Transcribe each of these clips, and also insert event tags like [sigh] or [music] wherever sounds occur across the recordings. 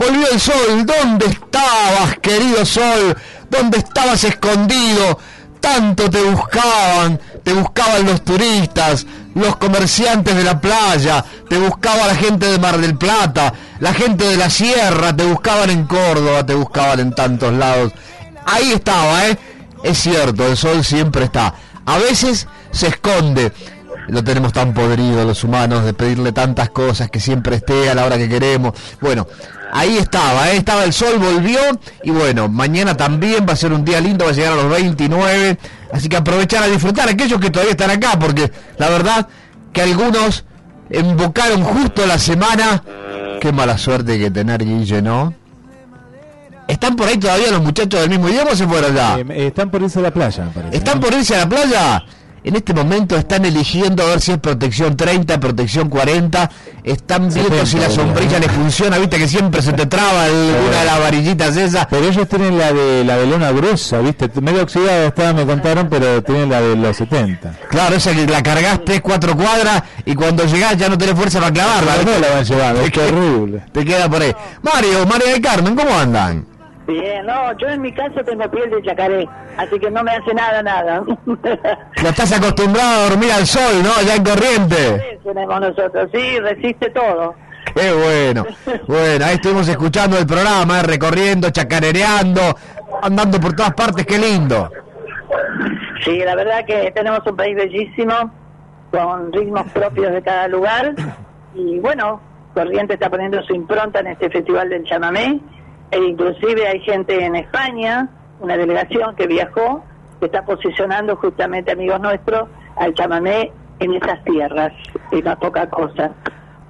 volvió el sol. ¿Dónde estabas, querido sol? ¿Dónde estabas escondido? Tanto te buscaban, te buscaban los turistas, los comerciantes de la playa, te buscaba la gente de Mar del Plata, la gente de la sierra, te buscaban en Córdoba, te buscaban en tantos lados. Ahí estaba, ¿eh? Es cierto, el sol siempre está. A veces se esconde. Lo tenemos tan podrido los humanos de pedirle tantas cosas que siempre esté a la hora que queremos. Bueno, ahí estaba, ¿eh? estaba el sol, volvió y bueno, mañana también va a ser un día lindo, va a llegar a los 29, así que aprovechar a disfrutar aquellos que todavía están acá, porque la verdad que algunos invocaron justo la semana, qué mala suerte que tener Guille, ¿no? ¿Están por ahí todavía los muchachos del mismo idioma o se fueron ya? Eh, están por irse a la playa, me parece. ¿Están por irse a la playa? En este momento están eligiendo a ver si es protección 30, protección 40. Están viendo si la sombrilla les funciona. Viste que siempre se te traba alguna de las varillitas esas. Pero ellos tienen la de la de lona gruesa, ¿viste? Medio oxidada estaba, me contaron, pero tienen la de los 70. Claro, esa que la cargas 3, 4 cuadras y cuando llegás ya no tenés fuerza para clavarla. No, la van llevando, es terrible. Te queda por ahí. Mario, María del Carmen, ¿cómo andan? Bien, no, yo en mi caso tengo piel de chacaré, así que no me hace nada, nada. Ya estás acostumbrado a dormir al sol, ¿no? Ya en corriente. Sí, tenemos nosotros, sí, resiste todo. Qué bueno. Bueno, ahí estuvimos escuchando el programa, eh, recorriendo, chacarereando, andando por todas partes, qué lindo. Sí, la verdad que tenemos un país bellísimo, con ritmos propios de cada lugar. Y bueno, Corriente está poniendo su impronta en este festival del chamamé e inclusive hay gente en España, una delegación que viajó, que está posicionando justamente, amigos nuestros, al chamamé en esas tierras, y no poca cosa.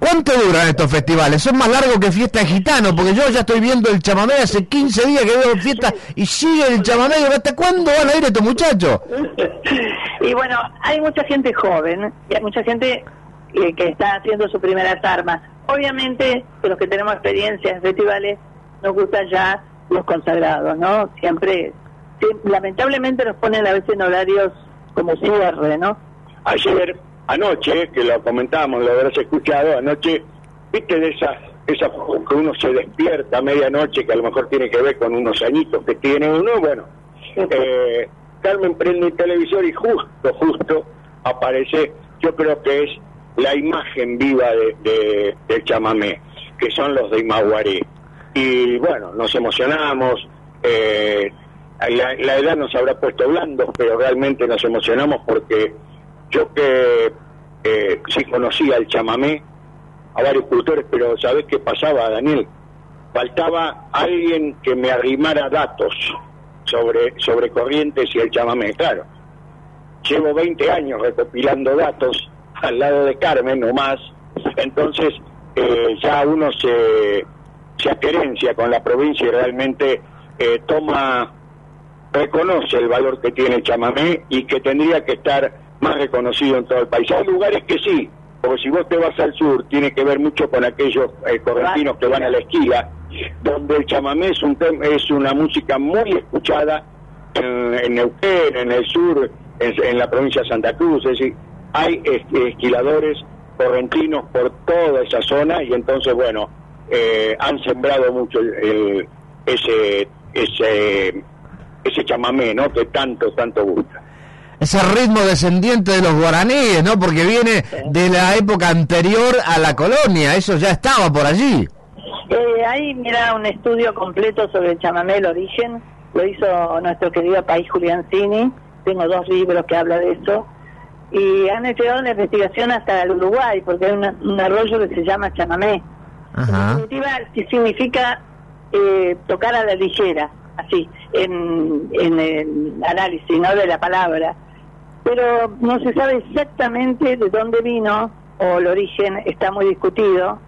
¿Cuánto duran estos festivales? Son más largos que fiesta de gitano, porque yo ya estoy viendo el chamamé hace 15 días que veo fiesta y sigue el chamamé. ¿Hasta cuándo van a ir estos muchachos? [laughs] y bueno, hay mucha gente joven, y hay mucha gente eh, que está haciendo sus primeras armas. Obviamente, los que tenemos experiencia en festivales, nos gustan ya los consagrados, ¿no? Siempre, lamentablemente nos ponen a veces en horarios como cierre, ¿no? Ayer, anoche, que lo comentábamos, lo habrás escuchado, anoche, viste de esas, esas que uno se despierta a medianoche, que a lo mejor tiene que ver con unos añitos que tiene uno, bueno, eh, Carmen prende el televisor y justo, justo aparece, yo creo que es la imagen viva de, de, del chamamé, que son los de Imaguaré y bueno, nos emocionamos, eh, la, edad nos habrá puesto blandos, pero realmente nos emocionamos porque yo que eh, sí conocía el chamamé, a varios cultores, pero ¿sabés qué pasaba, Daniel? Faltaba alguien que me arrimara datos sobre, sobre Corrientes y el chamamé, claro. Llevo 20 años recopilando datos al lado de Carmen, o más, entonces eh, ya uno se se querencia con la provincia y realmente eh, toma, reconoce el valor que tiene Chamamé y que tendría que estar más reconocido en todo el país. Hay lugares que sí, porque si vos te vas al sur, tiene que ver mucho con aquellos eh, correntinos que van a la esquila, donde el chamamé es, un es una música muy escuchada en, Neuquén, en el sur, en, la provincia de Santa Cruz, es decir, hay esquiladores correntinos por toda esa zona y entonces, bueno, eh, han sembrado mucho el, ese, ese, ese chamamé, ¿no? Que tanto, tanto gusta. Ese ritmo descendiente de los guaraníes, ¿no? Porque viene de la época anterior a la colonia, eso ya estaba por allí. Eh, ahí, mira, un estudio completo sobre el chamamé, el origen, lo hizo nuestro querido país Juliancini, tengo dos libros que habla de eso, y han hecho una investigación hasta el Uruguay, porque hay un arroyo que se llama chamamé, en definitiva, significa eh, tocar a la ligera, así, en, en el análisis, ¿no? De la palabra. Pero no se sabe exactamente de dónde vino, o el origen está muy discutido.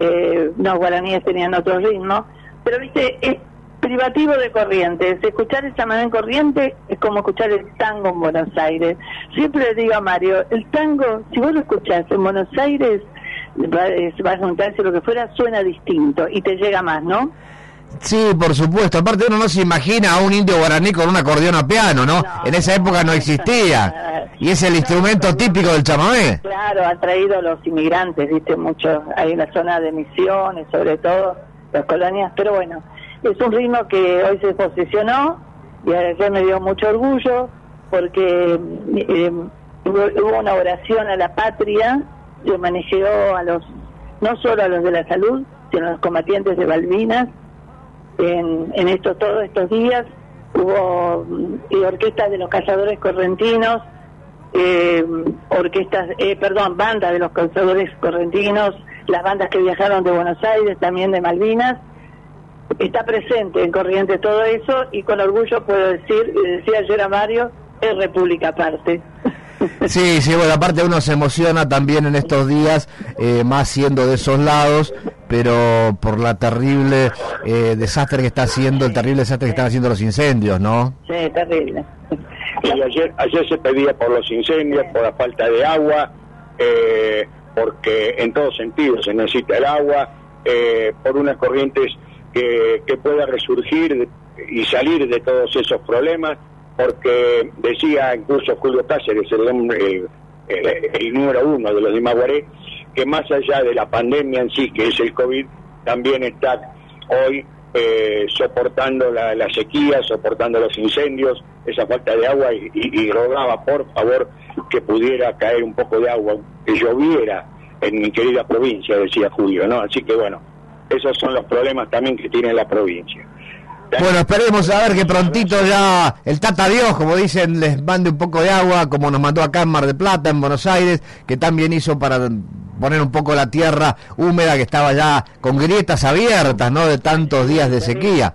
Eh, los guaraníes tenían otro ritmo, pero viste, es privativo de Corrientes. Escuchar el chamán en Corriente es como escuchar el tango en Buenos Aires. Siempre le digo a Mario, el tango, si vos lo escuchás en Buenos Aires, va, a juntarse lo que fuera, suena distinto y te llega más, ¿no? Sí, por supuesto. Aparte uno no se imagina a un indio guaraní con un acordeón a piano, ¿no? en esa época no existía. Y es el instrumento típico del chamamé. Claro, ha traído los inmigrantes, viste, muchos, hay en la zona de Misiones, sobre todo, las colonias, pero bueno, es un ritmo que hoy se posicionó y ayer me dio mucho orgullo porque eh, hubo, una oración a la patria y homenajeó a los, no solo a los de la salud, sino a los combatientes de Balvinas en, en estos, todos estos días. Hubo y orquestas de los cazadores correntinos, eh, orquestas, eh, perdón, bandas de los cazadores correntinos, las bandas que viajaron de Buenos Aires, también de Malvinas, está presente en Corrientes todo eso y con orgullo puedo decir, decía ayer a Mario, es República aparte. Sí, sí, bueno, aparte uno se emociona también en estos días, eh, más siendo de esos lados, pero por la terrible eh, desastre que está haciendo, el terrible desastre que están haciendo los incendios, ¿no? Sí, terrible. Y ayer, ayer se pedía por los incendios, por la falta de agua, eh, porque en todos sentidos se necesita el agua, por unas corrientes que, que pueda resurgir y salir de todos esos problemas porque decía incluso Julio Cáceres, el, el, número uno de los de Maguaré, que más allá de la pandemia en sí, que es el COVID, también está hoy eh, soportando la, sequía, soportando los incendios, esa falta de agua y, rogaba por favor que pudiera caer un poco de agua, que lloviera en mi querida provincia, decía Julio, ¿no? Así que bueno, esos son los problemas también que tiene la provincia. Bueno, esperemos a ver que prontito ya el Tata Dios, como dicen, les mande un poco de agua, como nos mandó acá en Mar de Plata, en Buenos Aires, que también hizo para poner un poco la tierra húmeda que estaba ya con grietas abiertas, ¿no? De tantos días de sequía.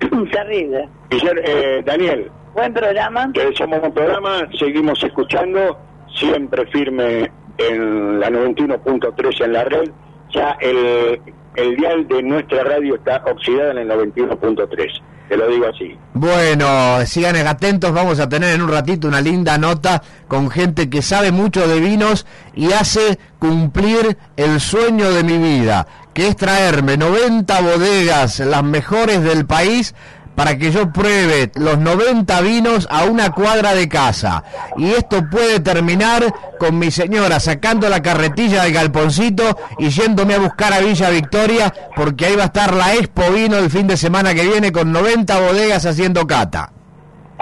[coughs] Terrible. Eh, Daniel. Buen programa. Que somos un programa, seguimos escuchando, siempre firme en la 91.3 en la red. Ya el el dial de nuestra radio está oxidado en el 91.3. Te lo digo así. Bueno, sigan atentos, vamos a tener en un ratito una linda nota con gente que sabe mucho de vinos y hace cumplir el sueño de mi vida, que es traerme 90 bodegas, las mejores del país, para que yo pruebe los 90 vinos a una cuadra de casa. Y esto puede terminar con mi señora sacando la carretilla del galponcito y yéndome a buscar a Villa Victoria, porque ahí va a estar la Expo Vino el fin de semana que viene con 90 bodegas haciendo cata.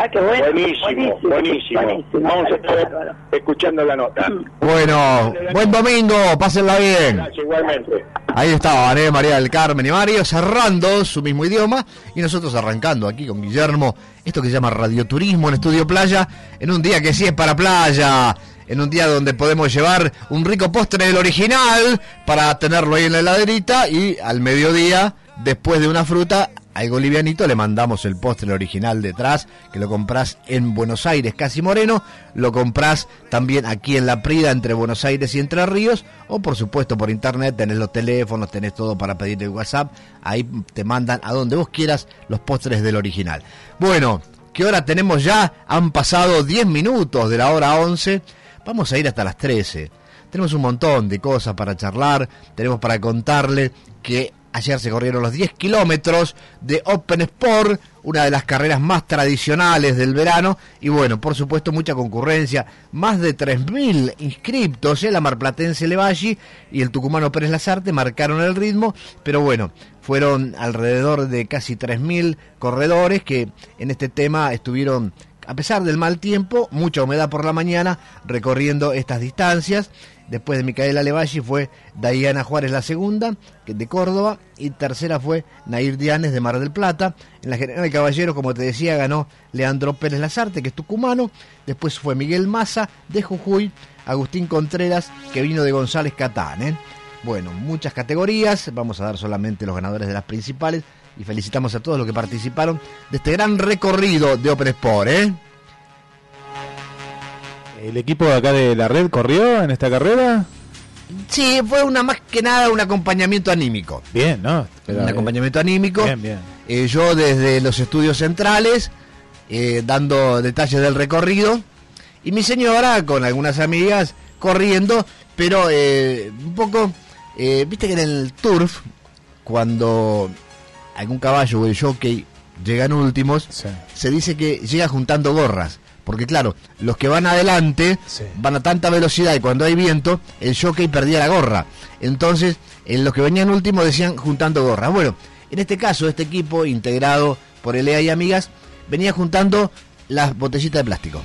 Ah, qué bueno. Buenísimo, buenísimo. Vamos a estar escuchando la nota. Bueno, buen domingo, pásenla bien. Gracias, igualmente. Ahí estaba ¿eh? María del Carmen y Mario cerrando su mismo idioma y nosotros arrancando aquí con Guillermo esto que se llama radioturismo en Estudio Playa en un día que sí es para playa en un día donde podemos llevar un rico postre del original para tenerlo ahí en la heladerita y al mediodía después de una fruta algo livianito, le mandamos el postre original detrás, que lo compras en Buenos Aires, casi moreno, lo compras también aquí en La Prida, entre Buenos Aires y Entre Ríos, o por supuesto por internet, tenés los teléfonos, tenés todo para pedirle WhatsApp, ahí te mandan a donde vos quieras los postres del original. Bueno, ¿qué hora tenemos ya? Han pasado 10 minutos de la hora 11, vamos a ir hasta las 13. Tenemos un montón de cosas para charlar, tenemos para contarle que Ayer se corrieron los 10 kilómetros de Open Sport, una de las carreras más tradicionales del verano. Y bueno, por supuesto, mucha concurrencia. Más de 3.000 inscriptos. ¿eh? La marplatense Levalli y el tucumano Pérez Lazarte marcaron el ritmo. Pero bueno, fueron alrededor de casi 3.000 corredores que en este tema estuvieron a pesar del mal tiempo, mucha humedad por la mañana, recorriendo estas distancias. Después de Micaela Levalli fue Diana Juárez la segunda, de Córdoba, y tercera fue Nair Dianes de Mar del Plata. En la General Caballeros, como te decía, ganó Leandro Pérez Lazarte, que es tucumano. Después fue Miguel Maza de Jujuy, Agustín Contreras, que vino de González Catán. ¿eh? Bueno, muchas categorías, vamos a dar solamente los ganadores de las principales y felicitamos a todos los que participaron de este gran recorrido de Open Sport. ¿eh? ¿El equipo de acá de la red corrió en esta carrera? Sí, fue una más que nada un acompañamiento anímico. Bien, ¿no? un acompañamiento anímico. Bien, bien. Eh, yo desde los estudios centrales, eh, dando detalles del recorrido, y mi señora con algunas amigas corriendo, pero eh, un poco, viste que en el turf, cuando algún caballo o el jockey llegan últimos, se dice que llega juntando gorras Porque claro, los que van adelante Sí. van a tanta velocidad y cuando hay viento, el jockey perdía la gorra. Entonces, en los que venían últimos decían juntando gorras. Bueno, en este caso, este equipo integrado por Elea y Amigas venía juntando las botellitas de plástico.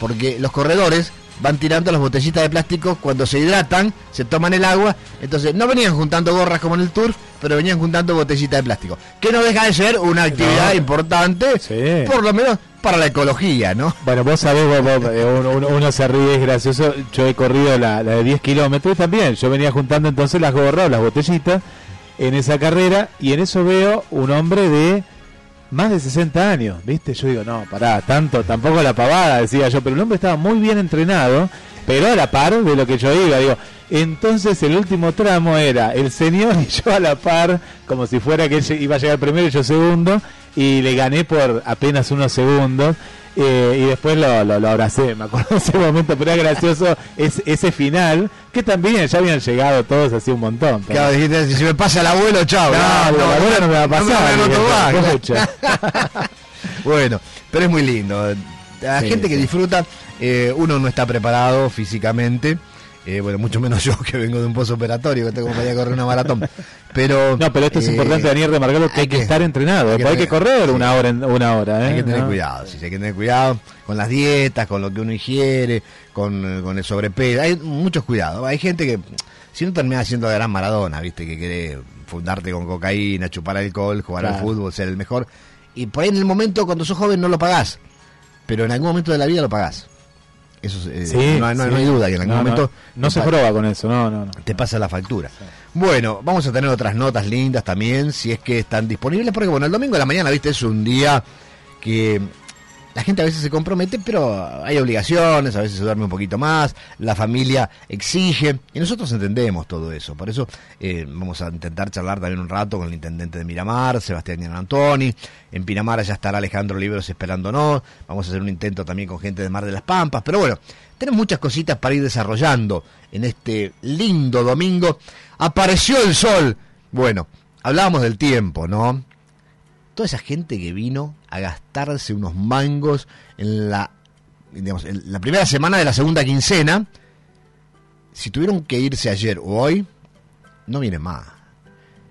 Porque los corredores van tirando las botellitas de plástico cuando se hidratan, se toman el agua. Entonces, no venían juntando gorras como en el turf, pero venían juntando botellitas de plástico. Que no deja de ser una actividad No. importante, Sí. por lo menos para la ecología, ¿no? Bueno, vos sabés, vos- vos, eh, uno, se ríe, es gracioso. Yo he corrido la, la de 10 kilómetros también. Yo venía juntando entonces las gorras, las botellitas en esa carrera y en eso veo un hombre de más de 60 años, ¿viste? Yo digo, no, pará, tanto, tampoco la pavada, decía yo, pero el hombre estaba muy bien entrenado, pero a la par de lo que yo iba, digo. Entonces el último tramo era el señor [laughs] y yo a la par, como si fuera que iba a llegar primero y yo segundo, y le gané por apenas unos segundos. eh, y después lo, lo, lo abracé, me acuerdo de ese momento, pero era gracioso es, ese final, que también ya habían llegado todos así un montón. pero- Claro, dijiste, si me pasa el abuelo, chao. no, no me va a pasar. no me dije. [laughs] Bueno, pero es muy lindo. La Sí, gente que sí. disfruta, eh, uno no está preparado físicamente. Eh, bueno, mucho menos yo que vengo de un pozo operatorio, que tengo que ir a correr una maratón. Pero, No, pero esto es eh, importante, Daniel, remarcarlo que hay que estar entrenado. hay que hay correr sí. una hora, una hora. ¿eh? Hay que tener ¿No? cuidado, sí, hay que tener cuidado con las dietas, con lo que uno ingiere, con, eh, con el sobrepeso. Hay muchos cuidados. Hay gente que, si no termina siendo la gran Maradona, viste, que quiere fundarte con cocaína, chupar alcohol, jugar al fútbol, ser el mejor. Y por ahí en el momento, cuando sos joven, no lo pagás. Pero en algún momento de la vida lo pagás. Eso es, eh, Sí, no, hay- no hay- sí. no hay duda que en algún No, momento No, se prueba con eso, no, no, no. te pasa la factura. Bueno, vamos a tener otras notas lindas también, si es que están disponibles, porque bueno, el domingo de la mañana, viste, es un día que la gente a veces se compromete, pero hay obligaciones, a veces se duerme un poquito más, la familia exige, y nosotros entendemos todo eso. Por eso eh, vamos a intentar charlar también un rato con el intendente de Miramar, Sebastián Antoni. En Pinamar ya estará Alejandro Oliveros esperándonos. Vamos a hacer un intento también con gente de Mar de las Pampas. Pero bueno, tenemos muchas cositas para ir desarrollando en este lindo domingo. Apareció el sol. Bueno, hablábamos del tiempo, ¿no? toda esa gente que vino a gastarse unos mangos en la, digamos, en la primera semana de la segunda quincena, si tuvieron que irse ayer o hoy, no vienen más.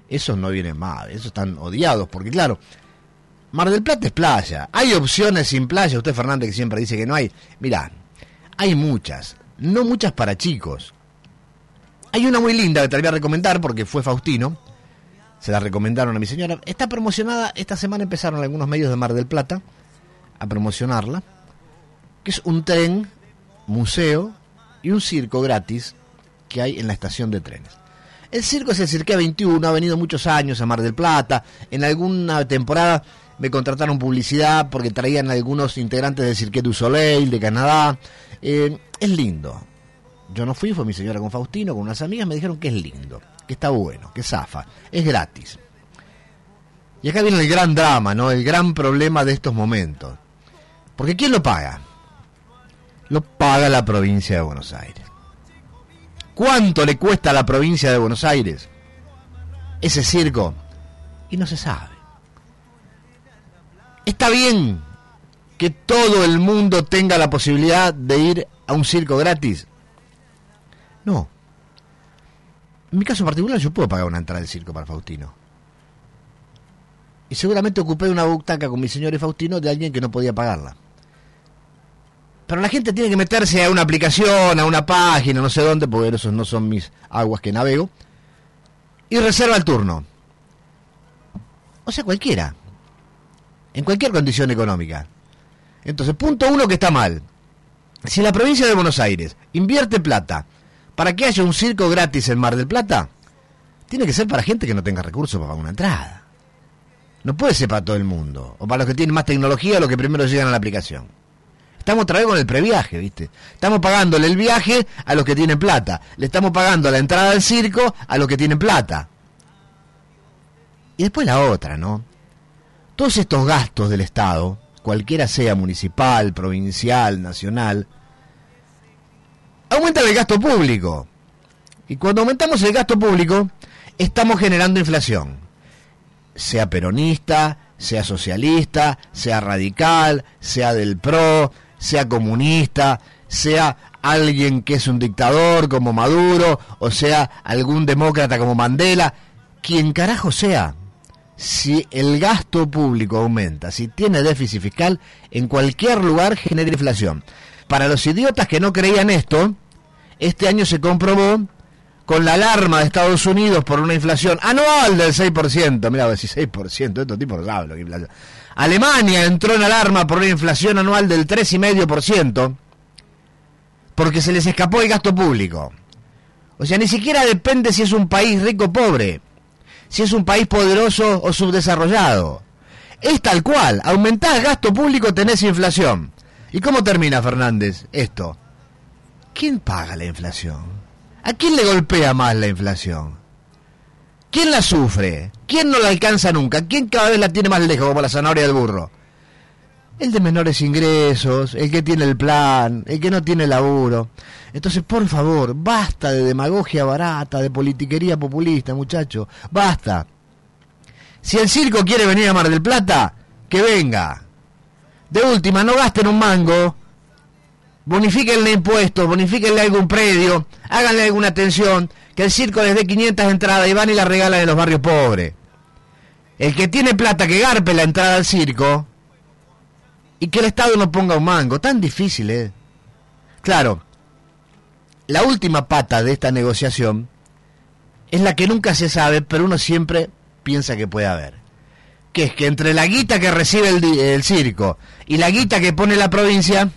Esos no vienen más, esos están odiados, porque claro, Mar del Plata es playa, hay opciones sin playa, usted Fernández que siempre dice que no hay, mirá, hay muchas, no muchas para chicos. Hay una muy linda que te voy a recomendar porque fue Faustino, se la recomendaron a mi señora. Está promocionada, esta semana empezaron algunos medios de Mar del Plata a promocionarla, que es un tren, museo y un circo gratis que hay en la estación de trenes. El circo es el Cirque 21, ha venido muchos años a Mar del Plata. En alguna temporada me contrataron publicidad porque traían algunos integrantes del Cirque du Soleil de Canadá. Eh, es lindo. Yo no fui, fue mi señora con Faustino, con unas amigas, me dijeron que es lindo, que está bueno, que zafa, es gratis. Y acá viene el gran drama, ¿no? El gran problema de estos momentos. Porque ¿quién lo paga? Lo paga la provincia de Buenos Aires. ¿Cuánto le cuesta a la provincia de Buenos Aires ese circo? Y no se sabe. Está bien que todo el mundo tenga la posibilidad de ir a un circo gratis. No. En mi caso particular yo puedo pagar una entrada del circo para Faustino. Y seguramente ocupé una butaca con mi señor y Faustino de alguien que no podía pagarla. Pero la gente tiene que meterse a una aplicación, a una página, no sé dónde, porque esos no son mis aguas que navego, y reserva el turno. O sea, cualquiera. En cualquier condición económica. Entonces, punto uno que está mal. Si la provincia de Buenos Aires invierte plata para que haya un circo gratis en Mar del Plata, tiene que ser para gente que no tenga recursos para una entrada. No puede ser para todo el mundo. O para los que tienen más tecnología los que primero llegan a la aplicación. Estamos otra vez con el previaje, ¿viste? Estamos pagándole el viaje a los que tienen plata. Le estamos pagando la entrada al circo a los que tienen plata. Y después la otra, ¿no? Todos estos gastos del Estado, cualquiera sea municipal, provincial, nacional, aumentan el gasto público. Y cuando aumentamos el gasto público, estamos generando inflación. Sea peronista, sea socialista, sea radical, sea del PRO, sea comunista, sea alguien que es un dictador como Maduro, o sea algún demócrata como Mandela, quien carajo sea, si el gasto público aumenta, si tiene déficit fiscal, en cualquier lugar genera inflación. Para los idiotas que no creían esto, este año se comprobó con la alarma de Estados Unidos por una inflación anual del 6%. Mira, 16%, estos tipos no. Alemania entró en alarma por una inflación anual del 3,5% porque se les escapó el gasto público. O sea, ni siquiera depende si es un país rico o pobre, si es un país poderoso o subdesarrollado. Es tal cual, aumentás gasto público, tenés inflación. ¿Y cómo termina Fernández esto? ¿Quién paga la inflación? ¿A quién le golpea más la inflación? ¿Quién la sufre? ¿Quién no la alcanza nunca? ¿Quién cada vez la tiene más lejos como la zanahoria del burro? El de menores ingresos, el que tiene el plan, el que no tiene laburo. Entonces, por favor, basta de demagogia barata, de politiquería populista, muchacho. Basta. Si el circo quiere venir a Mar del Plata, que venga. De última, no gasten un mango. Bonifíquenle impuestos, bonifíquenle algún predio, háganle alguna atención, que el circo les dé 500 entradas y van y la regalan en los barrios pobres. El que tiene plata que garpe la entrada al circo y que el Estado no ponga un mango. Tan difícil, ¿eh? Claro, la última pata de esta negociación es la que nunca se sabe, pero uno siempre piensa que puede haber que es que entre la guita que recibe el, circo y la guita que pone la provincia,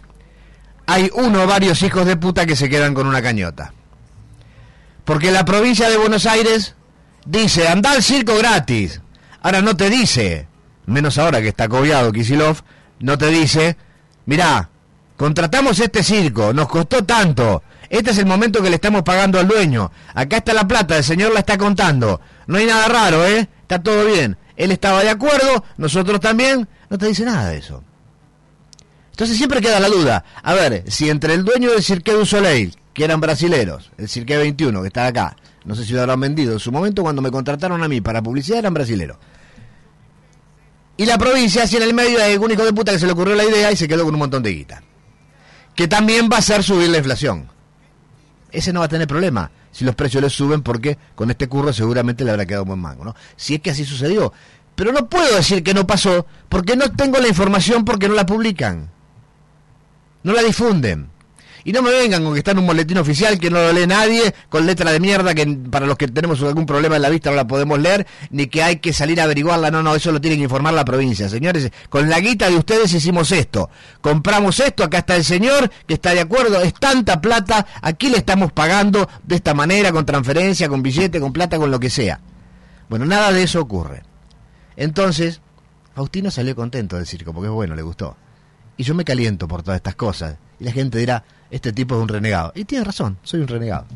hay uno o varios hijos de puta que se quedan con una cañota. Porque la provincia de Buenos Aires dice, anda al circo gratis. Ahora no te dice, menos ahora que está cobiado Kisilov, no te dice, mirá, contratamos este circo, nos costó tanto, este es el momento que le estamos pagando al dueño, acá está la plata, el señor la está contando, no hay nada raro, ¿eh? Está todo bien. Él estaba de acuerdo, nosotros también, no te dice nada de eso. Entonces siempre queda la duda. A ver, si entre el dueño del Cirque du Soleil, que eran brasileros, el Cirque 21, que está acá, no sé si lo habrán vendido, en su momento cuando me contrataron a mí para publicidad eran brasileros. Y la provincia, si en el medio hay un único de puta que se le ocurrió la idea y se quedó con un montón de guita. Que también va a hacer subir la inflación. Ese no va a tener problema si los precios les suben porque con este curro seguramente le habrá quedado un buen mango, ¿no? Si es que así sucedió. Pero no puedo decir que no pasó porque no tengo la información porque no la publican. No la difunden. Y no me vengan con que está en un boletín oficial que no lo lee nadie, con letra de mierda que para los que tenemos algún problema en la vista no la podemos leer, ni que hay que salir a averiguarla. No, no, eso lo tiene que informar la provincia. Señores, con la guita de ustedes hicimos esto. Compramos esto, acá está el señor que está de acuerdo, es tanta plata, aquí le estamos pagando de esta manera, con transferencia, con billete, con plata, con lo que sea. Bueno, nada de eso ocurre. Entonces, Faustino salió contento del circo, porque es bueno, le gustó. Y yo me caliento por todas estas cosas. Y la gente dirá, este tipo es un renegado. Y tiene razón, soy un renegado.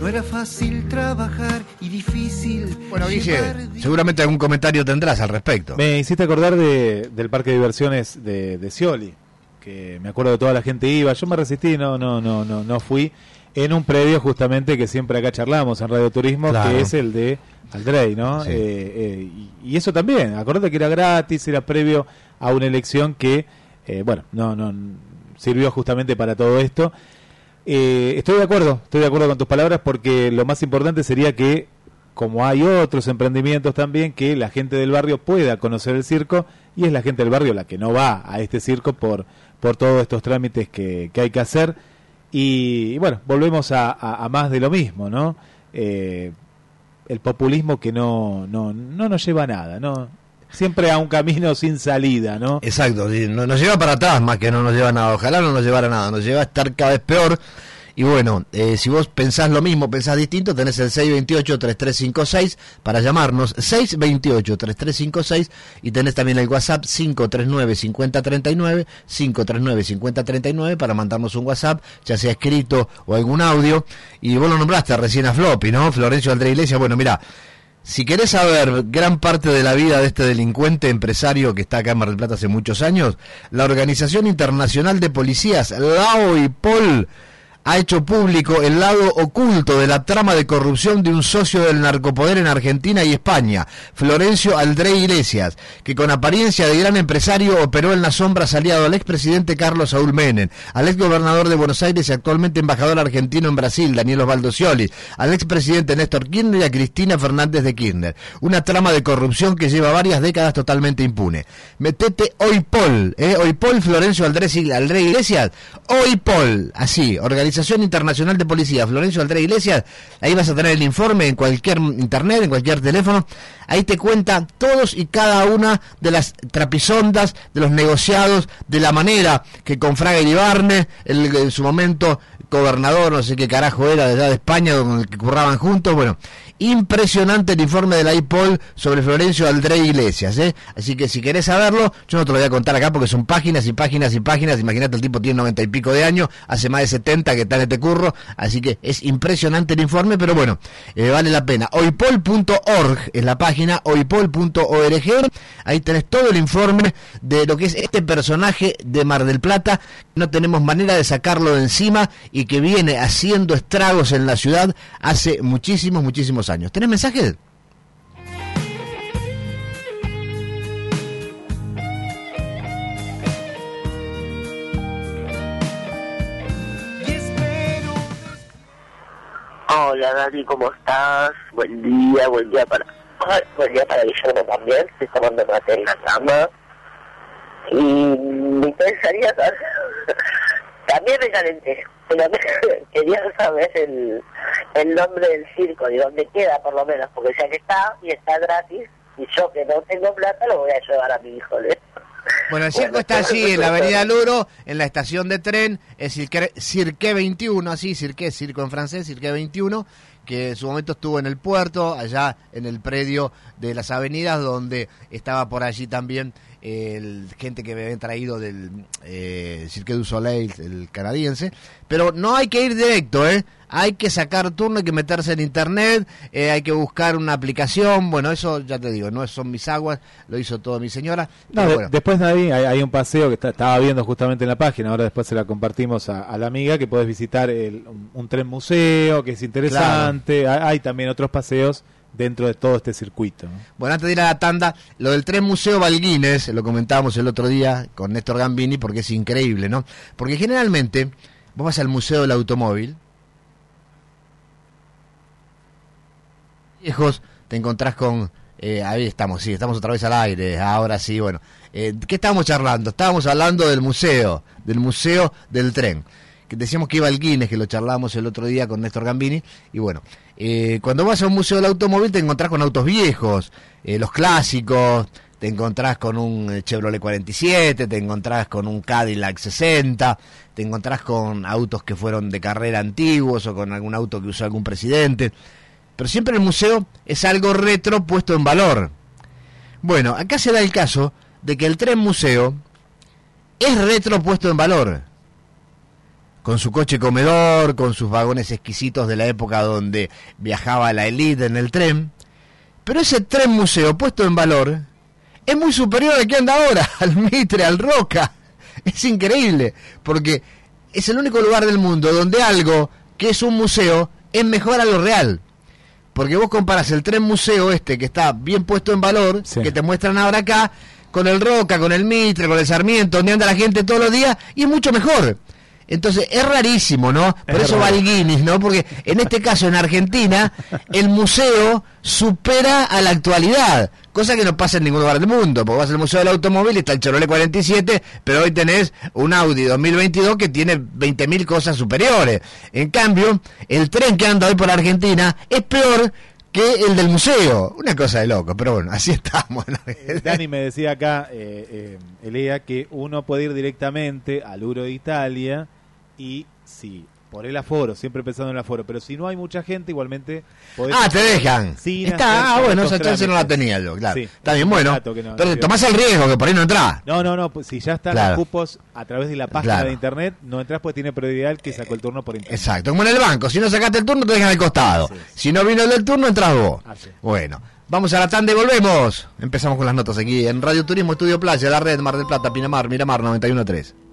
No era fácil trabajar y difícil. Bueno, Guille, seguramente algún comentario tendrás al respecto. Me hiciste acordar de, del parque de diversiones de, de Scioli, que me acuerdo de toda la gente iba. Yo me resistí, no, no, no, no, no fui en un predio justamente que siempre acá charlamos en Radio Turismo, que es el de Aldrey, ¿no? Eh, eh, y, eso también, acordate que era gratis, era previo a una elección que, eh, bueno, no, no sirvió justamente para todo esto. estoy de acuerdo, estoy de acuerdo con tus palabras porque lo más importante sería que, como hay otros emprendimientos también, que la gente del barrio pueda conocer el circo y es la gente del barrio la que no va a este circo por, por todos estos trámites que, que hay que hacer y, bueno, volvemos a, más de lo mismo, ¿no? Eh, el populismo que no, no, no nos lleva a nada, ¿no? Siempre a un camino sin salida, ¿no? Exacto, no, nos lleva para atrás más que no nos lleva a nada. Ojalá no nos llevara a nada, nos lleva a estar cada vez peor y bueno, eh, si vos pensás lo mismo, pensás distinto, tenés el 628-3356 para llamarnos, 628-3356 y tenés también el WhatsApp 539-5039, 539-5039 para mandarnos un WhatsApp, ya sea escrito o algún audio. Y vos lo nombraste recién a Floppy, ¿no? Florencio André Iglesias, bueno, mira. Si querés saber gran parte de la vida de este delincuente empresario que está acá en Mar del Plata hace muchos años, la Organización Internacional de Policías, LAO y POL, ha hecho público el lado oculto de la trama de corrupción de un socio del narcopoder en Argentina y España, Florencio Aldré Iglesias, que con apariencia de gran empresario operó en la sombra aliado al expresidente Carlos Saúl Menem, al exgobernador de Buenos Aires y actualmente embajador argentino en Brasil, Daniel Osvaldo Scioli, al expresidente Néstor Kirchner y a Cristina Fernández de Kirchner. Una trama de corrupción que lleva varias décadas totalmente impune. Metete hoy Pol, ¿eh? hoy Pol Florencio Aldré Iglesias, hoy Pol, así, Organización Internacional de Policía, Florencio Aldré Iglesias, ahí vas a tener el informe en cualquier internet, en cualquier teléfono, ahí te cuenta todos y cada una de las trapisondas, de los negociados, de la manera que con Fraga y Barne, en su momento gobernador, no sé qué carajo era de de España, donde que curraban juntos, bueno, impresionante el informe de la IPOL sobre Florencio Aldré Iglesias, ¿eh? Así que si querés saberlo, yo no te lo voy a contar acá porque son páginas y páginas y páginas, imagínate el tipo tiene noventa y pico de años, hace más de 70 que está en este curro, así que es impresionante el informe, pero bueno, eh, vale la pena. Oipol.org es la página, oipol.org, ahí tenés todo el informe de lo que es este personaje de Mar del Plata, no tenemos manera de sacarlo de encima y que viene haciendo estragos en la ciudad hace muchísimos, muchísimos años. ¿Tenés mensajes? Hola Dani, ¿cómo estás? Buen día, buen día para... Buen día para Guillermo también, estoy tomando mate en la cama. Y me interesaría También me calenté, pero quería saber el, el nombre del circo, y dónde queda por lo menos, porque ya que está y está gratis, y yo que no tengo plata lo voy a llevar a mi hijo. ¿le? Bueno, el circo está [laughs] allí en la avenida Luro, en la estación de tren, es Cirque, Cirque 21, así, Cirque, circo en francés, Cirque 21, que en su momento estuvo en el puerto, allá en el predio de las avenidas, donde estaba por allí también el gente que me habían traído del eh, Cirque du Soleil, el canadiense, pero no hay que ir directo, ¿eh? Hay que sacar turno, hay que meterse en internet, eh, hay que buscar una aplicación, bueno, eso ya te digo, no son mis aguas, lo hizo todo mi señora. No, después Nadie, hay, un paseo que estaba viendo justamente en la página, ahora después se la compartimos a, la amiga, que puedes visitar el, un, tren museo, que es interesante, hay también otros paseos dentro de todo este circuito. Bueno, antes de ir a la tanda, lo del tren Museo Valguines, lo comentábamos el otro día con Néstor Gambini, porque es increíble, ¿no? Porque generalmente vos vas al Museo del Automóvil, viejos, te encontrás con... Eh, ahí estamos, sí, estamos otra vez al aire, ahora sí, bueno. Eh, ¿Qué estábamos charlando? Estábamos hablando del museo, del museo del tren. Decíamos que iba al Guinness, que lo charlamos el otro día con Néstor Gambini, y bueno, eh, cuando vas a un museo del automóvil te encontrás con autos viejos, eh, los clásicos, te encontrás con un eh, Chevrolet 47, te encontrás con un Cadillac 60, te encontrás con autos que fueron de carrera antiguos o con algún auto que usó algún presidente. Pero siempre el museo es algo retro puesto en valor. Bueno, acá se da el caso de que el tren museo es retro puesto en valor con su coche comedor, con sus vagones exquisitos de la época donde viajaba la élite en el tren. Pero ese tren museo puesto en valor es muy superior al que anda ahora, [laughs] al Mitre, al Roca. Es increíble, porque es el único lugar del mundo donde algo que es un museo es mejor a lo real. Porque vos comparas el tren museo este que está bien puesto en valor, que te muestran ahora acá, con el Roca, con el Mitre, con el Sarmiento, donde anda la gente todos los días, y es mucho mejor. Entonces es rarísimo, ¿no? Por eso va el Guinness, ¿no? Porque en este caso en Argentina el museo supera a la actualidad, cosa que no pasa en ningún lugar del mundo. Porque vas al Museo del Automóvil y está el Chevrolet 47, pero hoy tenés un Audi 2022 que tiene 20.000 cosas superiores. En cambio, el tren que anda hoy por Argentina es peor que el del museo. Una cosa de loco, pero bueno, así estamos. Dani me decía acá, eh, eh, Elea, que uno puede ir directamente al Uro de Italia y sí, por el aforo, siempre pensando en el aforo, pero si no hay mucha gente, igualmente Ah, te dejan. Está, ah, bueno, esa chance no la tenía yo, claro. Está bien, bueno. pero tomás el riesgo que por ahí no entras. No, no, no, pues si ya están los cupos a través de la página de internet, no entras pues tiene prioridad el que sacó el turno por internet. Exacto, como en el banco, si no sacaste el turno te dejan al costado. Si no vino el del turno, entras vos. Bueno. Vamos a la tanda y volvemos. Empezamos con las notas aquí en Radio Turismo Estudio Playa, la red Mar del Plata, Pinamar, Miramar 913.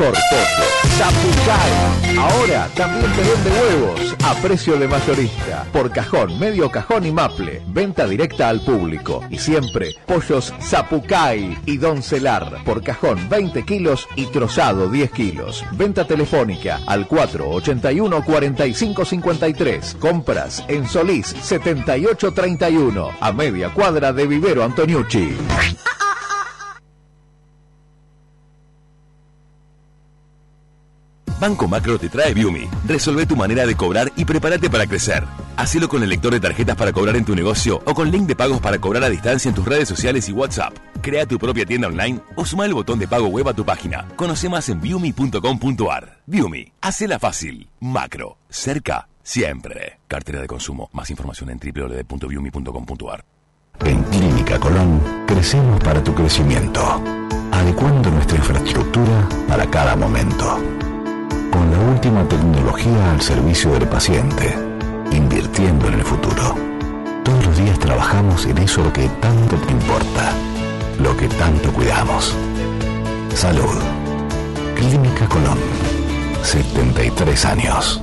Mejor pollo. Zapucay. Ahora también te vende huevos a precio de mayorista. Por cajón, medio cajón y maple. Venta directa al público. Y siempre pollos Zapucay y Doncelar. Por cajón 20 kilos y trozado 10 kilos. Venta telefónica al 481 45 53. Compras en Solís 78 31. A media cuadra de Vivero Antoniucci. Banco Macro te trae Viumi. Resolve tu manera de cobrar y prepárate para crecer. Hacelo con el lector de tarjetas para cobrar en tu negocio o con link de pagos para cobrar a distancia en tus redes sociales y WhatsApp. Crea tu propia tienda online o suma el botón de pago web a tu página. Conoce más en viumi.com.ar. Viumi, hacela fácil. Macro, cerca, siempre. Cartera de consumo. Más información en www.viumi.com.ar. En Clínica Colón crecemos para tu crecimiento, adecuando nuestra infraestructura para cada momento con la última tecnología al servicio del paciente, invirtiendo en el futuro. Todos los días trabajamos en eso que tanto te importa, lo que tanto cuidamos. Salud. Clínica Colón. 73 años.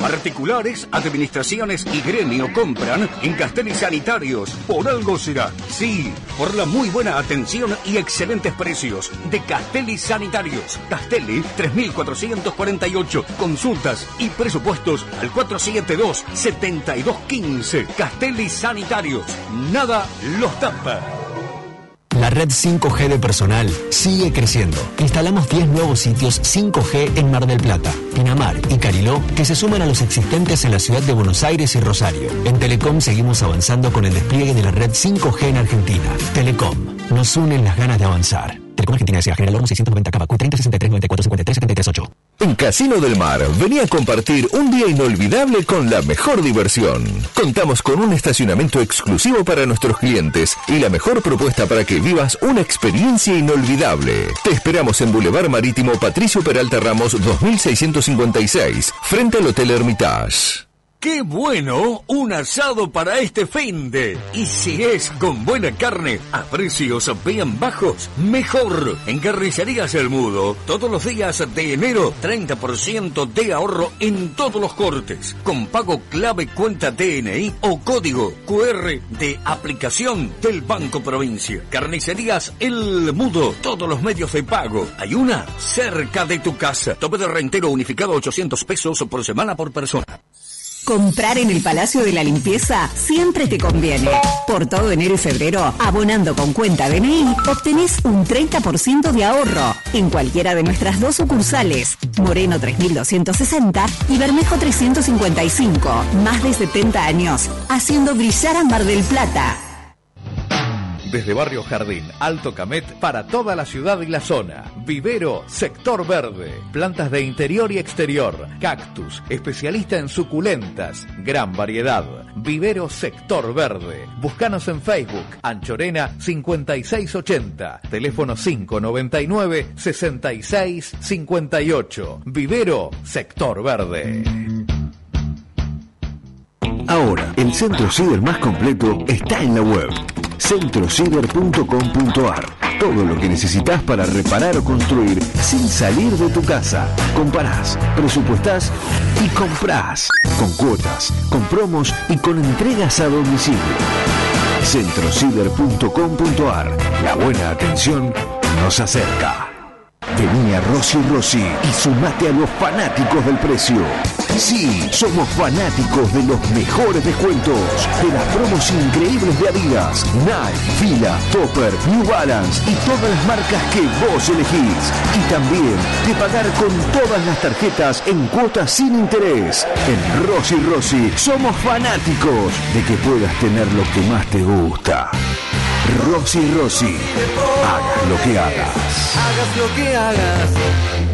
Particulares, administraciones y gremio compran en Castelli Sanitarios. Por algo será. Sí, por la muy buena atención y excelentes precios de Castelli Sanitarios. Castelli 3448. Consultas y presupuestos al 472-7215. Castelli Sanitarios. Nada los tapa. Red 5G de personal sigue creciendo. Instalamos 10 nuevos sitios 5G en Mar del Plata, Pinamar y Cariló que se suman a los existentes en la ciudad de Buenos Aires y Rosario. En Telecom seguimos avanzando con el despliegue de la red 5G en Argentina. Telecom, nos unen las ganas de avanzar. Telecom Argentina S.A. General Oro 690 Cabacu 30 63 94 53 73 8. En Casino del Mar, venía a compartir un día inolvidable con la mejor diversión. Contamos con un estacionamiento exclusivo para nuestros clientes y la mejor propuesta para que vivas una experiencia inolvidable. Te esperamos en Boulevard Marítimo Patricio Peralta Ramos 2656, frente al Hotel Hermitage. ¡Qué bueno! Un asado para este fin de. Y si es con buena carne, a precios bien bajos, mejor. En Carnicerías El Mudo, todos los días de enero, 30% de ahorro en todos los cortes. Con pago clave cuenta DNI o código QR de aplicación del Banco Provincia. Carnicerías El Mudo, todos los medios de pago. Hay una cerca de tu casa. Tope de rentero unificado 800 pesos por semana por persona. Comprar en el Palacio de la Limpieza siempre te conviene. Por todo enero y febrero, abonando con cuenta DNI, obtenés un 30% de ahorro en cualquiera de nuestras dos sucursales, Moreno 3260 y Bermejo 355. Más de 70 años, haciendo brillar a Mar del Plata. Desde Barrio Jardín, Alto Camet, para toda la ciudad y la zona. Vivero, sector verde. Plantas de interior y exterior. Cactus, especialista en suculentas. Gran variedad. Vivero, sector verde. Búscanos en Facebook. Anchorena 5680. Teléfono 599 6658. Vivero, sector verde. Ahora, el centro ciber más completo está en la web centrociber.com.ar. Todo lo que necesitas para reparar o construir sin salir de tu casa. Comparás, presupuestás y comprás. Con cuotas, con promos y con entregas a domicilio. centrociber.com.ar. La buena atención nos acerca. Vení a Rossi Rossi y sumate a los fanáticos del precio. Sí, somos fanáticos de los mejores descuentos, de las promos increíbles de Adidas, Nike, Fila, Topper, New Balance y todas las marcas que vos elegís. Y también de pagar con todas las tarjetas en cuotas sin interés. En Rossi Rossi somos fanáticos de que puedas tener lo que más te gusta. Rossi Rossi, hagas lo que hagas. Hagas lo que hagas.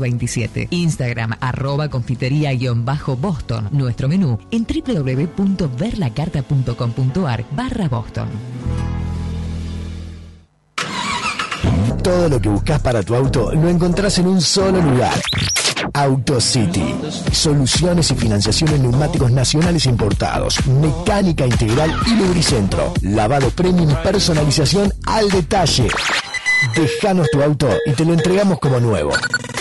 1927. Instagram arroba confitería-boston. Nuestro menú en www.verlacarta.com.ar barra Boston. Todo lo que buscas para tu auto lo encontrás en un solo lugar. AutoCity. Soluciones y financiación en neumáticos nacionales importados. Mecánica integral y lubricentro. Lavado premium personalización al detalle. Dejanos tu auto y te lo entregamos como nuevo.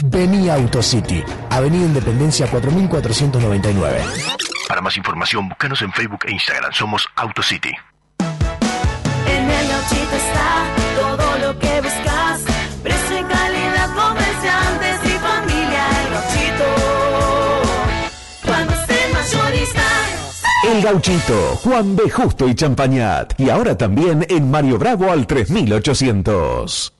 Vení a AutoCity. Avenida Independencia 4499. Para más información, búscanos en Facebook e Instagram. Somos AutoCity. En el gauchito está todo lo que buscas. Precio y calidad, comerciantes y familia. El gauchito. Cuando esté mayorista. El Gauchito, Juan B. Justo y Champañat. Y ahora también en Mario Bravo al 3800.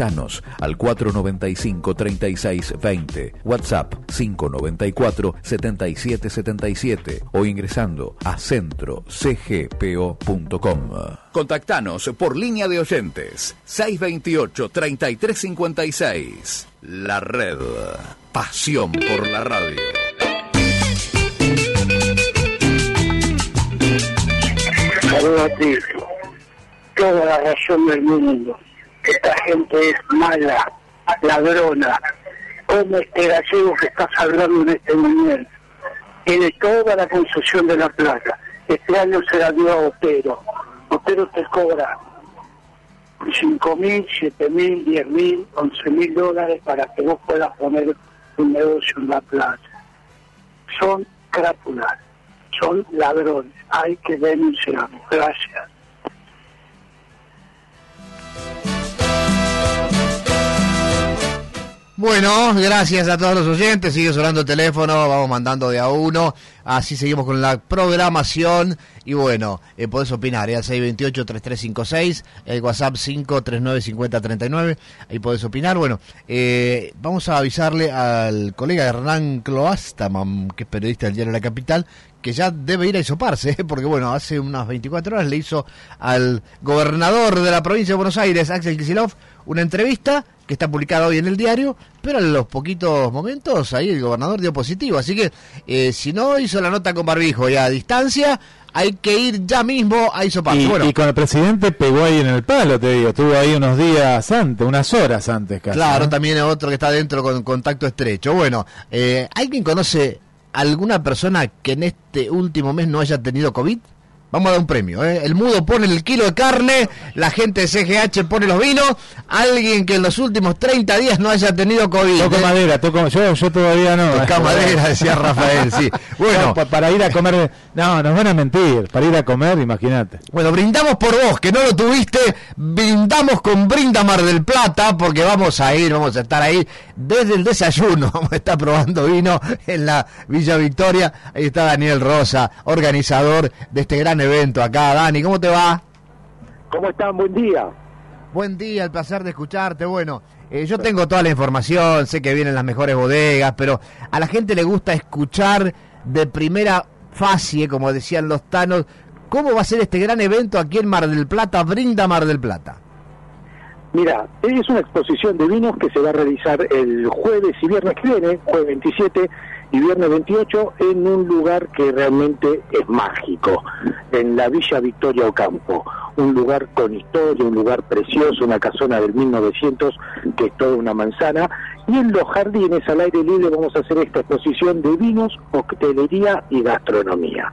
Contactanos al 495-3620, WhatsApp 594-7777 o ingresando a centrocgpo.com. Contactanos por línea de oyentes 628-3356. La red. Pasión por la radio. Saludos a ti. Toda la razón del mundo. Esta gente es mala, ladrona. Como este gallego que estás hablando en este momento. Tiene toda la concesión de la plata. Este año se la dio a Otero. Otero te cobra 5 mil, 7 mil, 10 mil, 11 mil dólares para que vos puedas poner un negocio en la playa. Son crápulas, son ladrones. Hay que denunciarlos. Gracias. Bueno, gracias a todos los oyentes. Sigue sonando el teléfono, vamos mandando de a uno. Así seguimos con la programación. Y bueno, eh, podés opinar, ¿eh? al 628-3356, el WhatsApp 539-5039. Ahí podés opinar. Bueno, eh, vamos a avisarle al colega Hernán Cloastaman, que es periodista del diario La Capital, que ya debe ir a isoparse, ¿eh? porque bueno, hace unas 24 horas le hizo al gobernador de la provincia de Buenos Aires, Axel Kicillof, una entrevista que está publicada hoy en el diario, pero en los poquitos momentos ahí el gobernador dio positivo. Así que eh, si no hizo la nota con barbijo y a distancia, hay que ir ya mismo a isoparse. Y, bueno, y con el presidente pegó ahí en el palo, te digo. Estuvo ahí unos días antes, unas horas antes casi. Claro, también otro que está dentro con contacto estrecho. Bueno, eh, ¿alguien conoce alguna persona que en este último mes no haya tenido COVID? Vamos a dar un premio. ¿eh? El mudo pone el kilo de carne, la gente de CGH pone los vinos. Alguien que en los últimos 30 días no haya tenido COVID. Toco ¿eh? madera, toco, yo, yo todavía no. Toca madera, decía Rafael, sí. [laughs] Bueno, No, pa- para ir a comer, no, nos van a mentir. Para ir a comer, imagínate. Bueno, brindamos por vos, que no lo tuviste, brindamos con Brinda Mar del Plata, porque vamos a ir, vamos a estar ahí desde el desayuno, [laughs] vamos a estar probando vino en la Villa Victoria, ahí está Daniel Rosa, organizador de este gran evento acá. Dani, ¿cómo te va? ¿Cómo están? Buen día. Buen día, el placer de escucharte. Bueno, eh, yo tengo toda la información, sé que vienen las mejores bodegas, pero a la gente le gusta escuchar de primera fase, como decían los tanos, cómo va a ser este gran evento aquí en Mar del Plata, Brinda Mar del Plata. Mira, es una exposición de vinos que se va a realizar el jueves y viernes que viene, jueves 27 y viernes 28, en un lugar que realmente es mágico, en la Villa Victoria Ocampo. Un lugar con historia, un lugar precioso, una casona del 1900 que es toda una manzana. Y en los jardines al aire libre vamos a hacer esta exposición de vinos, coctelería y gastronomía.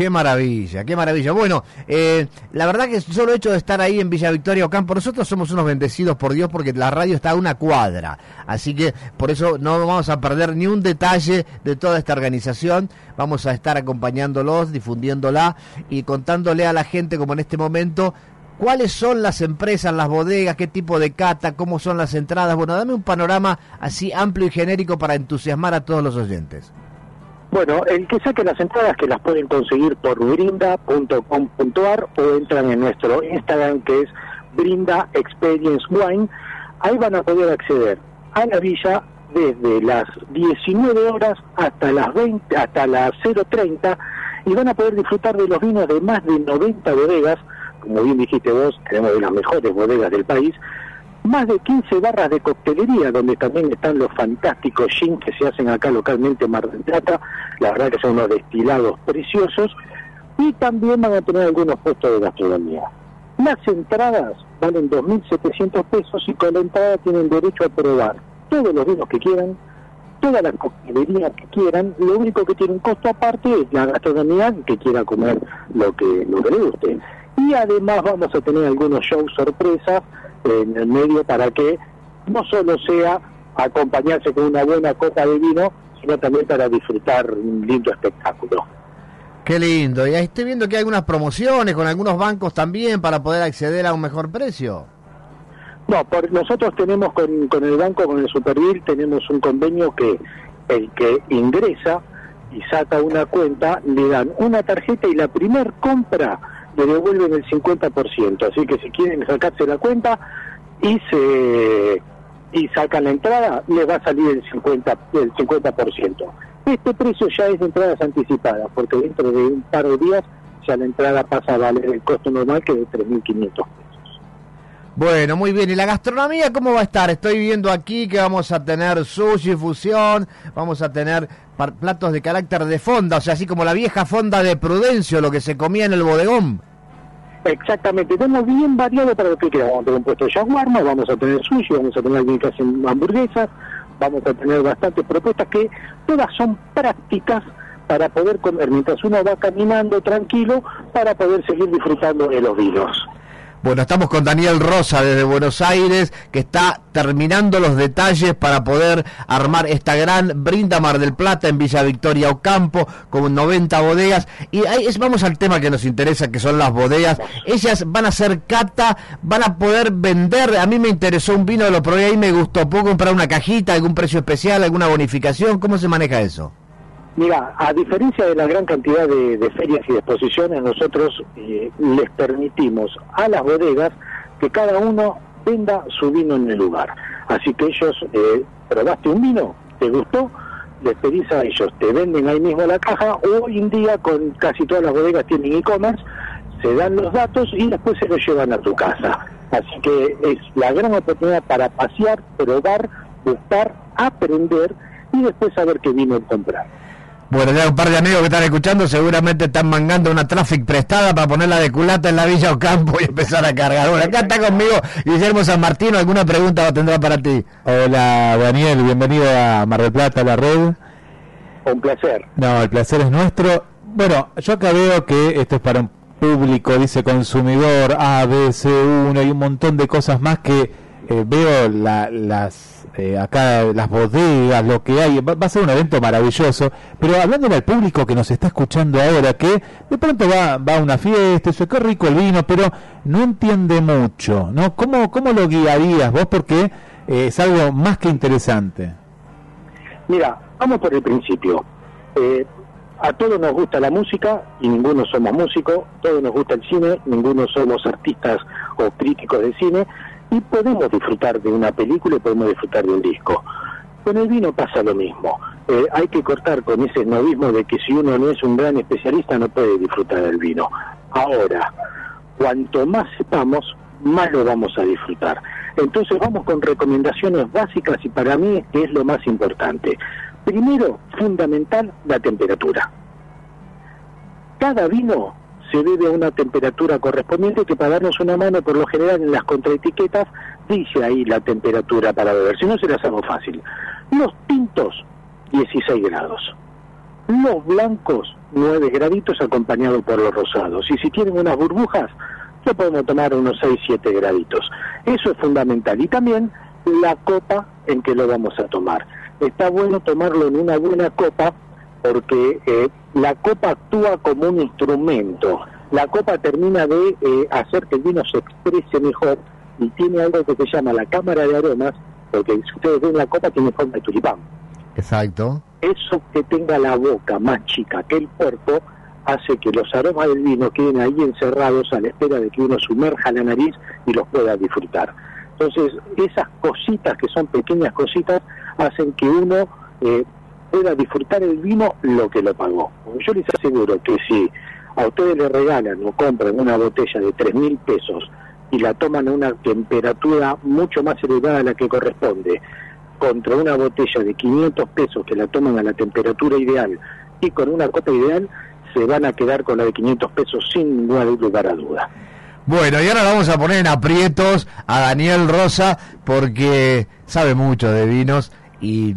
Qué maravilla, qué maravilla. Bueno, eh, la verdad que solo hecho de estar ahí en Villa Victoria Ocampo, nosotros somos unos bendecidos por Dios porque la radio está a una cuadra. Así que por eso no vamos a perder ni un detalle de toda esta organización. Vamos a estar acompañándolos, difundiéndola y contándole a la gente, como en este momento, cuáles son las empresas, las bodegas, qué tipo de cata, cómo son las entradas. Bueno, dame un panorama así amplio y genérico para entusiasmar a todos los oyentes. Bueno, el que saque las entradas que las pueden conseguir por brinda.com.ar o entran en nuestro Instagram que es Brinda Experience Wine, ahí van a poder acceder a la villa desde las 19 horas hasta las 20 hasta las 0:30 y van a poder disfrutar de los vinos de más de 90 bodegas, como bien dijiste vos, tenemos de las mejores bodegas del país más de 15 barras de coctelería, donde también están los fantásticos gin que se hacen acá localmente en Mar del Plata, la verdad que son unos destilados preciosos, y también van a tener algunos puestos de gastronomía. Las entradas valen 2.700 pesos y con la entrada tienen derecho a probar todos los vinos que quieran, toda la coctelería que quieran, lo único que tiene un costo aparte es la gastronomía que quiera comer lo que, lo que le guste. Y además vamos a tener algunos shows sorpresas en el medio para que no solo sea acompañarse con una buena copa de vino, sino también para disfrutar un lindo espectáculo. Qué lindo. Y ahí estoy viendo que hay algunas promociones con algunos bancos también para poder acceder a un mejor precio. No, por, nosotros tenemos con, con el banco, con el Supervil, tenemos un convenio que el que ingresa y saca una cuenta, le dan una tarjeta y la primer compra le devuelven el 50%. Así que si quieren sacarse la cuenta y se y sacan la entrada, les va a salir el 50%. El 50%. Este precio ya es de entradas anticipadas, porque dentro de un par de días ya la entrada pasa a valer el costo normal que es de 3.500 pesos. Bueno, muy bien. ¿Y la gastronomía cómo va a estar? Estoy viendo aquí que vamos a tener sushi, fusión, vamos a tener platos de carácter de fonda, o sea, así como la vieja fonda de Prudencio, lo que se comía en el bodegón. Exactamente, tenemos bien variado para lo que quieran. Vamos a tener un puesto de shawarma, vamos a tener sushi, vamos a tener que hace hamburguesas, vamos a tener bastantes propuestas que todas son prácticas para poder comer mientras uno va caminando tranquilo para poder seguir disfrutando de los vinos. Bueno, estamos con Daniel Rosa desde Buenos Aires, que está terminando los detalles para poder armar esta gran brinda Mar del Plata en Villa Victoria Ocampo, con 90 bodegas. Y ahí es, vamos al tema que nos interesa, que son las bodegas. Ellas van a hacer cata, van a poder vender. A mí me interesó un vino, lo probé ahí, me gustó. ¿Puedo comprar una cajita, algún precio especial, alguna bonificación? ¿Cómo se maneja eso? Mira, a diferencia de la gran cantidad de, ferias y de exposiciones, nosotros eh, les permitimos a las bodegas que cada uno venda su vino en el lugar. Así que ellos, eh, probaste un vino, te gustó, les pedís a ellos, te venden ahí mismo la caja, hoy en día con casi todas las bodegas tienen e-commerce, se dan los datos y después se los llevan a tu casa. Así que es la gran oportunidad para pasear, probar, buscar, aprender y después saber qué vino comprar. Bueno, ya un par de amigos que están escuchando seguramente están mangando una traffic prestada para ponerla de culata en la Villa Ocampo y empezar a cargar. Bueno, acá está conmigo Guillermo San Martino. ¿Alguna pregunta tendrá para ti? Hola Daniel, bienvenido a Mar del Plata, la red. Un placer. No, el placer es nuestro. Bueno, yo acá veo que esto es para un público, dice consumidor, A, B, C, 1 y un montón de cosas más que eh, veo la- las eh, acá las bodegas, lo que hay, va, va a ser un evento maravilloso, pero hablándole al público que nos está escuchando ahora, que de pronto va, va a una fiesta, eso, qué rico el vino, pero no entiende mucho, ¿no? ¿Cómo, cómo lo guiarías vos? Porque eh, es algo más que interesante. Mira, vamos por el principio. Eh, a todos nos gusta la música y ninguno somos músicos, todos nos gusta el cine, ninguno somos artistas o críticos de cine y podemos disfrutar de una película y podemos disfrutar de un disco. Con el vino pasa lo mismo. Eh, hay que cortar con ese novismo de que si uno no es un gran especialista no puede disfrutar del vino. Ahora, cuanto más sepamos, más lo vamos a disfrutar. Entonces vamos con recomendaciones básicas y para mí es lo más importante. Primero, fundamental, la temperatura. Cada vino se bebe a una temperatura correspondiente que para darnos una mano, por lo general en las contraetiquetas, dice ahí la temperatura para beber, si no se la hacemos fácil. Los tintos, 16 grados. Los blancos, 9 graditos acompañados por los rosados. Y si tienen unas burbujas, ya podemos tomar unos 6, 7 graditos. Eso es fundamental. Y también la copa en que lo vamos a tomar. Está bueno tomarlo en una buena copa porque eh, la copa actúa como un instrumento. La copa termina de eh, hacer que el vino se exprese mejor y tiene algo que se llama la cámara de aromas, porque si ustedes ven la copa tiene forma de tulipán. Exacto. Eso que tenga la boca más chica que el cuerpo hace que los aromas del vino queden ahí encerrados a la espera de que uno sumerja la nariz y los pueda disfrutar. Entonces, esas cositas que son pequeñas cositas hacen que uno eh, pueda disfrutar el vino lo que lo pagó. Yo les aseguro que si a ustedes le regalan o compran una botella de tres mil pesos y la toman a una temperatura mucho más elevada a la que corresponde, contra una botella de 500 pesos que la toman a la temperatura ideal y con una copa ideal, se van a quedar con la de 500 pesos sin lugar a duda. Bueno, y ahora vamos a poner en aprietos a Daniel Rosa porque sabe mucho de vinos y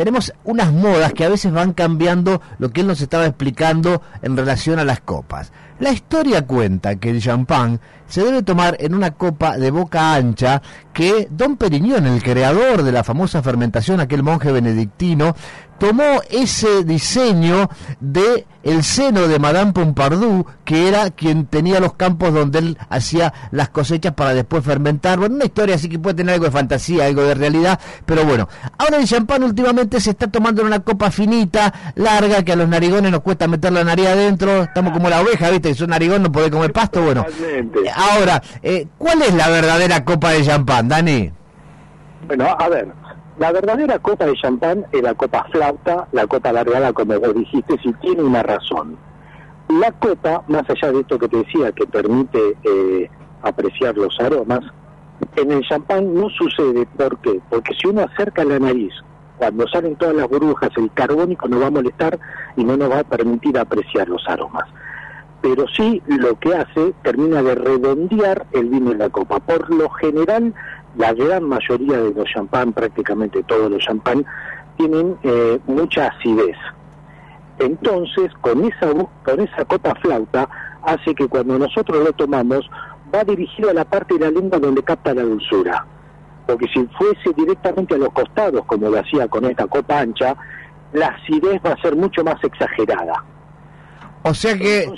tenemos unas modas que a veces van cambiando lo que él nos estaba explicando en relación a las copas. La historia cuenta que el champán se debe tomar en una copa de boca ancha que Don Periñón, el creador de la famosa fermentación, aquel monje benedictino, tomó ese diseño de el seno de Madame Pompadour, que era quien tenía los campos donde él hacía las cosechas para después fermentar. Bueno, una historia así que puede tener algo de fantasía, algo de realidad, pero bueno. Ahora el champán últimamente se está tomando en una copa finita, larga, que a los narigones nos cuesta meter la nariz adentro. Estamos como la oveja, ¿viste? Si un narigón no puede comer pasto, bueno. Ahora, eh, ¿cuál es la verdadera copa de champán, Dani? Bueno, a ver, la verdadera copa de champán es la copa flauta, la copa alargada, como vos dijiste, si tiene una razón. La copa, más allá de esto que te decía, que permite eh, apreciar los aromas, en el champán no sucede. ¿Por qué? Porque si uno acerca la nariz, cuando salen todas las burbujas, el carbónico nos va a molestar y no nos va a permitir apreciar los aromas. Pero sí lo que hace, termina de redondear el vino en la copa. Por lo general, la gran mayoría de los champán, prácticamente todos los champán, tienen eh, mucha acidez. Entonces, con esa, con esa copa flauta, hace que cuando nosotros lo tomamos, va dirigido a la parte de la lengua donde capta la dulzura. Porque si fuese directamente a los costados, como lo hacía con esta copa ancha, la acidez va a ser mucho más exagerada. O sea que...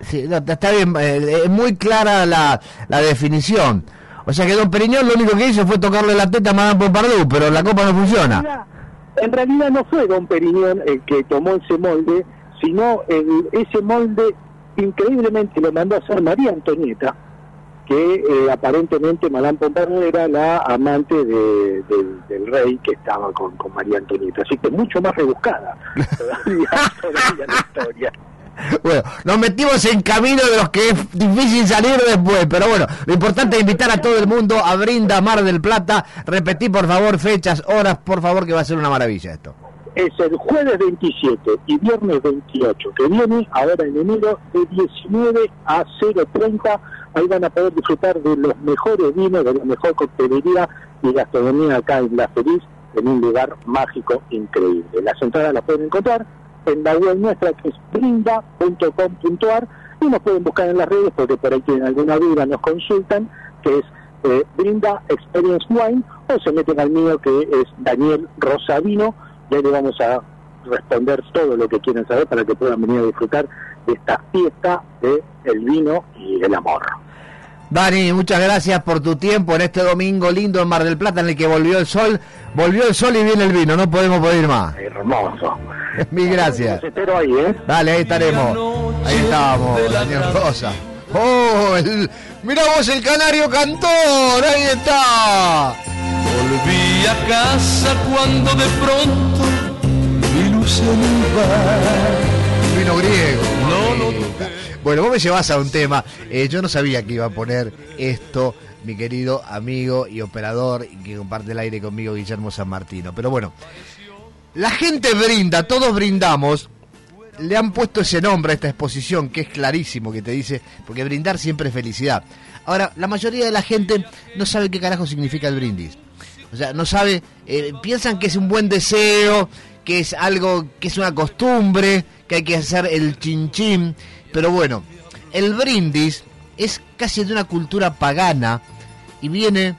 sí. no, está bien, eh, es muy clara la, la definición. O sea que Don Periñón lo único que hizo fue tocarle la teta a Madame Pompardou, pero la copa no funciona. En realidad no fue Don Periñón el que tomó ese molde, sino el, ese molde increíblemente lo mandó a hacer María Antonieta, que eh, aparentemente Madame Pompardou era la amante de, del rey que estaba con, con María Antonieta. Así que mucho más rebuscada todavía, [laughs] todavía la historia. Bueno, nos metimos en camino de los que es difícil salir después, pero bueno, lo importante es invitar a todo el mundo a Brinda Mar del Plata. Repetí por favor fechas, horas, por favor, que va a ser una maravilla esto. Es el jueves 27 y viernes 28, que viene ahora en enero de 19 a 0.30. Ahí van a poder disfrutar de los mejores vinos, de la mejor coctelería y gastronomía acá en La Feliz, en un lugar mágico increíble. Las entradas las pueden encontrar en la web nuestra que es brinda.com.ar y nos pueden buscar en las redes porque por ahí tienen alguna duda, nos consultan, que es eh, Brinda Experience Wine o se meten al mío que es Daniel Rosavino y ahí le vamos a responder todo lo que quieren saber para que puedan venir a disfrutar de esta fiesta de el vino y el amor. Dani, muchas gracias por tu tiempo en este domingo lindo en Mar del Plata en el que volvió el sol, volvió el sol y viene el vino, no podemos pedir más. Hermoso. [laughs] Mil gracias. Los espero ahí, ¿eh? Dale, ahí estaremos. Ahí estábamos, Daniel Rosa. Oh, el, mirá vos el canario cantor, ahí está. Volví a casa cuando de pronto mi luz se me va. Vino griego. Bueno, vos me llevas a un tema. Eh, yo no sabía que iba a poner esto, mi querido amigo y operador, que comparte el aire conmigo, Guillermo San Martino. Pero bueno, la gente brinda, todos brindamos. Le han puesto ese nombre a esta exposición, que es clarísimo, que te dice, porque brindar siempre es felicidad. Ahora, la mayoría de la gente no sabe qué carajo significa el brindis. O sea, no sabe, eh, piensan que es un buen deseo, que es algo, que es una costumbre, que hay que hacer el chinchín. Pero bueno, el brindis es casi de una cultura pagana y viene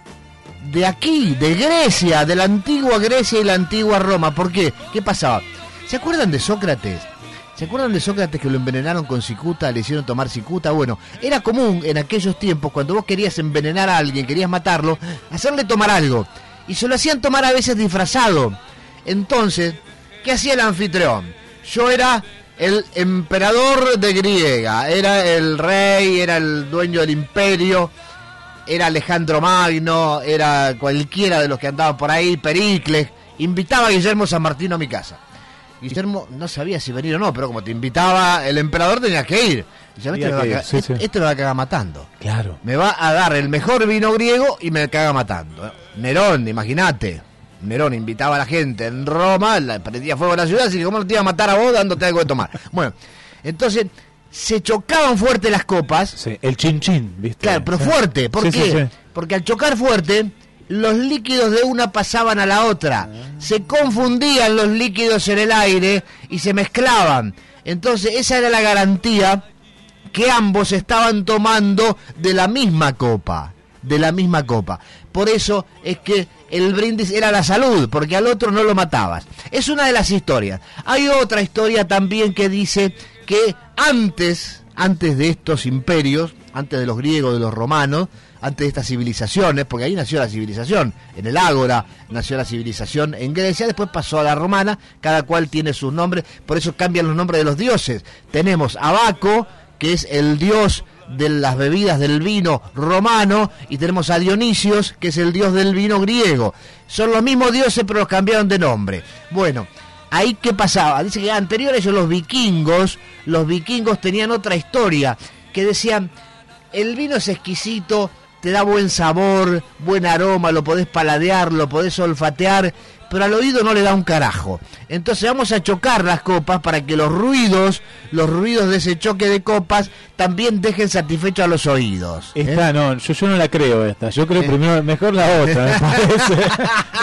de aquí, de Grecia, de la antigua Grecia y la antigua Roma. ¿Por qué? ¿Qué pasaba? ¿Se acuerdan de Sócrates? ¿Se acuerdan de Sócrates que lo envenenaron con cicuta, le hicieron tomar cicuta? Bueno, era común en aquellos tiempos, cuando vos querías envenenar a alguien, querías matarlo, hacerle tomar algo. Y se lo hacían tomar a veces disfrazado. Entonces, ¿qué hacía el anfitrión? Yo era el emperador de Griega, era el rey, era el dueño del imperio, era Alejandro Magno, era cualquiera de los que andaban por ahí, Pericles. Invitaba a Guillermo San Martino a mi casa. Guillermo no sabía si venir o no, pero como te invitaba el emperador tenía que ir. Este, me va sí, sí. este me va a cagar matando. Claro. Me va a dar el mejor vino griego y me caga matando. Nerón, imagínate. Nerón invitaba a la gente en Roma, la, prendía fuego a la ciudad, así que ¿cómo no te iba a matar a vos dándote algo de tomar? Bueno, entonces se chocaban fuerte las copas. Sí, el chin chin, ¿viste? Claro, pero fuerte. ¿Por Sí, qué? sí. Porque al chocar fuerte, los líquidos de una pasaban a la otra. Se confundían los líquidos en el aire y se mezclaban. Entonces, esa era la garantía que ambos estaban tomando de la misma copa. De la misma copa. Por eso es que el brindis era la salud, porque al otro no lo matabas. Es una de las historias. Hay otra historia también que dice que antes, antes de estos imperios, antes de los griegos, de los romanos, antes de estas civilizaciones, porque ahí nació la civilización, en el Ágora nació la civilización en Grecia, después pasó a la romana, cada cual tiene sus nombres, por eso cambian los nombres de los dioses. Tenemos a Baco, que es el dios de las bebidas del vino romano, y tenemos a Dionisios, que es el dios del vino griego. Son los mismos dioses, pero los cambiaron de nombre. Bueno, ahí qué pasaba. Dice que anterior a ellos los vikingos, los vikingos tenían otra historia, que decían, el vino es exquisito, te da buen sabor, buen aroma, lo podés paladear, lo podés olfatear, pero al oído no le da un carajo. Entonces vamos a chocar las copas para que los ruidos, los ruidos de ese choque de copas, también dejen satisfechos a los oídos. ¿eh? Esta no, yo, yo no la creo esta. Yo creo primero, mejor la otra, me [laughs] parece.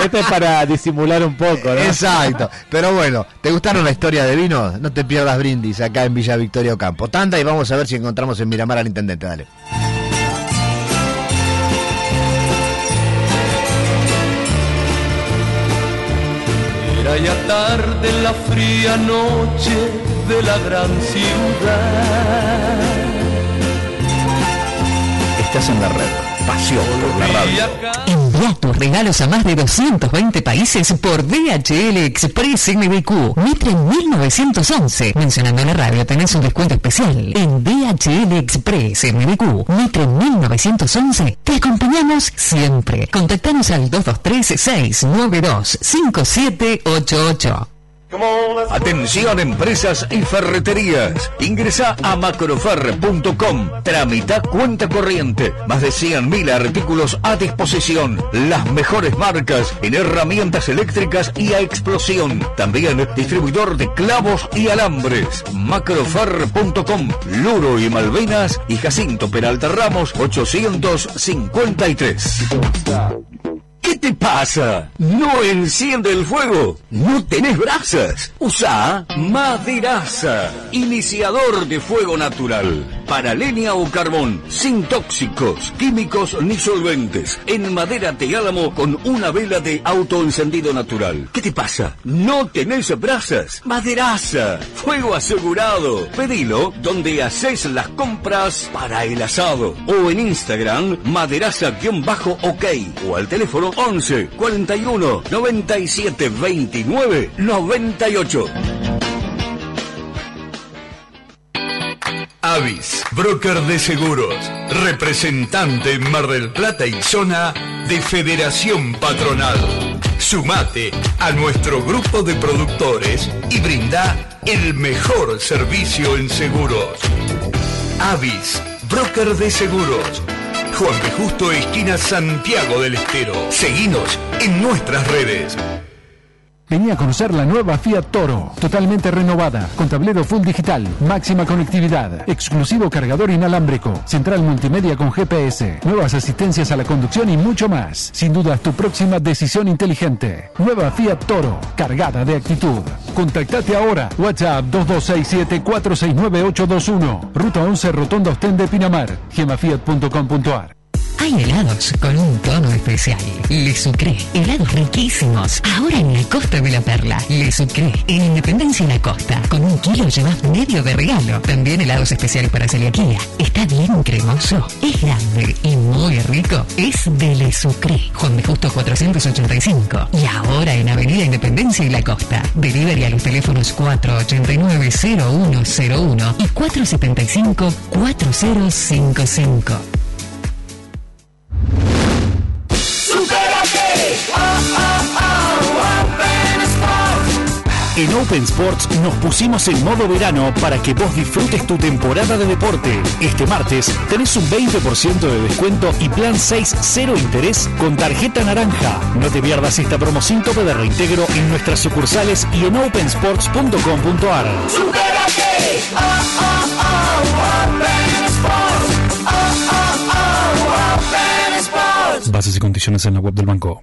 Esta es para disimular un poco, ¿no? Exacto. Pero bueno, ¿te gustaron la historia de vino? No te pierdas brindis acá en Villa Victoria Ocampo. Tanda y vamos a ver si encontramos en Miramar al intendente. Dale. Ya tarde en la fría noche de la gran ciudad. Estás en la red. Pasión por la radio. Tus regalos a más de 220 países por DHL Express MBQ. Mitre 1911. Mencionando la radio tenés un descuento especial. En DHL Express MBQ. Mitre 1911. Te acompañamos siempre. Contactanos al 223-692-5788. Atención empresas y ferreterías. Ingresa a macrofer.com. Tramita cuenta corriente. Más de 100.000 artículos a disposición. Las mejores marcas en herramientas eléctricas y a explosión. También distribuidor de clavos y alambres. Macrofer.com. Luro y Malvinas y Jacinto Peralta Ramos 853. ¿Qué te pasa? ¿No enciende el fuego? ¿No tenés brasas? Usa Maderasa, iniciador de fuego natural. Para leña o carbón, sin tóxicos, químicos ni solventes. En madera de álamo con una vela de autoencendido natural. ¿Qué te pasa? ¿No tenés brasas? Maderasa, fuego asegurado. Pedilo donde haces las compras para el asado. O en Instagram, maderasa-ok. O al teléfono 11 41 97 29 98. Avis, broker de seguros, representante en Mar del Plata y zona de Federación Patronal. Sumate a nuestro grupo de productores y brinda el mejor servicio en seguros. Avis, broker de seguros. Juan de Justo, esquina Santiago del Estero. Seguinos en nuestras redes. Vení a conocer la nueva Fiat Toro, totalmente renovada, con tablero full digital, máxima conectividad, exclusivo cargador inalámbrico, central multimedia con GPS, nuevas asistencias a la conducción y mucho más. Sin duda, tu próxima decisión inteligente. Nueva Fiat Toro, cargada de actitud. Contactate ahora. WhatsApp 2267-469821. Ruta 11 Rotonda Ostend de Pinamar. gemafiat.com.ar. Hay helados con un tono especial. Le Sucré. Helados riquísimos. Ahora en la Costa de la Perla. Le Sucré. En Independencia y la Costa. Con un kilo llevas medio de regalo. También helados especiales para celiaquía. Está bien cremoso. Es grande y muy rico. Es de Le Sucré. Juan de Justo 485. Y ahora en Avenida Independencia y la Costa. Delivery a los teléfonos 489-0101 y 475-4055. En Open Sports nos pusimos en modo verano para que vos disfrutes tu temporada de deporte. Este martes tenés un 20% de descuento y plan 6 cero interés con tarjeta naranja. No te pierdas esta promo sin tope de reintegro en nuestras sucursales y en opensports.com.ar. Bases y condiciones en la web del banco.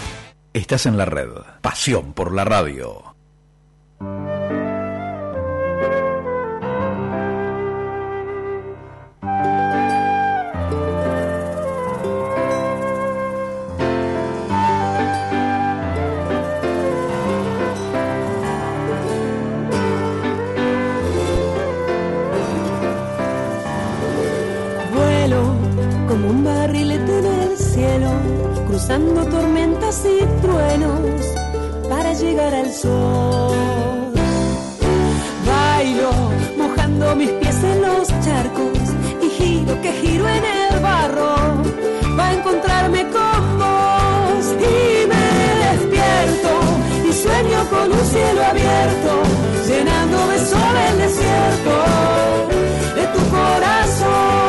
Estás en la red. Pasión por la radio. Vuelo como un barrilete del cielo, cruzando tormentas y truenos para llegar al sol. Bailo mojando mis pies en los charcos y giro que giro en el barro para encontrarme con vos y me despierto y sueño con un cielo abierto llenando de sol el desierto de tu corazón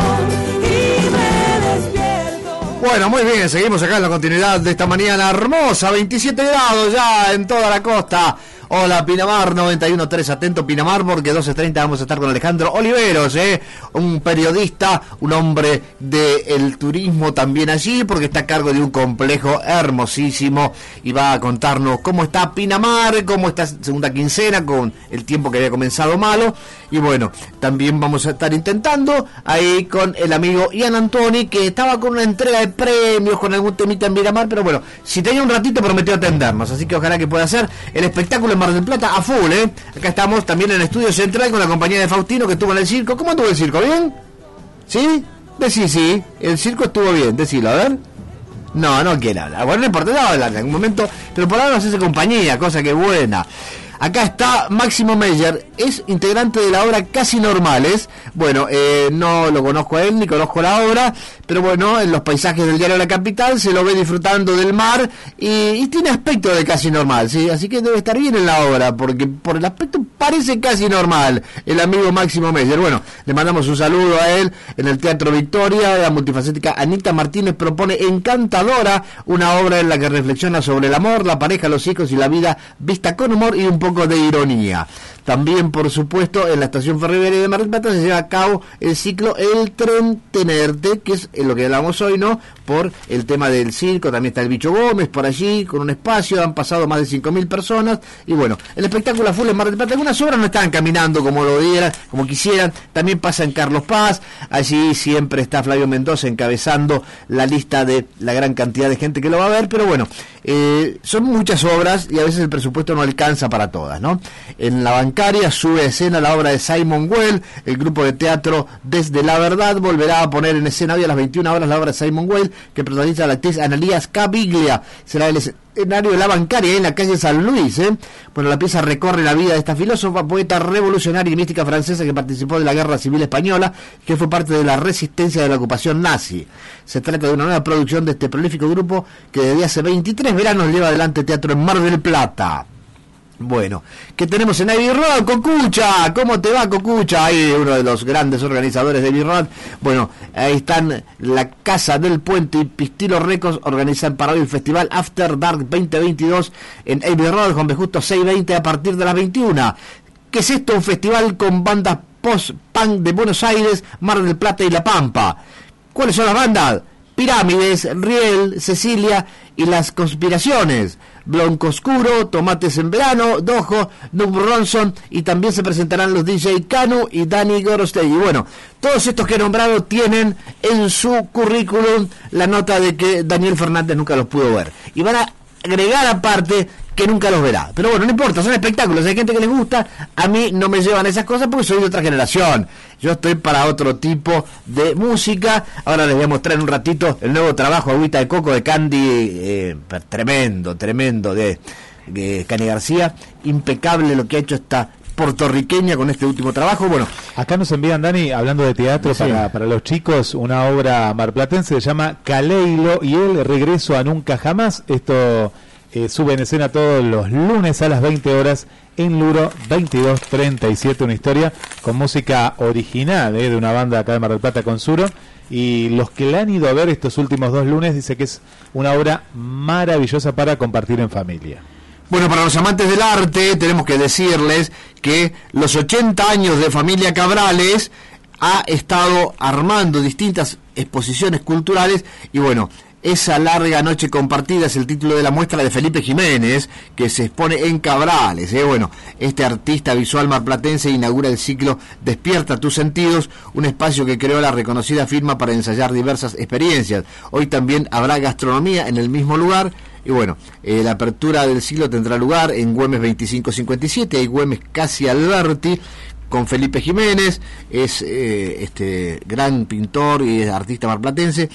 Bueno, muy bien, seguimos acá en la continuidad de esta mañana hermosa, 27 grados ya en toda la costa. Hola Pinamar 91.3, atento Pinamar porque 12.30 vamos a estar con Alejandro Oliveros, ¿eh? un periodista, un hombre del turismo también allí porque está a cargo de un complejo hermosísimo y va a contarnos cómo está Pinamar, cómo está segunda quincena con el tiempo que había comenzado malo y bueno, también vamos a estar intentando ahí con el amigo Ian Antoni que estaba con una entrega de premios, con algún temita en Miramar, pero bueno, si tenía un ratito prometió atendernos, así que ojalá que pueda hacer el espectáculo en Mar del Plata a full, ¿eh? Acá estamos también en el estudio central con la compañía de Faustino que estuvo en el circo. ¿Cómo estuvo el circo? ¿Bien? ¿Sí? Decí sí, el circo estuvo bien, decilo, a ver. No, no quiere hablar. Bueno, no importa, no hablar en algún momento, pero por ahora nos hace compañía, cosa que buena. Acá está Máximo Meyer, es integrante de la obra Casi Normales. Bueno, eh, no lo conozco a él ni conozco la obra, pero bueno, en los paisajes del diario La Capital se lo ve disfrutando del mar y, y tiene aspecto de casi normal, ¿sí? Así que debe estar bien en la obra, porque por el aspecto parece casi normal el amigo Máximo Meyer. Bueno, le mandamos un saludo a él en el Teatro Victoria. La multifacética Anita Martínez propone Encantadora, una obra en la que reflexiona sobre el amor, la pareja, los hijos y la vida vista con humor y un poco de ironía. También por supuesto en la estación ferroviaria de Mar del Plata se lleva a cabo el ciclo El Tren Tenerte, que es lo que hablamos hoy, ¿no? Por el tema del circo, también está el Bicho Gómez por allí, con un espacio, han pasado más de 5.000 personas, y bueno, el espectáculo full en Mar del Plata, algunas obras no estaban caminando como lo dieran, como quisieran, también pasa en Carlos Paz, allí siempre está Flavio Mendoza encabezando la lista de la gran cantidad de gente que lo va a ver, pero bueno, eh, son muchas obras y a veces el presupuesto no alcanza para todas, ¿no? En la bancaria sube escena la obra de Simon Well, el grupo de teatro Desde la Verdad volverá a poner en escena hoy a las 21 horas la obra de Simon Well, que protagoniza la actriz Analías Caviglia, será el escenario de la bancaria en la calle San Luis, ¿eh? Bueno, la pieza recorre la vida de esta filósofa, poeta revolucionaria y mística francesa que participó de la Guerra Civil Española, que fue parte de la resistencia de la ocupación nazi. Se trata de una nueva producción de este prolífico grupo que desde hace 23 veranos lleva adelante teatro en Mar del Plata. Bueno, ¿qué tenemos en Ivy Road? Cocucha, ¿cómo te va Cocucha? Ahí uno de los grandes organizadores de Ivy Road. Bueno, ahí están la Casa del Puente y Pistilo Records organizan para hoy el festival After Dark 2022 en Ivy Road, B. Justo 620 a partir de las 21. ¿Qué es esto? Un festival con bandas post-punk de Buenos Aires, Mar del Plata y La Pampa. ¿Cuáles son las bandas? Pirámides, Riel, Cecilia y las conspiraciones. Blanco Oscuro, Tomates en Verano, Dojo, Doug Ronson y también se presentarán los DJ Canu y Danny Gorostegui. Bueno, todos estos que he nombrado tienen en su currículum la nota de que Daniel Fernández nunca los pudo ver. Y van a agregar aparte que nunca los verá. Pero bueno, no importa, son espectáculos, hay gente que les gusta, a mí no me llevan esas cosas porque soy de otra generación. Yo estoy para otro tipo de música. Ahora les voy a mostrar en un ratito el nuevo trabajo Agüita de Coco de Candy, eh, tremendo, tremendo, de, de Cani García. Impecable lo que ha hecho esta puertorriqueña con este último trabajo. Bueno, acá nos envían, Dani, hablando de teatro para, para los chicos, una obra marplatense se llama Caleilo y el regreso a Nunca Jamás. Esto eh, sube en escena todos los lunes a las 20 horas en Luro 2237, una historia con música original eh, de una banda acá de Mar del Plata con Suro. Y los que la han ido a ver estos últimos dos lunes dice que es una obra maravillosa para compartir en familia. Bueno, para los amantes del arte tenemos que decirles que los 80 años de familia Cabrales ha estado armando distintas exposiciones culturales y bueno, esa larga noche compartida es el título de la muestra de Felipe Jiménez, que se expone en Cabrales. ¿eh? Bueno, este artista visual marplatense inaugura el ciclo Despierta tus sentidos, un espacio que creó la reconocida firma para ensayar diversas experiencias. Hoy también habrá gastronomía en el mismo lugar. Y bueno, eh, la apertura del ciclo tendrá lugar en Güemes 2557, hay Güemes casi Alberti, con Felipe Jiménez, es eh, este gran pintor y artista marplatense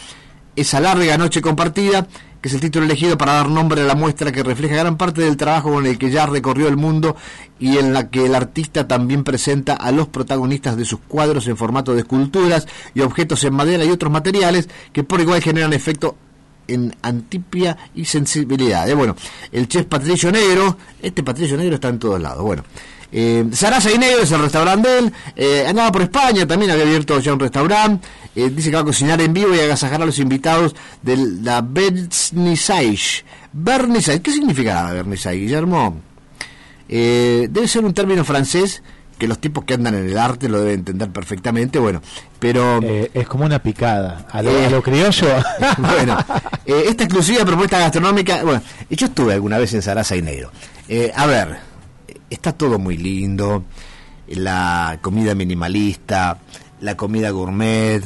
esa larga noche compartida, que es el título elegido para dar nombre a la muestra que refleja gran parte del trabajo con el que ya recorrió el mundo y en la que el artista también presenta a los protagonistas de sus cuadros en formato de esculturas y objetos en madera y otros materiales que por igual generan efecto en antipia y sensibilidad. Eh, bueno, el chef Patricio Negro, este Patricio Negro está en todos lados. Bueno, eh, Sarasa y Negro es el restaurante de él. Eh, andaba por España, también había abierto ya un restaurante. Eh, dice que va a cocinar en vivo y agasajar a los invitados de la Vernissage. Vernissage, ¿qué significa la Vernissage, Guillermo? Eh, debe ser un término francés que los tipos que andan en el arte lo deben entender perfectamente, bueno, pero... Eh, es como una picada, a lo, a lo criollo. [laughs] bueno, esta exclusiva propuesta gastronómica, bueno, yo estuve alguna vez en Sarasa y Negro. a ver, está todo muy lindo, la comida minimalista, la comida gourmet,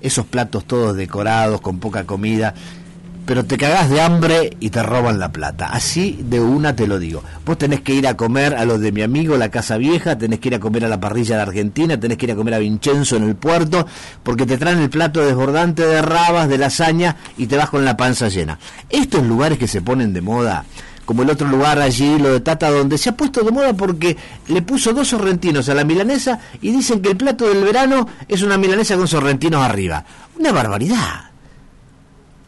esos platos todos decorados con poca comida, pero te cagás de hambre y te roban la plata. Así de una te lo digo. Vos tenés que ir a comer a los de mi amigo, la Casa Vieja, tenés que ir a comer a la parrilla de Argentina, tenés que ir a comer a Vincenzo en el puerto, porque te traen el plato desbordante de rabas, de lasaña y te vas con la panza llena. Estos lugares que se ponen de moda, como el otro lugar allí, lo de Tata, donde se ha puesto de moda porque le puso dos sorrentinos a la milanesa y dicen que el plato del verano es una milanesa con sorrentinos arriba. Una barbaridad.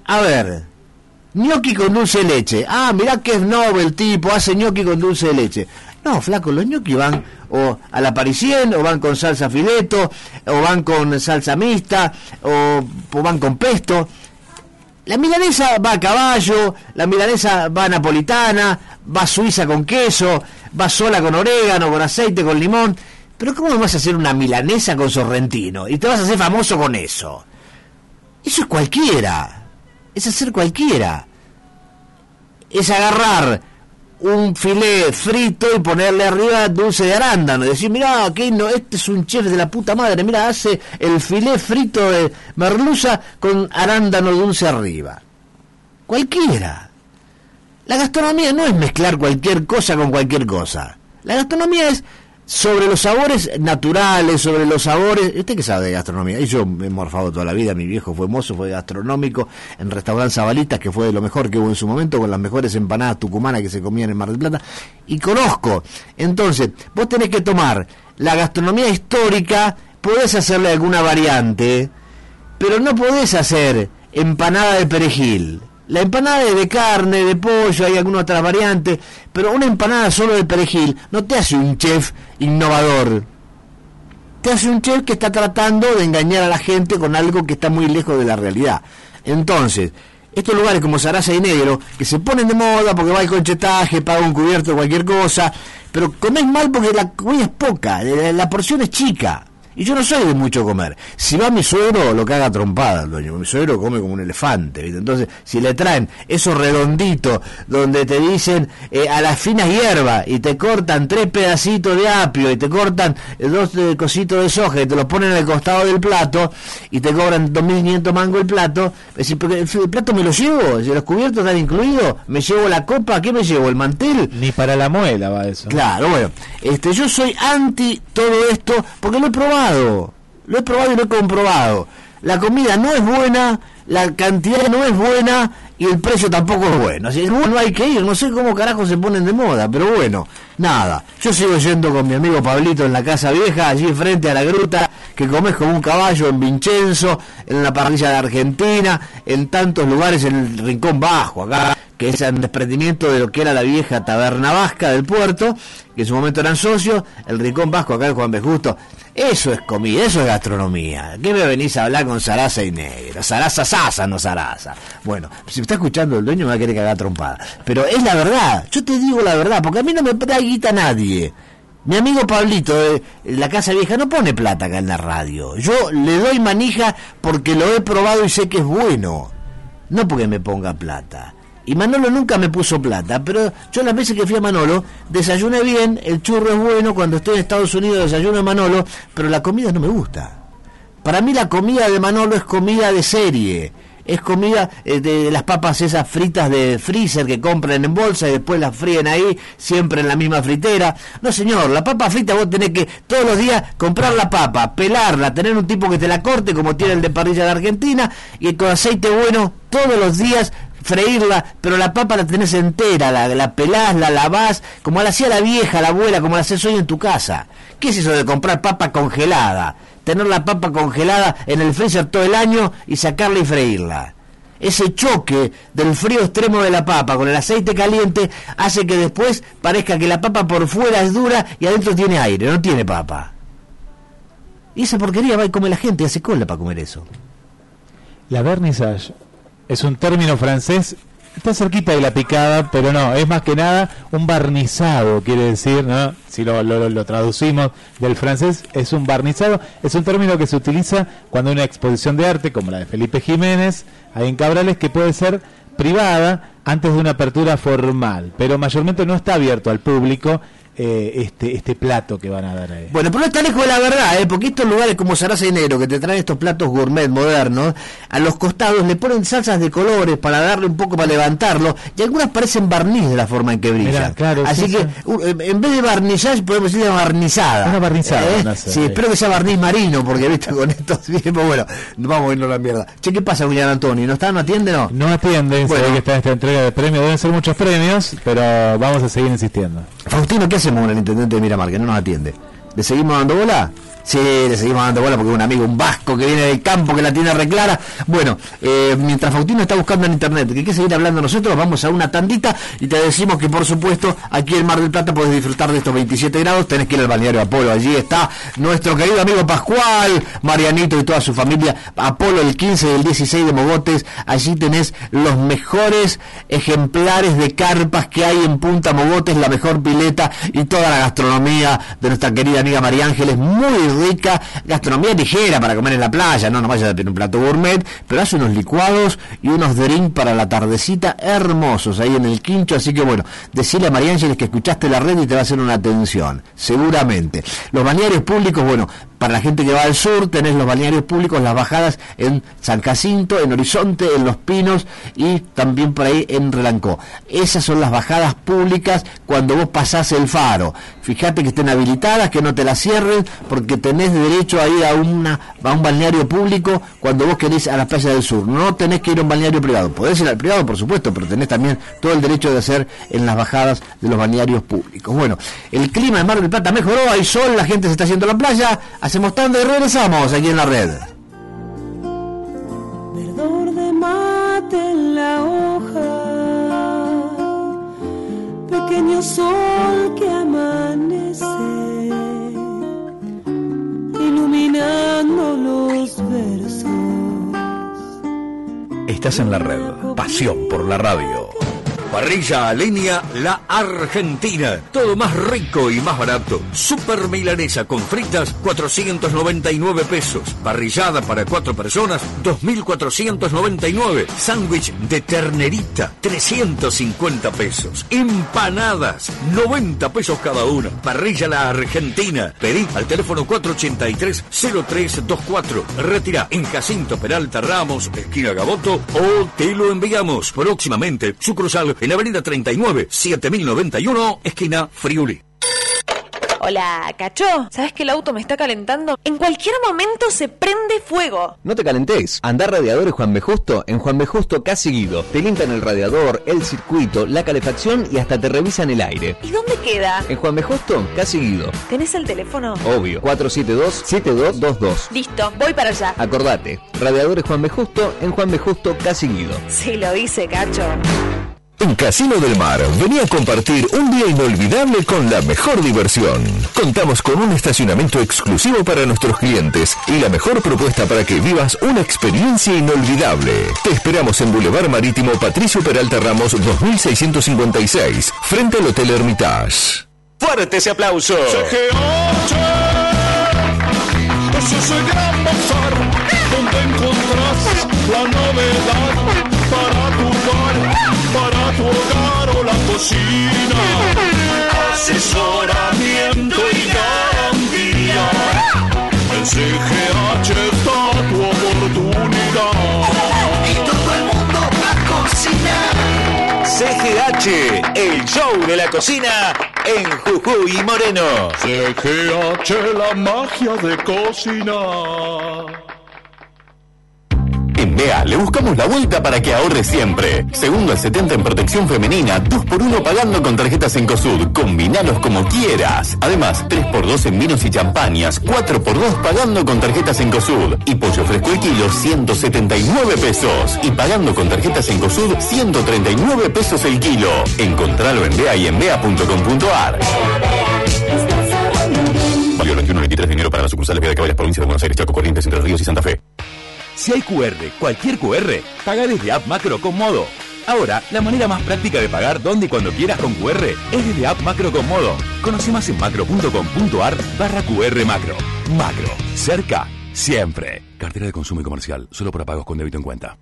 A ver, gnocchi con dulce de leche. Ah, mirá que es noble el tipo, hace gnocchi con dulce de leche. No, flaco, los gnocchi van o a la parisien, o van con salsa fileto, o van con salsa mixta, o, o van con pesto. La milanesa va a caballo, la milanesa va napolitana, va suiza con queso, va sola con orégano, con aceite, con limón. Pero ¿cómo vas a hacer una milanesa con sorrentino? Y te vas a hacer famoso con eso. Eso es cualquiera. Es hacer cualquiera. Es agarrar un filé frito y ponerle arriba dulce de arándano. Y decir, mira, aquí no, este es un chef de la puta madre. Mira, hace el filé frito de merluza con arándano dulce arriba. Cualquiera. La gastronomía no es mezclar cualquier cosa con cualquier cosa. La gastronomía es sobre los sabores naturales, sobre los sabores... ¿Usted qué sabe de gastronomía? Y yo me he morfado toda la vida, mi viejo fue mozo, fue gastronómico en restaurante Zabalitas, que fue de lo mejor que hubo en su momento, con las mejores empanadas tucumanas que se comían en Mar del Plata, y conozco. Entonces, vos tenés que tomar la gastronomía histórica, podés hacerle alguna variante, pero no podés hacer empanada de perejil. La empanada es de carne, de pollo, hay alguna otra variante, pero una empanada solo de perejil no te hace un chef innovador. Te hace un chef que está tratando de engañar a la gente con algo que está muy lejos de la realidad. Entonces, estos lugares como Sarasa y Negro, que se ponen de moda porque va el conchetaje, paga un cubierto, cualquier cosa, pero comés mal porque la comida es poca, la porción es chica. Y yo no soy de mucho comer. Si va mi suegro, lo caga trompada el dueño. Mi suegro come como un elefante. ¿viste? Entonces, si le traen esos redonditos donde te dicen eh, a las finas hierbas y te cortan tres pedacitos de apio y te cortan eh, dos eh, cositos de soja y te los ponen al costado del plato y te cobran 2.500 mangos el plato, decir, el, plato me lo llevo, los cubiertos están incluidos, me llevo la copa, ¿qué me llevo? ¿El mantel? Ni para la muela va eso. Claro, bueno, este, yo soy anti todo esto porque lo he probado. Lo he probado y lo he comprobado. La comida no es buena, la cantidad no es buena y el precio tampoco es bueno. Así es bueno, hay que ir. No sé cómo carajo se ponen de moda, pero bueno, nada. Yo sigo yendo con mi amigo Pablito en la casa vieja, allí frente a la gruta, que comes como un caballo en Vincenzo, en la parrilla de Argentina, en tantos lugares, en el rincón bajo, acá que es el desprendimiento de lo que era la vieja taberna vasca del puerto, que en su momento eran socios, el rincón vasco acá en Juan B. Eso es comida, eso es gastronomía. ¿Qué me venís a hablar con Sarasa y Negra? Sarasa Sasa, no Sarasa. Bueno, si me está escuchando el dueño me va a querer cagar trompada. Pero es la verdad, yo te digo la verdad, porque a mí no me da guita nadie. Mi amigo Pablito de la Casa Vieja no pone plata acá en la radio. Yo le doy manija porque lo he probado y sé que es bueno. No porque me ponga plata. Y Manolo nunca me puso plata, pero yo las veces que fui a Manolo desayuné bien, el churro es bueno, cuando estoy en Estados Unidos desayuno en Manolo, pero la comida no me gusta. Para mí la comida de Manolo es comida de serie, es comida eh, de las papas esas fritas de freezer que compran en bolsa y después las fríen ahí, siempre en la misma fritera. No señor, la papa frita vos tenés que todos los días comprar la papa, pelarla, tener un tipo que te la corte como tiene el de parrilla de Argentina y con aceite bueno todos los días freírla, pero la papa la tenés entera, la, la pelás, la lavás, como la hacía la vieja, la abuela, como la haces hoy en tu casa. ¿Qué es eso de comprar papa congelada? Tener la papa congelada en el freezer todo el año y sacarla y freírla. Ese choque del frío extremo de la papa con el aceite caliente hace que después parezca que la papa por fuera es dura y adentro tiene aire, no tiene papa. Y esa porquería va y come la gente, hace cola para comer eso. La vernissage es un término francés, está cerquita de la picada, pero no, es más que nada un barnizado, quiere decir, ¿no? Si lo, lo, traducimos del francés, es un barnizado, es un término que se utiliza cuando una exposición de arte, como la de Felipe Jiménez, ahí en Cabrales, que puede ser privada antes de una apertura formal, pero mayormente no está abierto al público eh, este este plato que van a dar ahí. Bueno, pero no está lejos de la verdad, ¿eh? porque estos lugares como Sarasa y Negro, que te traen estos platos gourmet modernos, a los costados le ponen salsas de colores para darle un poco, para levantarlo, y algunas parecen barniz de la forma en que brillan. Mirá, claro, Así sí, que, sí. u- en vez de barnizar, podemos decirle barnizada. Una barnizada, ¿Eh? no sé, sí, espero que sea barniz marino, porque viste con estos tiempos, bueno, vamos a irnos a la mierda. Che, ¿qué pasa, Julián Antonio? ¿No está? ¿No atiende? No. No atienden, se Bueno. ve que está esta entrega de premios, deben ser muchos premios, pero vamos a seguir insistiendo. Faustino, ¿qué hacemos con el intendente de Miramar, que no nos atiende? ¿Le seguimos dando bola? Sí, le seguimos dando bola porque un amigo, un vasco que viene del campo, que la tiene reclara. Bueno, eh, mientras Faustino está buscando en internet que que seguir hablando nosotros, vamos a una tandita y te decimos que por supuesto aquí en Mar del Plata podés disfrutar de estos 27 grados, tenés que ir al balneario Apolo, allí está nuestro querido amigo Pascual, Marianito y toda su familia, Apolo el 15 y el 16 de Mogotes, allí tenés los mejores ejemplares de carpas que hay en Punta Mogotes, la mejor pileta y toda la gastronomía de nuestra querida amiga María Ángeles, muy rica, gastronomía ligera para comer en la playa, no, no vayas a tener un plato gourmet, pero hace unos licuados y unos drinks para la tardecita hermosos ahí en el quincho, así que bueno, decirle a María Ángeles que escuchaste la red y te va a hacer una atención, seguramente. Los balnearios públicos, bueno, para la gente que va al sur, tenés los balnearios públicos, las bajadas en San Jacinto, en Horizonte, en Los Pinos y también por ahí en Relancó. Esas son las bajadas públicas cuando vos pasás el faro. Fíjate que estén habilitadas, que no te las cierren, porque tenés derecho a ir a, una, a un balneario público cuando vos querés a la playa del sur. No tenés que ir a un balneario privado. Podés ir al privado, por supuesto, pero tenés también todo el derecho de hacer en las bajadas de los balnearios públicos. Bueno, el clima de Mar del Plata mejoró, hay sol, la gente se está haciendo la playa, hacemos tanda y regresamos aquí en la red. verdor de mate en la hoja, pequeño sol que amanece, iluminando los versos. Estás en la red. Pasión por la radio. Parrilla a leña La Argentina. Todo más rico y más barato. Super milanesa con fritas, 499 pesos. Parrillada para cuatro personas, 2.499. Sándwich de ternerita, 350 pesos. Empanadas, 90 pesos cada una. Parrilla La Argentina. Pedí al teléfono 483-0324. Retirá en Jacinto Peralta Ramos, esquina Gaboto, o te lo enviamos próximamente. Sucursal en Avenida 39, 7091, esquina Friuli. Hola, cacho. ¿Sabes que el auto me está calentando? En cualquier momento se prende fuego. No te calentes. Andar radiadores Juan B. Justo en Juan B. Justo casi seguido. Te limpian el radiador, el circuito, la calefacción y hasta te revisan el aire. ¿Y dónde queda? En Juan B. Justo casi seguido. ¿Tenés el teléfono? Obvio. 472-7222. Listo, voy para allá. Acordate. Radiadores Juan B. Justo en Juan B. Justo casi seguido. Sí, lo hice, cacho. En Casino del Mar, venía a compartir un día inolvidable con la mejor diversión. Contamos con un estacionamiento exclusivo para nuestros clientes y la mejor propuesta para que vivas una experiencia inolvidable. Te esperamos en Boulevard Marítimo Patricio Peralta Ramos 2656, frente al Hotel Hermitage. Fuerte ese aplauso. Ese es el gran bazar donde encontrás la novedad para tu hogar o la cocina. Asesoramiento y garantía. En CGH está tu oportunidad. Y todo el mundo a cocinar. CGH, el show de la cocina en Jujuy y Moreno. CGH, la magia de cocinar. En BEA le buscamos la vuelta para que ahorres siempre. Segundo al 70 en protección femenina, 2x1 pagando con tarjetas en COSUD. Combinalos como quieras. Además, 3x2 en vinos y champañas, 4x2 pagando con tarjetas en COSUD. Y pollo fresco el kilo, 179 pesos. Y pagando con tarjetas en COSUD, 139 pesos el kilo. Encontralo en BEA y en BEA.com.ar. Válido el 21 23 de para las sucursales de Caballas, provincia de Buenos Aires, Chaco, Corrientes, Entre Ríos y Santa Fe. Si hay QR, cualquier QR, paga desde App Macro con Modo. Ahora, la manera más práctica de pagar donde y cuando quieras con QR es desde App Macro con Modo. Conoce más en macro.com.ar barra QR Macro. Macro, cerca, siempre. Cartera de consumo y comercial, solo para pagos con débito en cuenta.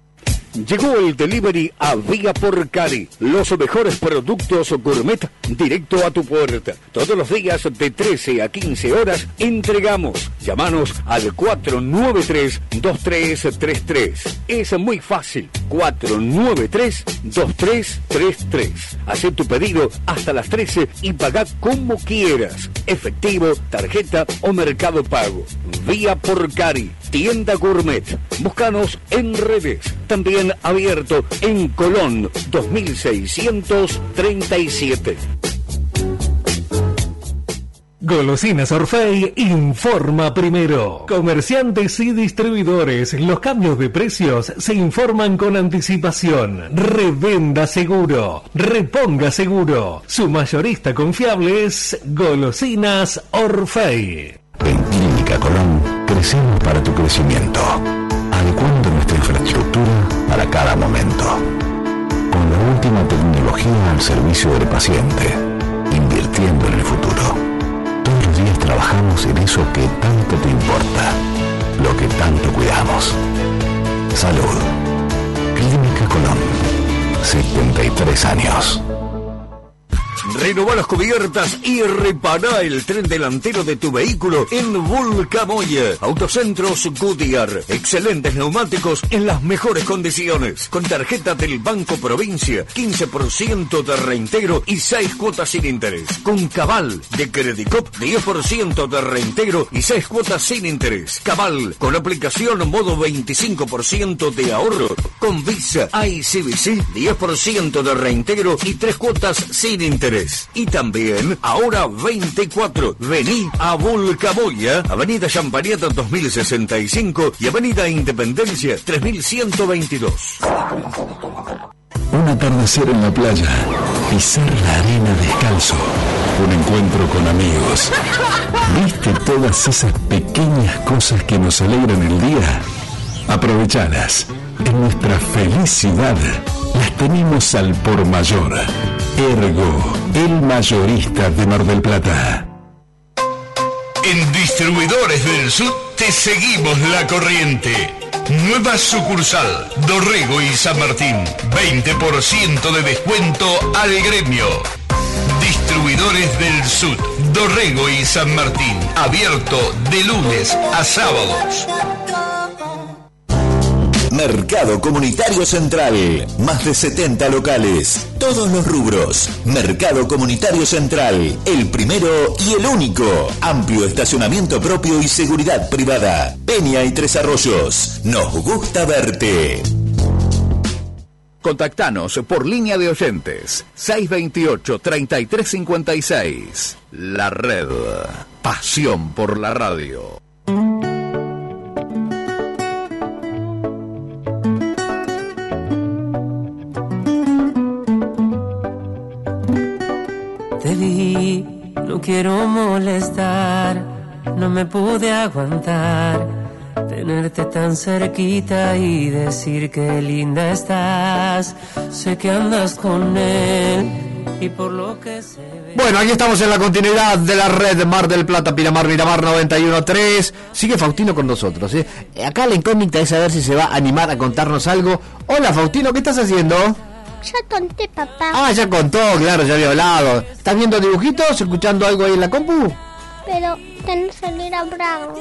Llegó el delivery a Vía por Cari. Los mejores productos gourmet directo a tu puerta. Todos los días de 13 a 15 horas entregamos. Llámanos al 493-2333. Es muy fácil. 493-2333. Haz tu pedido hasta las 13 y paga como quieras. Efectivo, tarjeta o mercado pago. Vía por Cari. Tienda Gourmet. Búscanos en redes. También abierto en Colón 2637. Golosinas Orfei informa primero. Comerciantes y distribuidores, los cambios de precios se informan con anticipación. Revenda seguro, reponga seguro. Su mayorista confiable es Golosinas Orfei. En Clínica Colón crecemos para tu crecimiento, adecuando nuestra infraestructura para cada momento. Con la última tecnología al servicio del paciente, invirtiendo en el futuro. Todos los días trabajamos en eso que tanto te importa, lo que tanto cuidamos. Salud. Clínica Colón. 73 años. Renová las cubiertas y repará el tren delantero de tu vehículo en Vulcamoya. Autocentros Goodyear. Excelentes neumáticos en las mejores condiciones. Con tarjeta del Banco Provincia, 15% de reintegro y 6 cuotas sin interés. Con Cabal de Credicop, 10% de reintegro y 6 cuotas sin interés. Cabal, con aplicación modo 25% de ahorro. Con Visa ICBC, 10% de reintegro y 3 cuotas sin interés. Y también, ahora 24, vení a Vulcamoya, Avenida Champariata 2065 y Avenida Independencia 3122. Un atardecer en la playa, pisar la arena descalzo, un encuentro con amigos. ¿Viste todas esas pequeñas cosas que nos alegran el día? Aprovechalas. En nuestra felicidad las tenemos al por mayor. Ergo, el mayorista de Mar del Plata. En Distribuidores del Sur te seguimos la corriente. Nueva sucursal, Dorrego y San Martín. 20% de descuento al gremio. Distribuidores del Sur, Dorrego y San Martín. Abierto de lunes a sábados. Mercado Comunitario Central. Más de 70 locales. Todos los rubros. Mercado Comunitario Central. El primero y el único. Amplio estacionamiento propio y seguridad privada. Peña y Tres Arroyos. Nos gusta verte. Contactanos por línea de oyentes 628-3356. La red. Pasión por la radio. No me pude aguantar. Tenerte tan cerquita y decir que linda estás. Sé que andas con él y por lo que se ve. Bueno, aquí estamos en la continuidad de la red Mar del Plata, Pinamar, Miramar 91.3. Sigue Faustino con nosotros. ¿eh? Acá la incógnita es saber si se va a animar a contarnos algo. Hola Faustino, ¿qué estás haciendo? Ya conté, papá. Ah, ya contó, claro, ya había hablado. ¿Estás viendo dibujitos, escuchando algo ahí en la compu? Pero tenés que salir a bravo.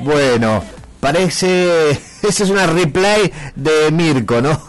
Bueno, parece... [laughs] Esa es una replay de Mirko, ¿no?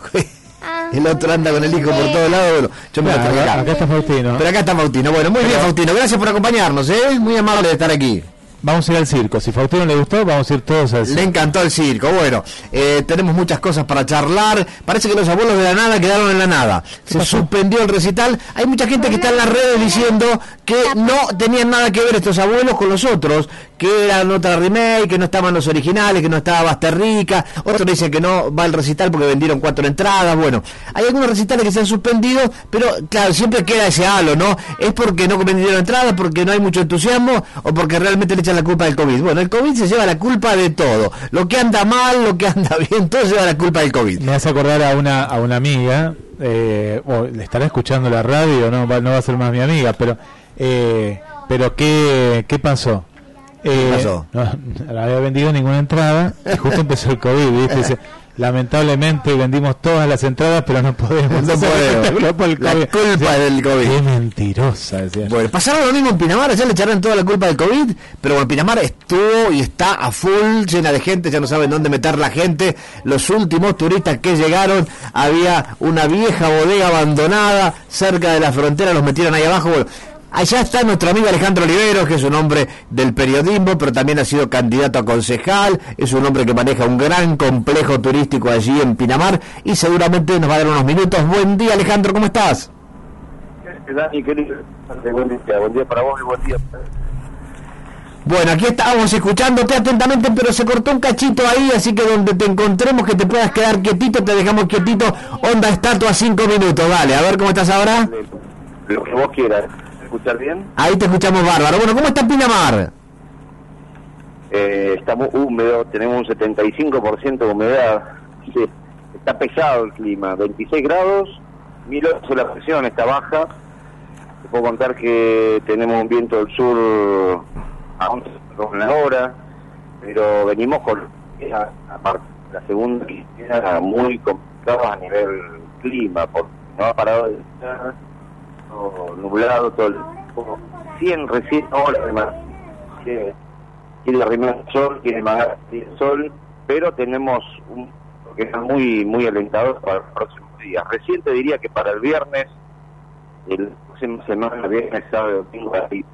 El otro anda con el hijo por todos lados. Bueno, yo me voy acá. acá está Faustino. Pero acá está Faustino. Bueno, muy bien, Faustino. Gracias por acompañarnos, ¿eh? Muy amable de estar aquí. Vamos a ir al circo. Si Faustino le gustó, vamos a ir todos al circo. Le encantó el circo. Bueno, eh, tenemos muchas cosas para charlar. Parece que los abuelos de la nada quedaron en la nada. Se suspendió el recital. Hay mucha gente que está en las redes diciendo que no tenían nada que ver estos abuelos con los otros, que eran otra remake, que no estaban los originales, que no estaba Basterrica. Otros dicen que no va el recital porque vendieron cuatro entradas. Bueno, hay algunos recitales que se han suspendido, pero claro, siempre queda ese halo, ¿no? Es porque no vendieron entradas, porque no hay mucho entusiasmo o porque realmente le echan la culpa del COVID. Bueno, el COVID se lleva la culpa de todo. Lo que anda mal, lo que anda [laughs] bien, todo se lleva la culpa del COVID. Me hace acordar a una, a una amiga, eh, o le estará escuchando la radio, no no va a ser más mi amiga, pero eh, pero ¿qué, qué pasó? Eh, pasó? [laughs] No, no había vendido ninguna entrada y justo empezó el COVID, ¿viste? Dice, lamentablemente vendimos todas las entradas, pero no podemos. No podemos. [laughs] espectáculo por el La culpa del COVID. Qué mentirosa, decía. Bueno, pasaron lo mismo en Pinamar, ya le echaron toda la culpa del COVID, pero bueno, Pinamar estuvo y está a full, llena de gente, ya no saben dónde meter la gente. Los últimos turistas que llegaron, había una vieja bodega abandonada cerca de la frontera, los metieron ahí abajo. Bueno, allá está nuestro amigo Alejandro Oliveros, que es un hombre del periodismo, pero también ha sido candidato a concejal, es un hombre que maneja un gran complejo turístico allí en Pinamar y seguramente nos va a dar unos minutos. Buen día Alejandro, ¿cómo estás? Dani, querido, buen día, buen día para vos y buen día. Bueno, aquí estábamos escuchándote atentamente, pero se cortó un cachito ahí, así que donde te encontremos que te puedas quedar quietito, te dejamos quietito, onda estatua cinco minutos, vale, a ver cómo estás ahora. Lo que vos quieras. ¿Escuchar bien? Ahí te escuchamos bárbaro. Bueno, ¿cómo está Pinamar? Eh, está muy húmedo, tenemos un 75% de humedad. Sí, está pesado el clima, 26 grados, 1008 la presión está baja. Te puedo contar que tenemos un viento del sur a 11 kilómetros la hora, pero venimos con aparte, la segunda que era muy complicada a nivel clima, porque no ha parado de nublado todo el tiempo. 100 recién horas de más. Quiere, arrimar el sol, quiere magar el sol, pero tenemos un que es muy muy alentador para los próximos días. Recién te diría que para el viernes, el próximo semana, viernes, sábado, domingo, ahí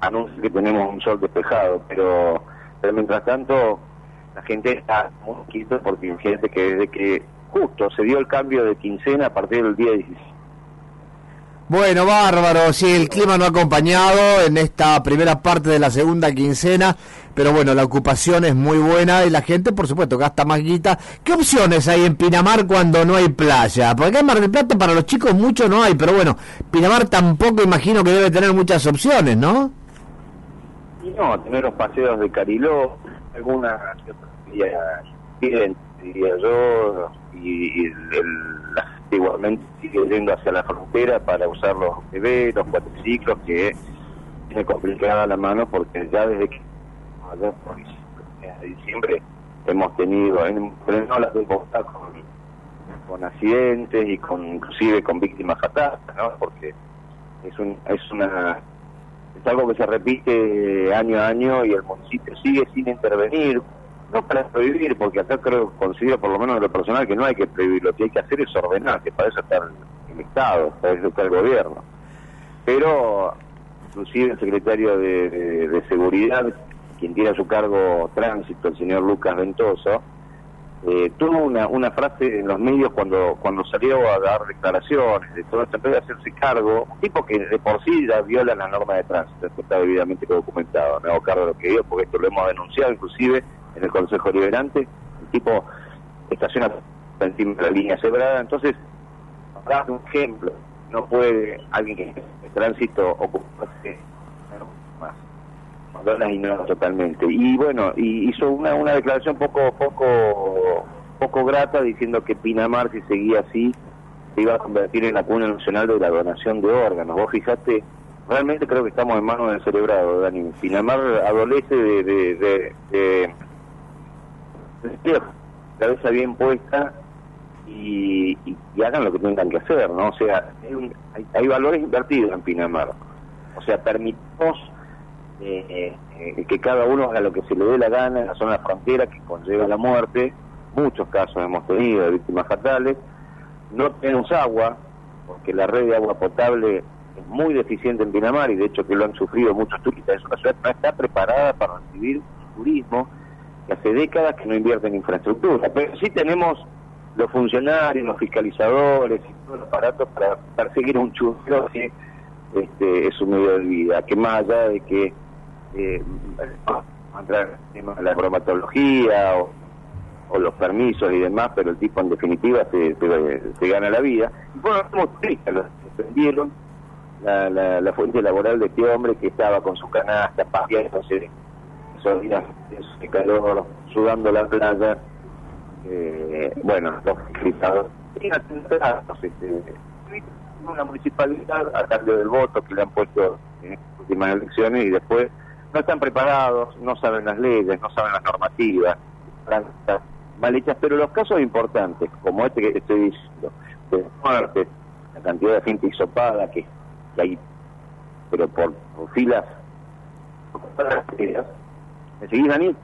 anuncia que tenemos un sol despejado, pero, pero mientras tanto la gente está muy quieta porque gente que desde que justo se dio el cambio de quincena a partir del día 16 Bueno, bárbaro, sí, el clima no ha acompañado en esta primera parte de la segunda quincena, pero bueno, la ocupación es muy buena y la gente, por supuesto, gasta más guita. ¿Qué opciones hay en Pinamar cuando no hay playa? Porque en Mar del Plata para los chicos mucho no hay, pero bueno, Pinamar tampoco imagino que debe tener muchas opciones, ¿no? Y no, tener los paseos de Cariló, algunas diría, yo, y, el- igualmente sigue yendo hacia la frontera para usar los TV, los cuatriciclos, que tiene complicada la mano porque ya desde que allá por diciembre, hemos tenido, hemos frenado la temporada con, con accidentes y con inclusive con víctimas fatales, ¿no? Porque es un, es una es algo que se repite año a año y el municipio sigue sin intervenir, no para prohibir, porque acá creo, considero por lo menos en lo personal que no hay que prohibir, lo que hay que hacer es ordenar, que para eso está el, Estado, para eso está el gobierno. Pero inclusive el secretario de, de- de Seguridad, quien tiene a su cargo tránsito, el señor Lucas Ventoso, eh, tuvo una, una frase en los medios cuando cuando salió a dar declaraciones de todo esto, en vez de hacerse cargo, un tipo que de por sí ya viola la norma de tránsito, esto está debidamente documentado, me hago cargo de lo que digo, porque esto lo hemos denunciado inclusive en el Consejo Liberante, el tipo estaciona encima de la línea cebrada, entonces, para un ejemplo, no puede alguien que en tránsito ocuparse más las ignora totalmente. Y bueno, y hizo una, una declaración poco, poco, poco grata diciendo que Pinamar, si seguía así, se iba a convertir en la cuna nacional de la donación de órganos. Vos fijate, realmente creo que estamos en manos del cerebrado, Dani. Pinamar adolece de, de, de, de- de cabeza bien puesta y, hagan lo que tengan que hacer, ¿no? O sea, hay, un- hay- hay valores invertidos en Pinamar. O sea, permitimos eh, eh, que cada uno haga lo que se le dé la gana en la zona frontera que conlleva la muerte. Muchos casos hemos tenido de víctimas fatales. No tenemos agua, porque la red de agua potable es muy deficiente en Pinamar y de hecho que lo han sufrido muchos turistas. Es una ciudad no está preparada para recibir turismo, hace décadas que no invierte en infraestructura. Pero sí tenemos los funcionarios, los fiscalizadores y todos los aparatos para perseguir un churro que este, es su medio de vida, que más allá de que eh, entrar en la bromatología o, los permisos y demás, pero el tipo en definitiva se, se- gana la vida. Y bueno, como turistas, los defendieron la, la, la fuente laboral de este hombre que estaba con su canasta paseándose esos días de calor, sudando la playa. Eh, bueno, los atentados, este, una municipalidad a cambio del voto que le han puesto en estas últimas elecciones y después no están preparados, no saben las leyes, no saben las normativas, están mal hechas, pero los casos importantes, como este que estoy diciendo, de muertes, la cantidad de gente hisopada que, que hay, pero por, por filas, ¿me seguís, Dani?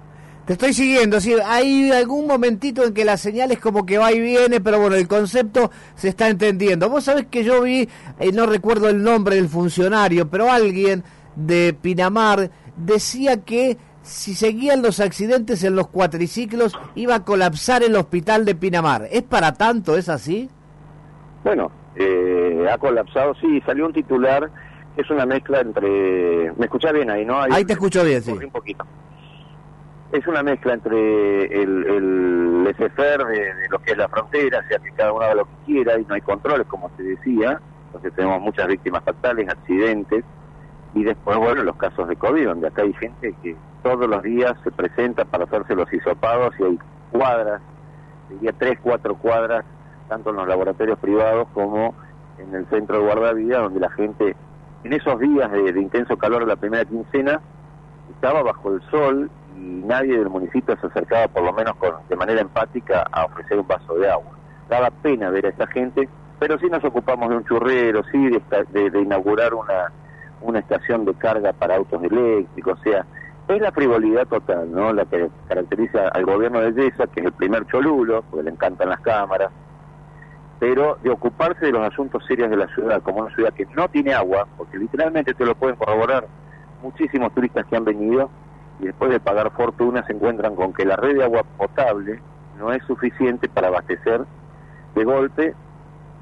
Te estoy siguiendo, sí, hay algún momentito en que la señal es como que va y viene, pero bueno, el concepto se está entendiendo. Vos sabés que yo vi, eh, no recuerdo el nombre del funcionario, pero alguien de Pinamar decía que si seguían los accidentes en los cuatriciclos iba a colapsar el hospital de Pinamar. ¿Es para tanto? ¿Es así? Bueno, eh, ha colapsado, sí, salió un titular es una mezcla entre... ¿Me escuchás bien ahí, no? Ahí te escucho bien, sí. Un poquito. Es una mezcla entre el, el laissez-faire de, lo que es la frontera, o sea que cada uno haga lo que quiera y no hay controles, como te decía, entonces tenemos muchas víctimas fatales, accidentes, y después, bueno, los casos de COVID, donde acá hay gente que todos los días se presenta para hacerse los hisopados y hay cuadras, diría tres, cuatro cuadras, tanto en los laboratorios privados como en el centro de guardavida, donde la gente, en esos días de intenso calor de la primera quincena, estaba bajo el sol y nadie del municipio se acercaba, por lo menos con, de manera empática, a ofrecer un vaso de agua. Daba pena ver a esta gente, pero sí nos ocupamos de un churrero, sí de, de- de inaugurar una, una estación de carga para autos eléctricos, o sea, es la frivolidad total, ¿no? La que caracteriza al gobierno de Yesa, que es el primer cholulo, porque le encantan las cámaras, pero de ocuparse de los asuntos serios de la ciudad, como una ciudad que no tiene agua, porque literalmente te lo pueden corroborar muchísimos turistas que han venido y después de pagar fortuna se encuentran con que la red de agua potable no es suficiente para abastecer de golpe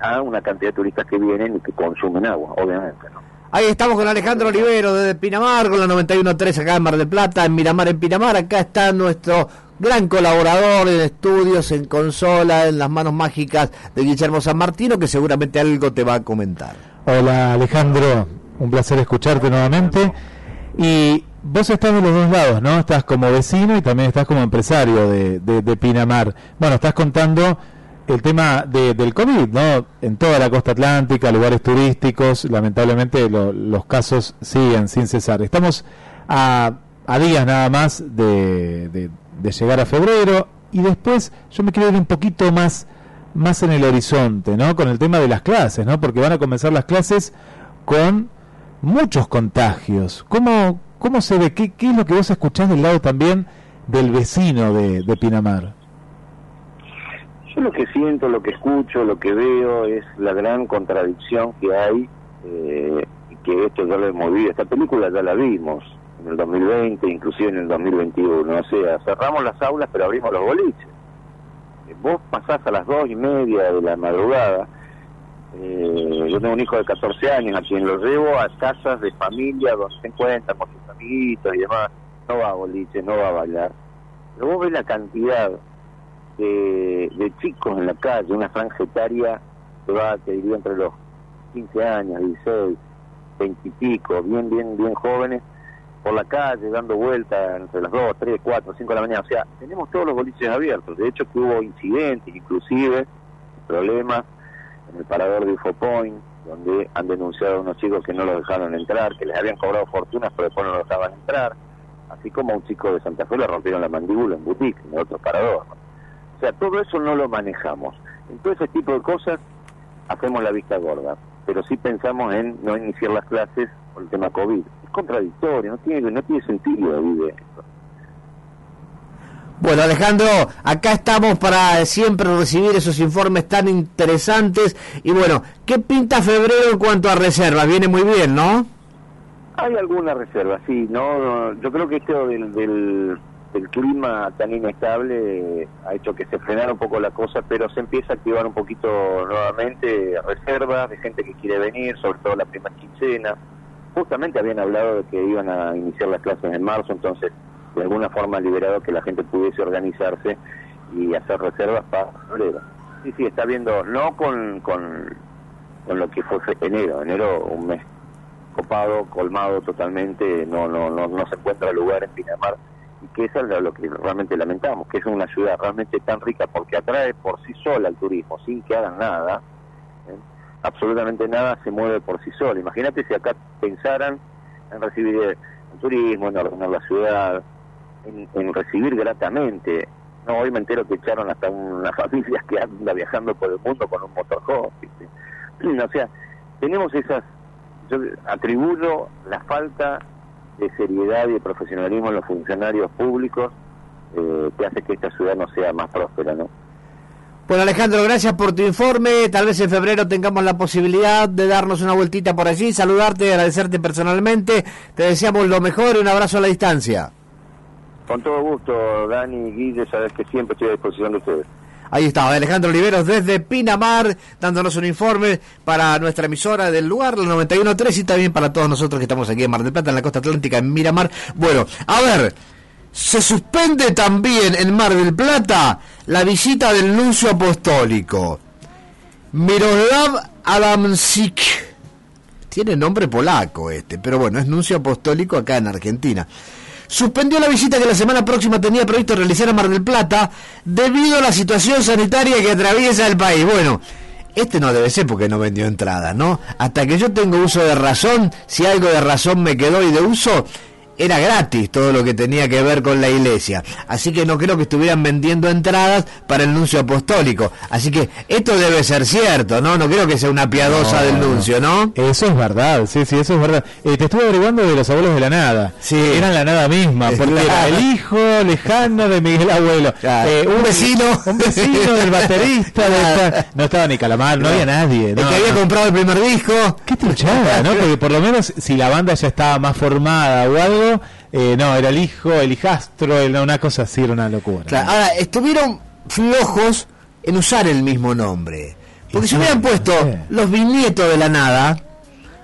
a una cantidad de turistas que vienen y que consumen agua, obviamente. ¿no? Ahí estamos con Alejandro Olivero desde Pinamar, con la 91.3 acá en Mar del Plata, en Miramar, en Pinamar. Acá está nuestro gran colaborador en estudios, en consola, en las manos mágicas de Guillermo San Martino, que seguramente algo te va a comentar. Hola Alejandro, un placer escucharte nuevamente. Y vos estás de los dos lados, ¿no? Estás como vecino y también estás como empresario de, de- Pinamar. Bueno, estás contando el tema de- del COVID, ¿no? En toda la costa atlántica, lugares turísticos, lamentablemente lo- los casos siguen sin cesar. Estamos a, a días nada más de, de- de llegar a febrero y después yo me quiero ir un poquito más más en el horizonte, ¿no? Con el tema de las clases, ¿no? Porque van a comenzar las clases con muchos contagios. ¿Cómo, cómo se ve? ¿Qué, qué es lo que vos escuchás del lado también del vecino de, de Pinamar? Yo lo que siento, lo que escucho, lo que veo es la gran contradicción que hay, eh, que esto ya lo hemos vivido, esta película ya la vimos en el 2020, inclusive en el 2021, o sea, cerramos las aulas pero abrimos los boliches. Eh, Vos pasás a las dos y media de la madrugada, eh, yo tengo un hijo de 14 años a quien lo llevo a casas de familia donde se encuentran con sus amiguitos y demás, no va a boliche, no va a bailar, pero vos ves la cantidad de, de chicos en la calle, una franja etaria que va, te diría, entre los 15 años, 16, 20 y pico, bien, bien, bien jóvenes, por la calle, dando vueltas entre las 2, 3, 4, 5 de la mañana. O sea, tenemos todos los boliches abiertos. De hecho, que hubo incidentes, inclusive, problemas en el parador de Infopoint, donde han denunciado a unos chicos que no los dejaron entrar, que les habían cobrado fortunas, pero después no los dejaban entrar. Así como a un chico de Santa Fe le rompieron la mandíbula en boutique, en otro parador. O sea, todo eso no lo manejamos. En todo ese tipo de cosas hacemos la vista gorda, pero sí pensamos en no iniciar las clases por el tema COVID. Es contradictorio, no tiene, no tiene sentido, vive. Bueno, Alejandro, acá estamos para siempre recibir esos informes tan interesantes. Y bueno, ¿qué pinta febrero en cuanto a reservas? Viene muy bien, ¿no? Hay alguna reserva, sí, no, yo creo que esto del, del, clima tan inestable eh, ha hecho que se frenara un poco la cosa, pero se empieza a activar un poquito nuevamente reservas de gente que quiere venir, sobre todo la primera quincena. Justamente habían hablado de que iban a iniciar las clases en marzo, entonces de alguna forma liberado que la gente pudiese organizarse y hacer reservas para. Sí, sí, está viendo, no con, con, con lo que fue enero, enero un mes copado, colmado totalmente, no, no, no, no se encuentra lugar en Pinamar y que eso es lo que realmente lamentamos, que es una ciudad realmente tan rica porque atrae por sí sola al turismo, sin que hagan nada, ¿eh? absolutamente nada se mueve por sí sola. Imagínate si acá pensaran en recibir el turismo, en ordenar la ciudad, en, recibir gratamente. No, hoy me entero que echaron hasta una familia que anda viajando por el mundo con un motorhome. ¿viste? O sea, tenemos esas yo atribuyo la falta de seriedad y de profesionalismo en los funcionarios públicos eh, que hace que esta ciudad no sea más próspera, ¿no? Bueno, Alejandro, gracias por tu informe. Tal vez en febrero tengamos la posibilidad de darnos una vueltita por allí, saludarte, agradecerte personalmente. Te deseamos lo mejor y un abrazo a la distancia. Con todo gusto, Dani Guille, sabes que siempre estoy a disposición de ustedes. Ahí estaba Alejandro Oliveros desde Pinamar, dándonos un informe para nuestra emisora del lugar, la 91.3, y también para todos nosotros que estamos aquí en Mar del Plata, en la costa atlántica, en Miramar. Bueno, a ver, se suspende también en Mar del Plata la visita del nuncio apostólico. Miroslav Adamsik. Tiene nombre polaco este, pero bueno, es nuncio apostólico acá en Argentina. Suspendió la visita que la semana próxima tenía previsto realizar a Mar del Plata debido a la situación sanitaria que atraviesa el país. Bueno, este no debe ser porque no vendió entrada, ¿no? Hasta que yo tengo uso de razón, si algo de razón me quedó y de uso, era gratis todo lo que tenía que ver con la iglesia. Así que no creo que estuvieran vendiendo entradas para el nuncio apostólico. Así que esto debe ser cierto, ¿no? No creo que sea una piadosa No, del no. nuncio, ¿no? Eso es verdad, sí, sí, eso es verdad. Eh, te estuve averiguando de los abuelos de la nada. Sí. Eran la nada misma, porque Claro. era el hijo lejano de Miguel Abuelo. Eh, Un vecino. Un vecino del baterista. de esta- No estaba ni Calamar, no, había nadie. El no, que había no. comprado el primer disco. Qué truchada, ¿no? Porque por lo menos si la banda ya estaba más formada o algo, eh, no, era el hijo, el hijastro, era una cosa así, era una locura. Claro, ahora, estuvieron flojos en usar el mismo nombre. Porque si hubieran puesto los bisnietos de la nada,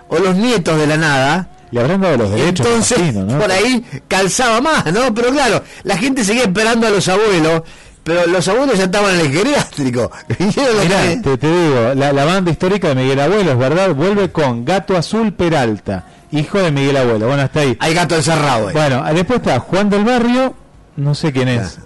o los nietos de la nada, Le habrán dado los derechos. entonces imagino, ¿no? por ahí calzaba más, ¿no? Pero claro, la gente seguía esperando a los abuelos, pero los abuelos ya estaban en el geriátrico. [laughs] Mirá, que- te, te digo, la, la banda histórica de Miguel Abuelo, es verdad, vuelve con Gato Azul Peralta, hijo de Miguel Abuelo. Bueno, hasta ahí. Hay gato encerrado. eh. Bueno, después está Juan del Barrio, no sé quién es.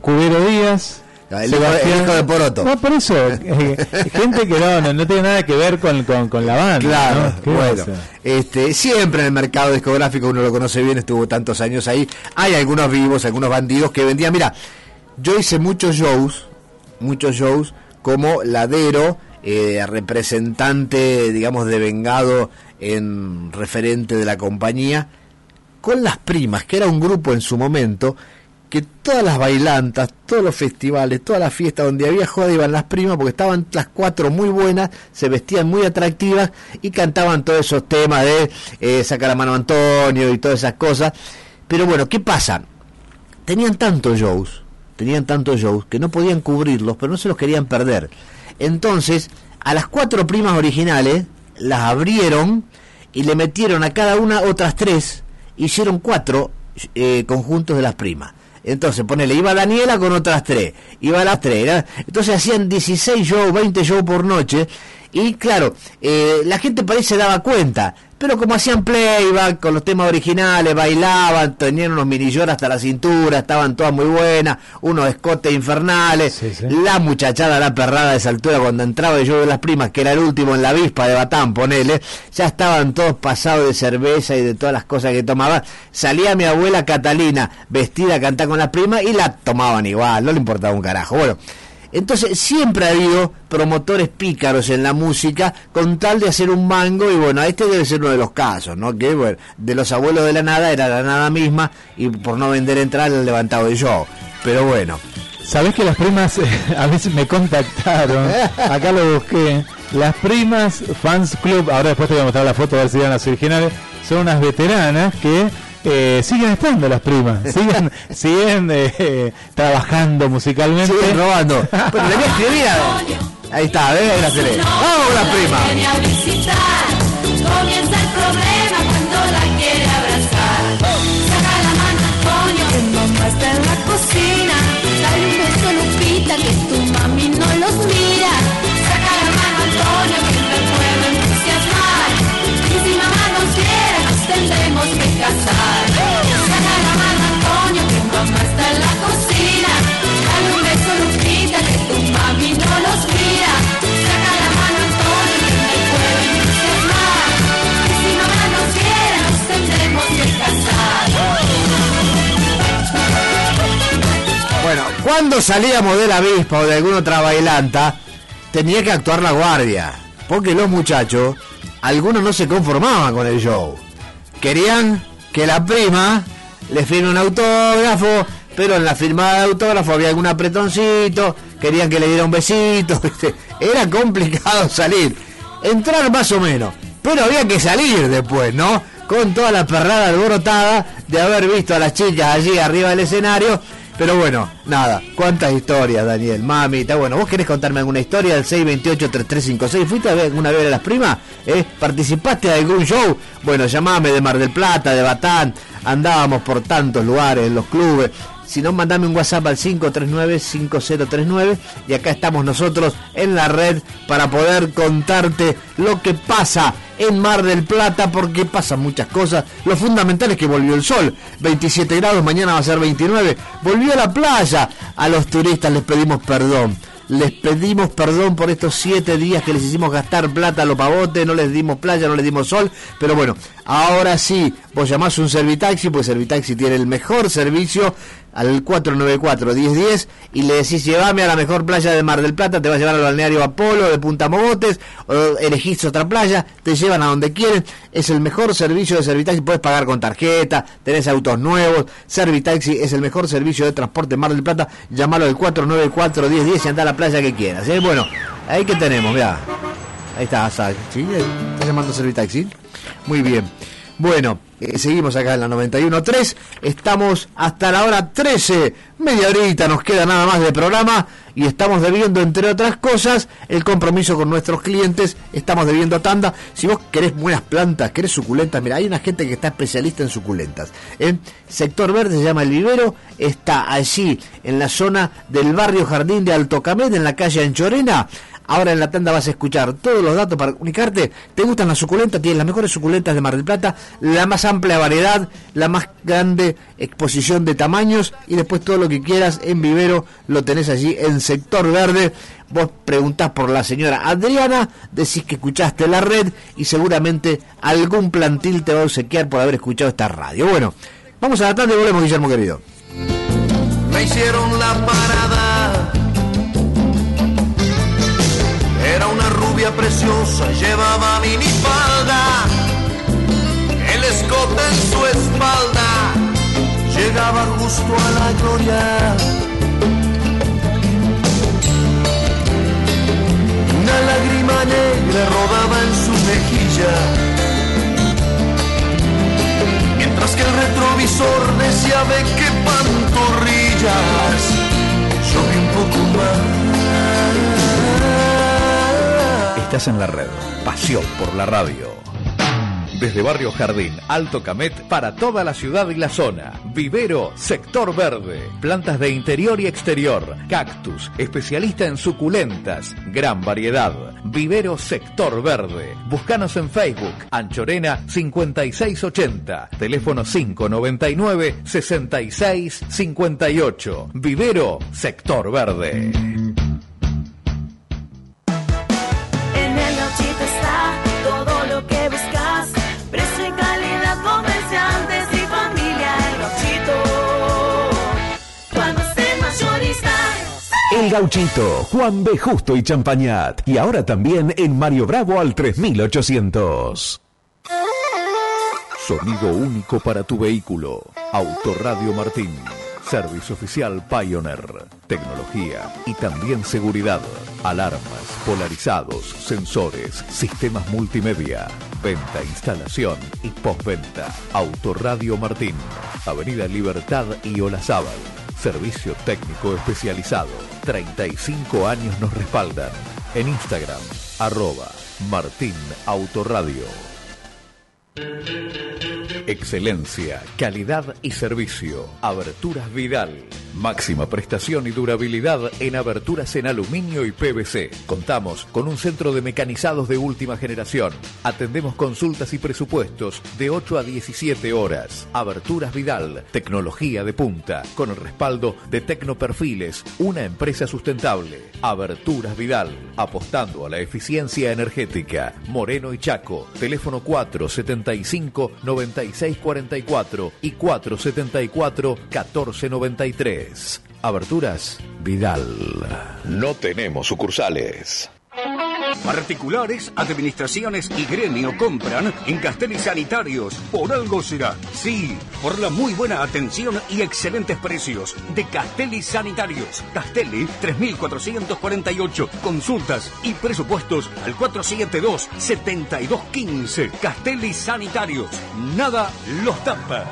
Cubero Díaz. Ah, el hijo de- el hijo de Poroto. No, por eso, eh, [laughs] gente que no, no, no tiene nada que ver con, con, con la banda. Claro, ¿no? ¿Qué bueno, este, siempre en el mercado discográfico uno lo conoce bien, estuvo tantos años ahí. Hay algunos vivos, algunos bandidos que vendían. Mira, yo hice muchos shows, muchos shows como ladero, eh, representante, digamos, de vengado en referente de la compañía, con las primas, que era un grupo en su momento que todas las bailantas, todos los festivales, todas las fiestas donde había joda iban las primas porque estaban las cuatro muy buenas, se vestían muy atractivas y cantaban todos esos temas de eh, sacar la mano a Antonio y todas esas cosas. Pero bueno, ¿qué pasa? Tenían tantos shows, tenían tantos shows que no podían cubrirlos, pero no se los querían perder. Entonces, a las cuatro primas originales las abrieron y le metieron a cada una otras tres, hicieron cuatro eh, conjuntos de las primas. Entonces, ponele, iba Daniela con otras tres, iba las tres, entonces hacían 16 shows, 20 shows por noche, y claro, eh, la gente por ahí se daba cuenta, pero como hacían playback con los temas originales, bailaban, tenían unos minillor hasta la cintura, estaban todas muy buenas, unos escotes infernales, la muchachada, la perrada de esa altura cuando entraba show de las primas, que era el último en la avispa de Batán, ponele, ya estaban todos pasados de cerveza y de todas las cosas que tomaban. Salía mi abuela Catalina vestida a cantar con las primas y la tomaban igual, no le importaba un carajo. Bueno, entonces siempre ha habido promotores pícaros en la música con tal de hacer un mango y bueno, este debe ser uno de los casos, ¿no? Que bueno, de los abuelos de la nada era la nada misma y por no vender entradas han levantado show. Pero bueno. Sabés que las primas eh, [laughs] a veces me contactaron, [laughs] acá lo busqué. Las primas Fans Club, ahora después te voy a mostrar la foto a ver si eran las originales, son unas veteranas que eh, siguen estando las primas, [laughs] siguen, siguen eh, trabajando musicalmente. Siguen robando. Pero le voy a escribir a- Ahí está, ¿ves? Ahí la tele. ¡Vamos, la prima! Viene a visitar, comienza el problema cuando la quiere abrazar. Saca la mano, Antonio, que mamá está en la cocina. Dale un beso, Lupita, que tu mami no los mira. Saca la mano, Antonio, que me puedo entusiasmar. Y si mamá nos quiere, nos que. Saca la mano, Antonio, que mamá está en la cocina. Dale un beso, Lupita, que tu mami no los mira. Saca la mano, Antonio, que me puedo entusiasmar. Y si mamá nos quiere, nos tendremos que casar. Bueno, cuando salíamos de la avispa o de alguna otra bailanta, tenía que actuar la guardia. Porque los muchachos, algunos no se conformaban con el show. Querían que la prima le firme un autógrafo, pero en la firmada de autógrafo había algún apretoncito, querían que le diera un besito, [laughs] era complicado salir. Entrar más o menos, pero había que salir después, ¿no? Con toda la perrada alborotada de haber visto a las chicas allí arriba del escenario Pero bueno, nada, cuántas historias, Daniel, mamita. Bueno, ¿vos querés contarme alguna historia del 628-3356? ¿Fuiste alguna vez a las primas? ¿Eh? ¿Participaste de algún show? Bueno, llamame de Mar del Plata, de Batán. Andábamos por tantos lugares, en los clubes. Si no, mandame un WhatsApp al 539-5039 y acá estamos nosotros en la red para poder contarte lo que pasa en Mar del Plata porque pasan muchas cosas. Lo fundamental es que volvió el sol, 27 grados, mañana va a ser 29. Volvió la playa. A los turistas les pedimos perdón. Les pedimos perdón por estos siete días que les hicimos gastar plata a los pavotes, no les dimos playa, no les dimos sol, pero bueno, ahora sí, vos llamás un Servitaxi, pues Servitaxi tiene el mejor servicio al 494-1010 y le decís llévame a la mejor playa de Mar del Plata, te va a llevar al balneario Apolo de Punta Mogotes, o elegís otra playa, te llevan a donde quieren, es el mejor servicio de Servitaxi, puedes pagar con tarjeta, tenés autos nuevos, Servitaxi es el mejor servicio de transporte en Mar del Plata, llamalo al 494-1010 y anda a la playa que quieras. ¿eh? Bueno, ahí que tenemos, vea. Ahí está, ¿sí? ¿Está llamando Servitaxi? Muy bien. Bueno, eh, seguimos acá en la 91.3. Estamos hasta la hora 13. Media horita nos queda nada más de programa. Y estamos debiendo, entre otras cosas, el compromiso con nuestros clientes. Estamos debiendo tanda. Si vos querés buenas plantas, querés suculentas, mira, hay una gente que está especialista en suculentas. En Sector Verde se llama El Vivero. Está allí, en la zona del barrio Jardín de Alto Camet, en la calle Anchorena. Ahora en la tanda vas a escuchar todos los datos para comunicarte. ¿Te gustan las suculentas? Tienes las mejores suculentas de Mar del Plata, la más amplia variedad, la más grande exposición de tamaños y después todo lo que quieras en vivero lo tenés allí en sector verde. Vos preguntás por la señora Adriana, decís que escuchaste la red y seguramente algún plantil te va a obsequiar por haber escuchado esta radio. Bueno, vamos a la tanda y volvemos, Guillermo querido. Me hicieron la parada rubia preciosa, llevaba minifalda, el escote en su espalda, llegaba justo a la gloria. Una lágrima negra rodaba en su mejilla, mientras que el retrovisor decía ve qué pantorrillas, yo vi un poco más. En la red. Pasión por la radio. Desde Barrio Jardín, Alto Camet, para toda la ciudad y la zona. Vivero, sector verde. Plantas de interior y exterior. Cactus, especialista en suculentas. Gran variedad. Vivero, sector verde. Búscanos en Facebook. Anchorena 5680. Teléfono 599 6658. Vivero, sector verde. Gauchito, Juan B. Justo y Champañat. Y ahora también en Mario Bravo al 3800. Sonido único para tu vehículo. Autoradio Martín. Servicio oficial Pioneer. Tecnología y también seguridad. Alarmas, polarizados, sensores, sistemas multimedia. Venta, instalación y postventa. Autoradio Martín. Avenida Libertad y Olazábal. Servicio técnico especializado. 35 años nos respaldan. En Instagram, arroba Martín Autoradio. Excelencia, calidad y servicio. Aberturas Vidal. Máxima prestación y durabilidad en aberturas en aluminio y PVC. Contamos con un centro de mecanizados de última generación. Atendemos consultas y presupuestos de 8 a 17 horas. Aberturas Vidal, tecnología de punta, con el respaldo de Tecnoperfiles, una empresa sustentable. Aberturas Vidal, apostando a la eficiencia energética. Moreno y Chaco, teléfono 475 9644 y 474 1493. Aberturas Vidal. No tenemos sucursales. Particulares, administraciones y gremio compran en Castelli Sanitarios. Por algo será. Sí, por la muy buena atención y excelentes precios de Castelli Sanitarios. Castelli 3448. Consultas y presupuestos al 472-7215. Castelli Sanitarios. Nada los tapa.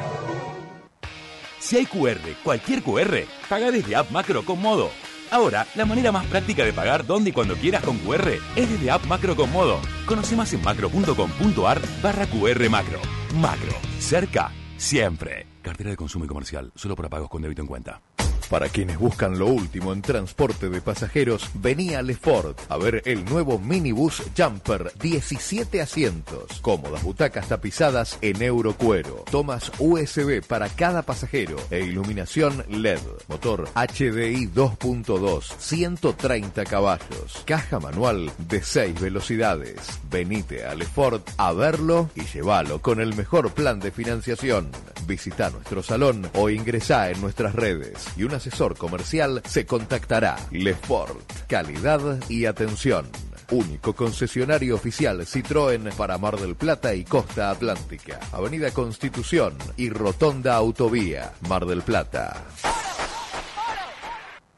Si hay QR, cualquier QR, paga desde App Macro con Modo. Ahora, la manera más práctica de pagar donde y cuando quieras con QR es desde App Macro con Modo. Conoce más en macro.com.ar barra QR Macro. Macro, cerca, siempre. Cartera de consumo y comercial, solo para pagos con débito en cuenta. Para quienes buscan lo último en transporte de pasajeros, venía a Lefort a ver el nuevo minibus Jumper 17 asientos, cómodas butacas tapizadas en eurocuero, tomas USB para cada pasajero e iluminación LED, motor HDI 2.2, 130 caballos, caja manual de 6 velocidades. Venite a Lefort a verlo y llévalo con el mejor plan de financiación. Visita nuestro salón o ingresá en nuestras redes. Y un asesor comercial se contactará. Lefort, calidad y atención. Único concesionario oficial Citroën para Mar del Plata y Costa Atlántica. Avenida Constitución y Rotonda Autovía, Mar del Plata.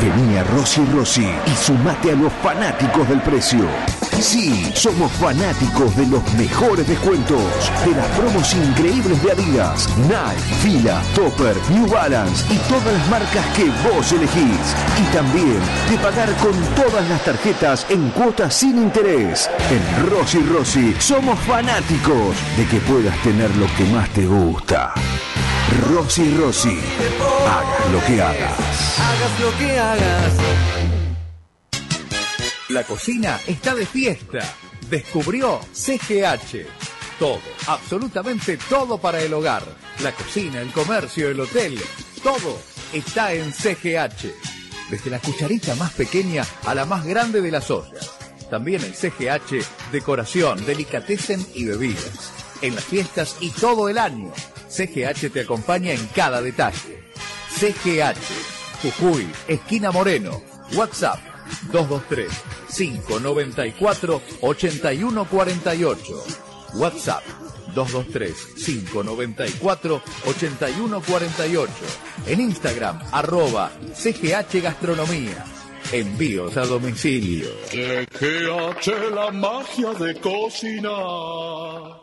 Vení a Rossi Rossi y sumate a los fanáticos del precio. Sí, somos fanáticos de los mejores descuentos, de las promos increíbles de Adidas, Nike, Fila, Topper, New Balance y todas las marcas que vos elegís. Y también de pagar con todas las tarjetas en cuotas sin interés. En Rossi Rossi somos fanáticos de que puedas tener lo que más te gusta. Rossi Rossi, hagas lo que hagas. Hagas lo que hagas. La cocina está de fiesta. Descubrió CGH. Todo, absolutamente todo para el hogar. La cocina, el comercio, el hotel, todo está en CGH. Desde la cucharita más pequeña a la más grande de las ollas. También en CGH, decoración, delicatessen y bebidas. En las fiestas y todo el año. CGH te acompaña en cada detalle. CGH, Jujuy, esquina Moreno. WhatsApp 223-594-8148. WhatsApp 223-594-8148. En Instagram, arroba CGH Gastronomía. Envíos a domicilio. CGH, la magia de cocinar.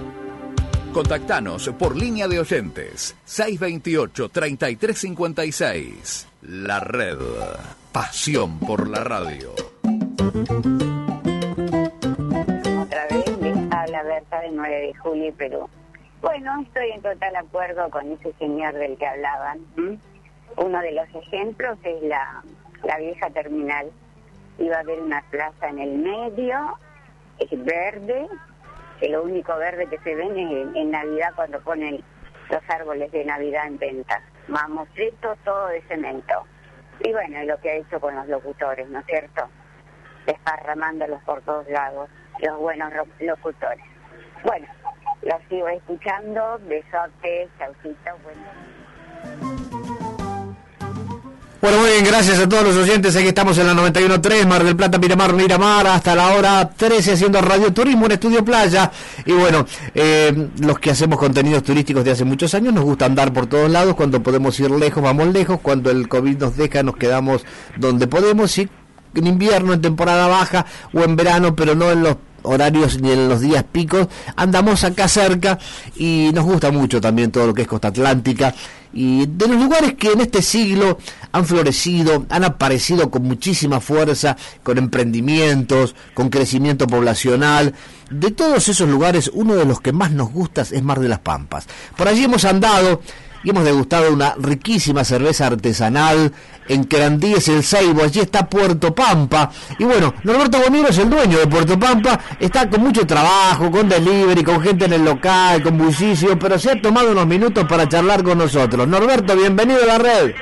Contactanos por línea de oyentes 628-3356. La red. Pasión por la radio. Otra vez les habla Berta de 9 de julio, Perú. Bueno, estoy en total acuerdo con ese señor del que hablaban. Uno de los ejemplos es la, la vieja terminal. Iba a haber una plaza en el medio, es verde, lo único verde que se ven es en, Navidad cuando ponen los árboles de Navidad en venta. Mamotreto todo de cemento. Y bueno, lo que ha hecho con los locutores, ¿no es cierto? Desparramándolos por todos lados, los buenos locutores. Bueno, los sigo escuchando, besotes, chaucito, bueno. Bueno, muy bien, gracias a todos los oyentes. Aquí estamos en la 91.3, Mar del Plata, Miramar, Miramar, hasta la hora 13 haciendo Radio Turismo en Estudio Playa. Y bueno, eh, los que hacemos contenidos turísticos de hace muchos años nos gusta andar por todos lados. Cuando podemos ir lejos, vamos lejos. Cuando el COVID nos deja, nos quedamos donde podemos. Y en invierno, en temporada baja o en verano, pero no en los horarios ni en los días picos, andamos acá cerca y nos gusta mucho también todo lo que es costa atlántica y de los lugares que en este siglo han florecido, han aparecido con muchísima fuerza, con emprendimientos, con crecimiento poblacional. De todos esos lugares, uno de los que más nos gusta es Mar de las Pampas. Por allí hemos andado y hemos degustado una riquísima cerveza artesanal en Querandíes, el Seibo, allí está Puerto Pampa. Y bueno, Norberto Boniro es el dueño de Puerto Pampa, está con mucho trabajo, con delivery, con gente en el local, con bullicio, pero se ha tomado unos minutos para charlar con nosotros. Norberto, bienvenido a la red.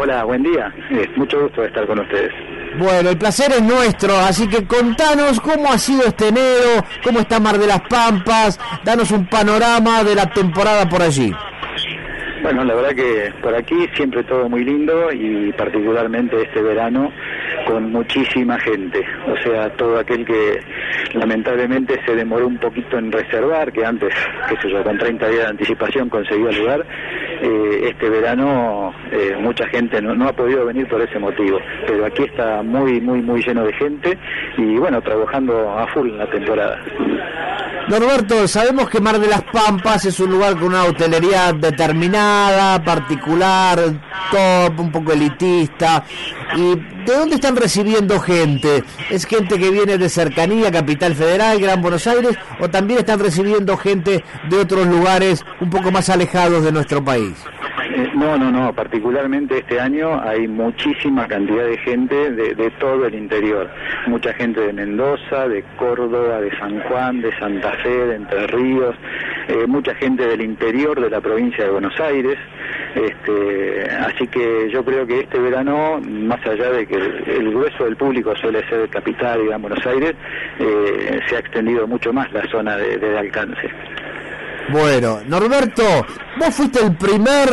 Hola, buen día. Eh, mucho gusto estar con ustedes. Bueno, el placer es nuestro, así que contanos cómo ha sido este enero, cómo está Mar de las Pampas, danos un panorama de la temporada por allí. Bueno, la verdad que por aquí siempre todo muy lindo y particularmente este verano con muchísima gente. O sea, todo aquel que lamentablemente se demoró un poquito en reservar, que antes, qué sé yo, con 30 días de anticipación conseguía lugar, eh, este verano eh, mucha gente no, no ha podido venir por ese motivo. Pero aquí está muy, muy, muy lleno de gente y bueno, trabajando a full en la temporada. Norberto, sabemos que Mar de las Pampas es un lugar con una hotelería determinada, particular, top, un poco elitista. ¿Y de dónde están recibiendo gente? ¿Es gente que viene de cercanía, Capital Federal, Gran Buenos Aires? ¿O también están recibiendo gente de otros lugares un poco más alejados de nuestro país? Eh, No, no, no, particularmente este año hay muchísima cantidad de gente de, de todo el interior. Mucha gente de Mendoza, de Córdoba, de San Juan, de Santa Fe, de Entre Ríos, eh, mucha gente del interior de la provincia de Buenos Aires. Este, así que yo creo que este verano, más allá de que el, el grueso del público suele ser de Capital y Buenos Aires, eh, se ha extendido mucho más la zona de alcance. Bueno, Norberto, vos fuiste el primer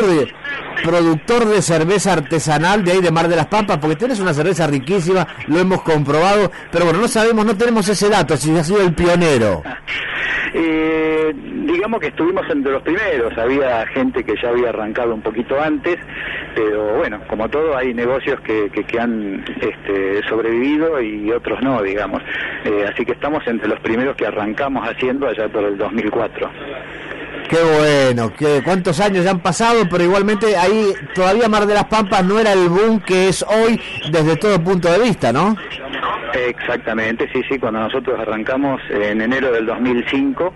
productor de cerveza artesanal de ahí de Mar de las Pampas, porque tenés una cerveza riquísima, lo hemos comprobado, pero bueno, no sabemos, no tenemos ese dato, si has sido el pionero. Eh, digamos que estuvimos entre los primeros, había gente que ya había arrancado un poquito antes, pero bueno, como todo hay negocios que han este, sobrevivido y otros no, digamos. Eh, así que estamos entre los primeros que arrancamos haciendo allá por el 2004. Qué bueno, que cuántos años ya han pasado, pero igualmente ahí todavía Mar de las Pampas no era el boom que es hoy desde todo punto de vista, ¿no? Exactamente, sí, sí, cuando nosotros arrancamos en enero del 2005,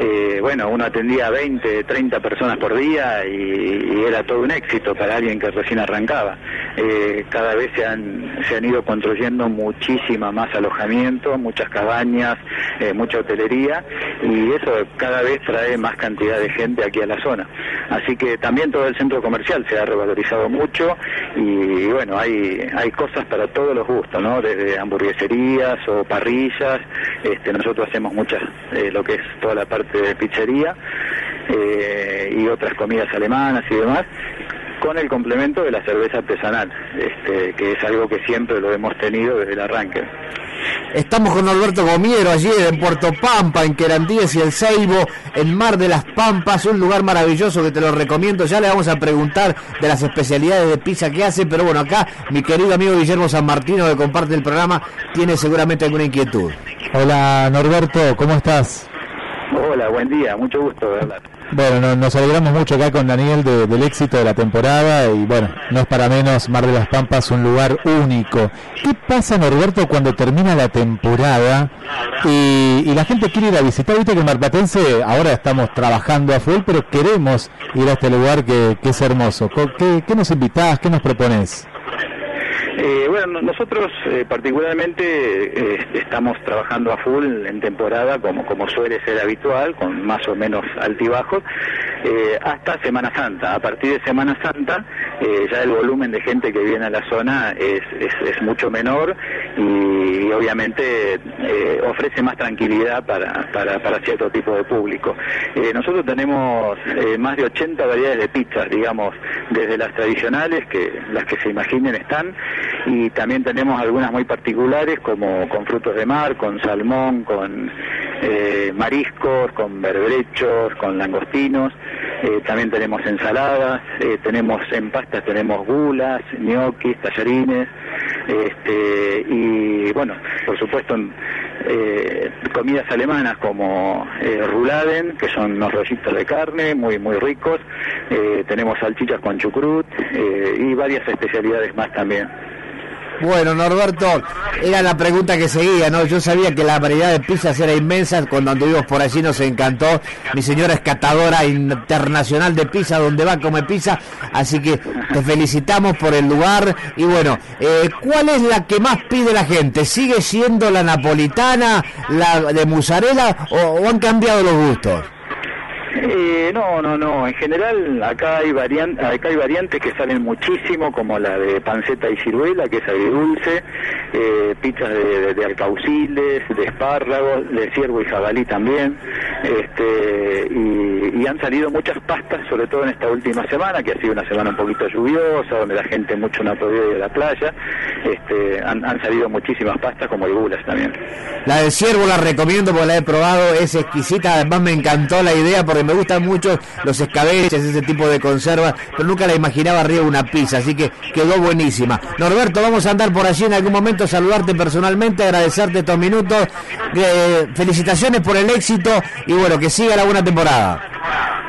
eh, bueno, uno atendía 20, 30 personas por día y, y era todo un éxito para alguien que recién arrancaba. Eh, cada vez se han, se han ido construyendo muchísima más alojamiento, muchas cabañas, eh, mucha hotelería y eso cada vez trae más cantidad de gente aquí a la zona. Así que también todo el centro comercial se ha revalorizado mucho y, bueno, hay, hay cosas para todos los gustos, ¿no? Desde hamburgueserías o parrillas, este, nosotros hacemos muchas, eh, lo que es toda la parte de pizzería eh, y otras comidas alemanas y demás con el complemento de la cerveza artesanal, este, que es algo que siempre lo hemos tenido desde el arranque. Estamos con Norberto Gomiero allí en Puerto Pampa, en Querandíes y el Ceibo, en Mar de las Pampas, un lugar maravilloso que te lo recomiendo. Ya le vamos a preguntar de las especialidades de pizza que hace, pero bueno, acá mi querido amigo Guillermo San Martino, que comparte el programa, tiene seguramente alguna inquietud. Hola Norberto, ¿cómo estás? Hola, buen día, mucho gusto de hablar. Bueno, no- nos alegramos mucho acá con Daniel de- del éxito de la temporada y bueno, no es para menos Mar de las Pampas un lugar único. ¿Qué pasa, Norberto, cuando termina la temporada y, y la gente quiere ir a visitar? Viste que en ahora estamos trabajando a full, pero queremos ir a este lugar que, es hermoso. ¿Qué, qué nos invitás? ¿Qué nos propones? Eh, bueno, no- nosotros eh, particularmente eh, estamos trabajando a full en temporada, como, como suele ser habitual, con más o menos altibajos, eh, hasta Semana Santa. A partir de Semana Santa, ya el volumen de gente que viene a la zona es, es, mucho menor y, obviamente eh, ofrece más tranquilidad para, para, para cierto tipo de público. Nosotros tenemos más de 80 variedades de pizzas, digamos, desde las tradicionales, que las que se imaginen están, y también tenemos algunas muy particulares como con frutos de mar, con salmón, con eh, mariscos, con berberechos, con langostinos, eh, también tenemos ensaladas, eh, tenemos en pastas tenemos gulas, ñoquis, tallarines, este, y bueno, por supuesto eh, comidas alemanas como rouladen, que son unos rollitos de carne muy muy ricos, tenemos salchichas con chucrut y varias especialidades más también. Bueno, Norberto, era la pregunta que seguía, ¿no? Yo sabía que la variedad de pizzas era inmensa, cuando anduvimos por allí nos encantó. Mi señora es catadora internacional de pizza, donde va come pizza, así que te felicitamos por el lugar. Y bueno, eh, ¿cuál es la que más pide la gente? ¿Sigue siendo la napolitana, la de mozzarella o, o han cambiado los gustos? Eh, no, no, no. En general, acá hay, varian- acá hay variantes que salen muchísimo, como la de panceta y ciruela, que es agridulce, eh, pizzas de, de- de alcauciles, de espárragos, de ciervo y jabalí también. Este, y, y han salido muchas pastas, sobre todo en esta última semana, que ha sido una semana un poquito lluviosa, donde la gente mucho no ha podido ir a la playa. Este, han, salido muchísimas pastas, como el gulas también. La del ciervo la recomiendo porque la he probado, es exquisita, además me encantó la idea porque me gustan mucho los escabeches, ese tipo de conservas, pero nunca la imaginaba arriba de una pizza, así que quedó buenísima. Norberto, vamos a andar por allí en algún momento, saludarte personalmente, agradecerte estos minutos, eh, felicitaciones por el éxito y bueno, que siga la buena temporada.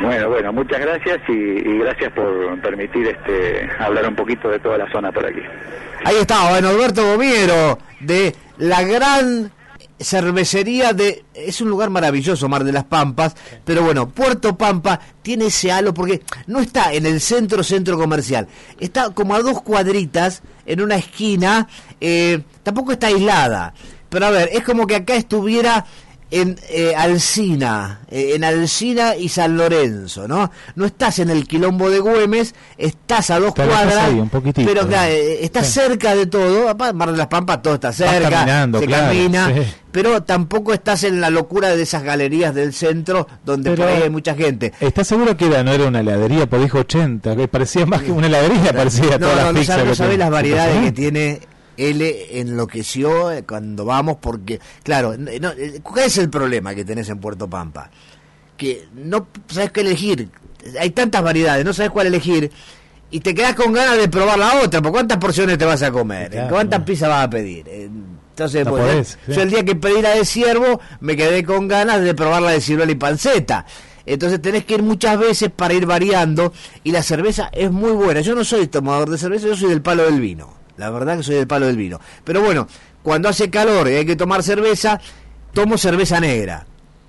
Bueno, bueno, muchas gracias y, y gracias por permitir este hablar un poquito de toda la zona por aquí. Ahí está, bueno, Alberto Gomiero, de la gran cervecería de... Es un lugar maravilloso, Mar de las Pampas, pero bueno, Puerto Pampa tiene ese halo porque no está en el centro, centro comercial. Está como a dos cuadritas, en una esquina, eh, tampoco está aislada. Pero a ver, es como que acá estuviera en eh, Alsina, eh, en Alsina y San Lorenzo, ¿no? No estás en el quilombo de Güemes, estás a dos cuadras, ahí un poquitito, pero claro, ¿no? eh, estás Sí. cerca de todo, Mar de las Pampas todo está cerca, caminando, se claro, camina, sí. pero tampoco estás en la locura de esas galerías del centro donde Pero- por ahí hay mucha gente. ¿Estás seguro que era, no era una heladería? Porque dijo 80, que parecía más que una heladería, parecía No, todas no, las no sabes, no que sabes las variedades que tiene L enloqueció eh, cuando vamos porque, claro, no, eh, ¿cuál es el problema que tenés en Puerto Pampa? Que no sabes qué elegir, hay tantas variedades, no sabes cuál elegir y te quedas con ganas de probar la otra, ¿por cuántas porciones te vas a comer? Claro, ¿Cuántas pizzas vas a pedir? Eh, Entonces, No pues, podés, yo sí. el día que pedí la de ciervo, me quedé con ganas de probar la de ciruela y panceta. Entonces tenés que ir muchas veces para ir variando y la cerveza es muy buena. Yo no soy tomador de cerveza, yo soy del palo del vino. La verdad que soy del palo del vino. Pero bueno, cuando hace calor y hay que tomar cerveza, tomo cerveza negra.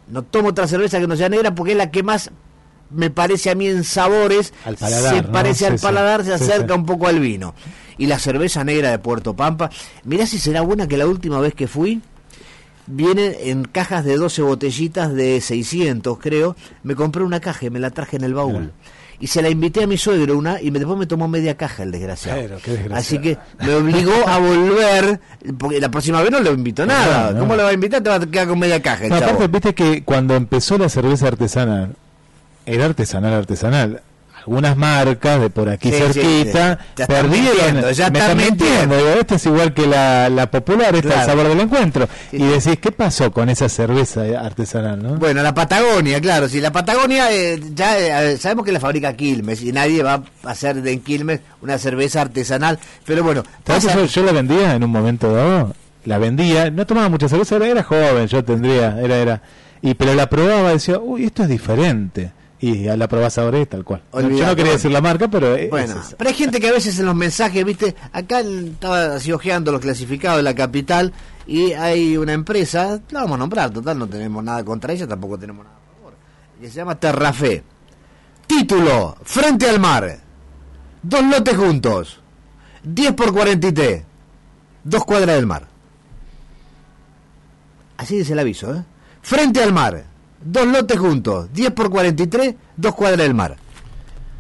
No tomo otra cerveza que no sea negra porque es la que más me parece a mí en sabores, Al paladar, se ¿no? parece Sí, al sí. paladar, se acerca sí. un poco al vino. Y la cerveza negra de Puerto Pampa, mirá si será buena que la última vez que fui, viene en cajas de 12 botellitas de 600, creo. Me compré una caja y me la traje en el baúl. Y se la invité a mi suegro una y me, después me tomó media caja el desgraciado. Claro, qué desgraciado. Así que me obligó a volver, porque la próxima vez no le invito nada. No. ¿Cómo le va a invitar? Te va a quedar con media caja. el No, chavo. aparte, viste que cuando empezó la cerveza artesanal, era artesanal, artesanal. Algunas marcas de por aquí Sí, cerquita sí, sí. Ya perdieron. me están mintiendo. este es igual que la, la popular, este es Claro. el sabor del encuentro. y decís, ¿qué pasó con esa cerveza artesanal? ¿no? Bueno, la Patagonia, claro. Si la Patagonia eh, ya eh, sabemos que la fabrica Quilmes y nadie va a hacer de Quilmes una cerveza artesanal. Pero bueno, ¿Sabés que pasa- yo, yo la vendía en un momento dado, la vendía, no tomaba mucha cerveza, era, era joven, yo tendría, era, era, y pero la probaba y decía, uy, esto es diferente. Y ya la probás ahora y es tal cual. yo no quería decir la marca, pero es Bueno, esa. pero hay gente que a veces en los mensajes, viste, acá estaba así ojeando los clasificados de la capital y hay una empresa, la vamos a nombrar, total, no tenemos nada contra ella, tampoco tenemos nada a favor, que se llama Terrafé. Título, frente al mar, dos lotes juntos, 10 por 43, dos cuadras del mar. Así dice el aviso, ¿eh? Frente al mar, dos lotes juntos, 10 por 43, dos cuadras del mar.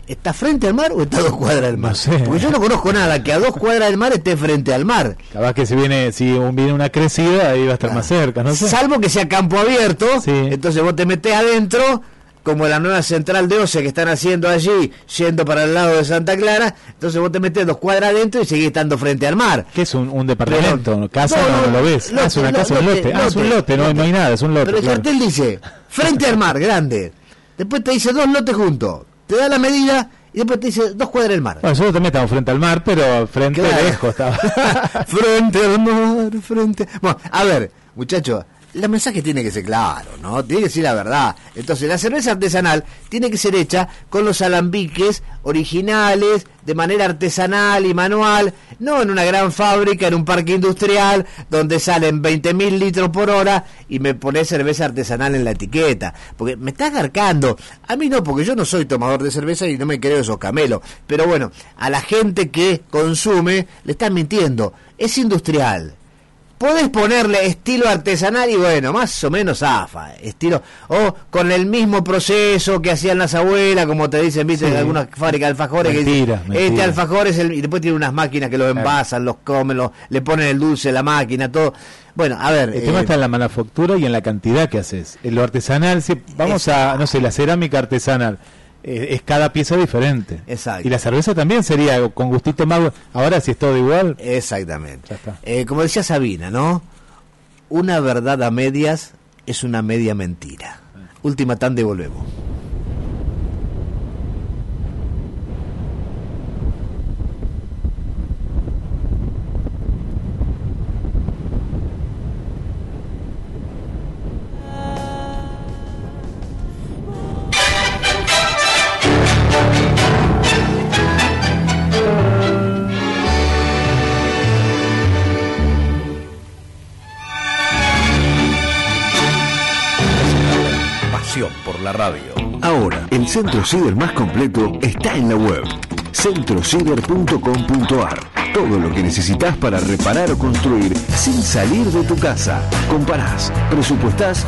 ¿Está frente al mar o está a dos cuadras del mar? No sé. Porque yo no conozco nada que a dos cuadras del mar esté frente al mar. Capaz que si viene, si viene una crecida, ahí va a estar más cerca, no sé. Salvo que sea campo abierto, entonces vos te metés adentro, como la nueva central de Oce que están haciendo allí, yendo para el lado de Santa Clara, entonces vos te metés dos cuadras adentro y seguís estando frente al mar. ¿Qué es un, un departamento? Pero- ¿Casa? No, No, no, no lo ves. lote, ah, es una casa, un lote, lote. Ah, es un lote, lote, no, no hay nada, es un lote. Pero el claro. cartel dice, frente al mar, grande. Después te dice dos lotes juntos. Te da la medida y después te dice dos cuadras del mar. Bueno, nosotros también estamos frente al mar, pero frente Claro. lejos estaba. [laughs] frente al mar, frente. Bueno, a ver, muchachos, el mensaje tiene que ser claro, ¿no? Tiene que ser la verdad. Entonces, la cerveza artesanal tiene que ser hecha con los alambiques originales, de manera artesanal y manual, no en una gran fábrica, en un parque industrial, donde salen 20.000 litros por hora y me pone cerveza artesanal en la etiqueta. Porque me está agarcando. A mí no, porque yo no soy tomador de cerveza y no me creo esos camelos. Pero bueno, a la gente que consume le están mintiendo. Es industrial. Podés ponerle estilo artesanal y bueno, más o menos zafa, estilo, o con el mismo proceso que hacían las abuelas, como te dicen, viste, Sí. en algunas fábricas de alfajores, Mentira, que dicen, este alfajor es el, y después tiene unas máquinas que lo envasan, los comen, los- le ponen el dulce, la máquina, todo. Bueno, a ver. El tema eh, está en la manufactura y en la cantidad que haces. En lo artesanal, si vamos a, no sé, la cerámica artesanal, eh, es cada pieza diferente. Exacto. Y la cerveza también sería con gustito más. Ahora, si es todo igual. Exactamente. Eh, como decía Sabina, ¿no? Una verdad a medias es una media mentira. Última tanda y por la radio. Ahora, el centro ciber más completo está en la web. centrociber.com.ar Todo lo que necesitas para reparar o construir sin salir de tu casa. Comparás, presupuestás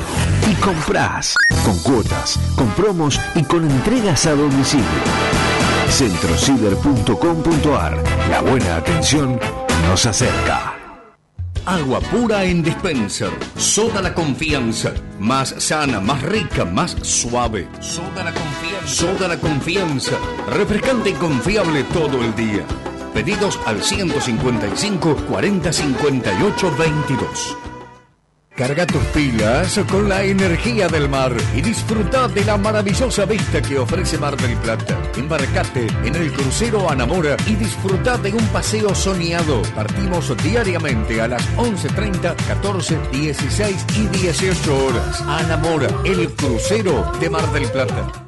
y comprás. Con cuotas, con promos y con entregas a domicilio. centrociber.com.ar La buena atención nos acerca. Agua pura en dispenser. Soda la confianza. Más sana, más rica, más suave. Soda la confianza. Soda la confianza. Refrescante y confiable todo el día. Pedidos al 155 40 58 22. Carga tus pilas con la energía del mar y disfruta de la maravillosa vista que ofrece Mar del Plata. Embarcate en el crucero Anamora y disfruta de un paseo soñado. Partimos diariamente a las 11.30, 14, 16 y 18 horas. Anamora, el crucero de Mar del Plata.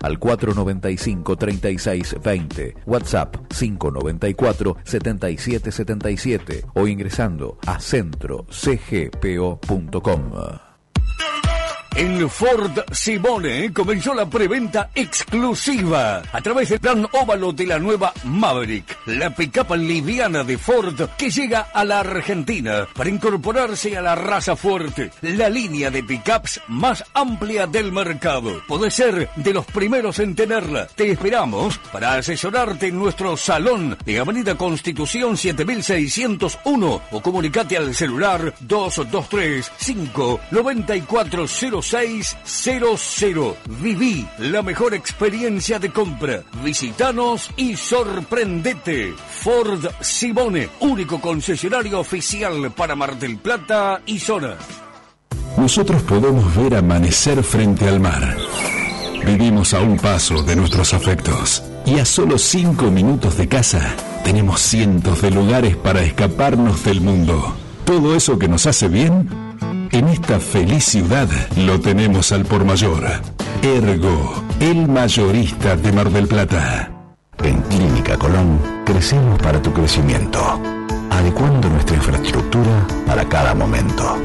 al 495-3620, WhatsApp 594-7777 o ingresando a centrocgpo.com. En Ford Simone comenzó la preventa exclusiva a través del plan óvalo de la nueva Maverick, la pickup liviana de Ford que llega a la Argentina para incorporarse a la raza fuerte, la línea de pickups más amplia del mercado. Podés ser de los primeros en tenerla. Te esperamos para asesorarte en nuestro salón de Avenida Constitución 7601 o comunicate al celular 223 5 94 0600. Viví la mejor experiencia de compra. Visítanos y sorprendete. Ford Simone, único concesionario oficial para Mar del Plata y zona. Nosotros podemos ver amanecer frente al mar. Vivimos a un paso de nuestros afectos. Y a solo cinco minutos de casa, tenemos cientos de lugares para escaparnos del mundo. Todo eso que nos hace bien, en esta feliz ciudad lo tenemos al por mayor. Ergo, el mayorista de Mar del Plata. En Clínica Colón crecemos para tu crecimiento, adecuando nuestra infraestructura para cada momento.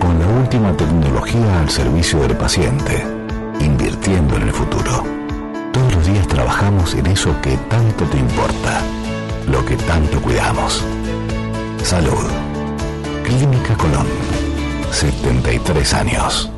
Con la última tecnología al servicio del paciente, invirtiendo en el futuro. Todos los días trabajamos en eso que tanto te importa, lo que tanto cuidamos. Salud. Colón. 73 años.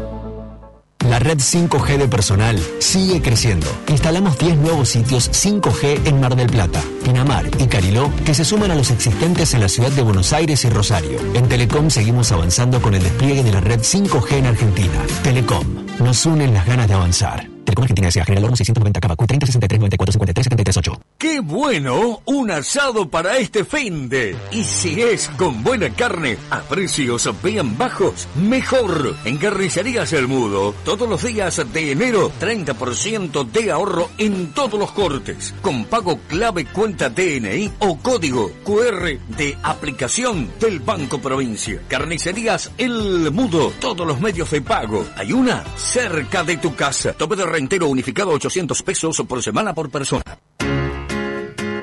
La red 5G de personal sigue creciendo. Instalamos 10 nuevos sitios 5G en Mar del Plata, Pinamar y Cariló que se suman a los existentes en la ciudad de Buenos Aires y Rosario. En Telecom seguimos avanzando con el despliegue de la red 5G en Argentina. Telecom, nos unen las ganas de avanzar. Telecom Argentina S.A. General Horno 690 Cabacu 30 63 94 53 73 8. ¡Qué bueno! Un asado para este fin de. Y si es con buena carne, a precios bien bajos, mejor. En Carnicerías El Mudo, todos los días de enero, 30% de ahorro en todos los cortes. Con pago clave cuenta DNI o código QR de aplicación del Banco Provincia. Carnicerías El Mudo, todos los medios de pago. Hay una cerca de tu casa. Tope de rentero unificado 800 pesos por semana por persona.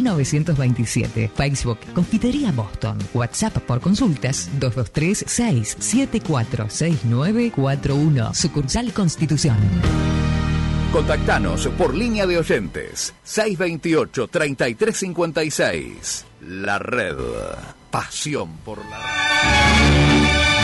1927. Facebook Confitería Boston. WhatsApp por consultas 223-674-6941. Sucursal Constitución. Contactanos por línea de oyentes 628-3356. La red. Pasión por la red.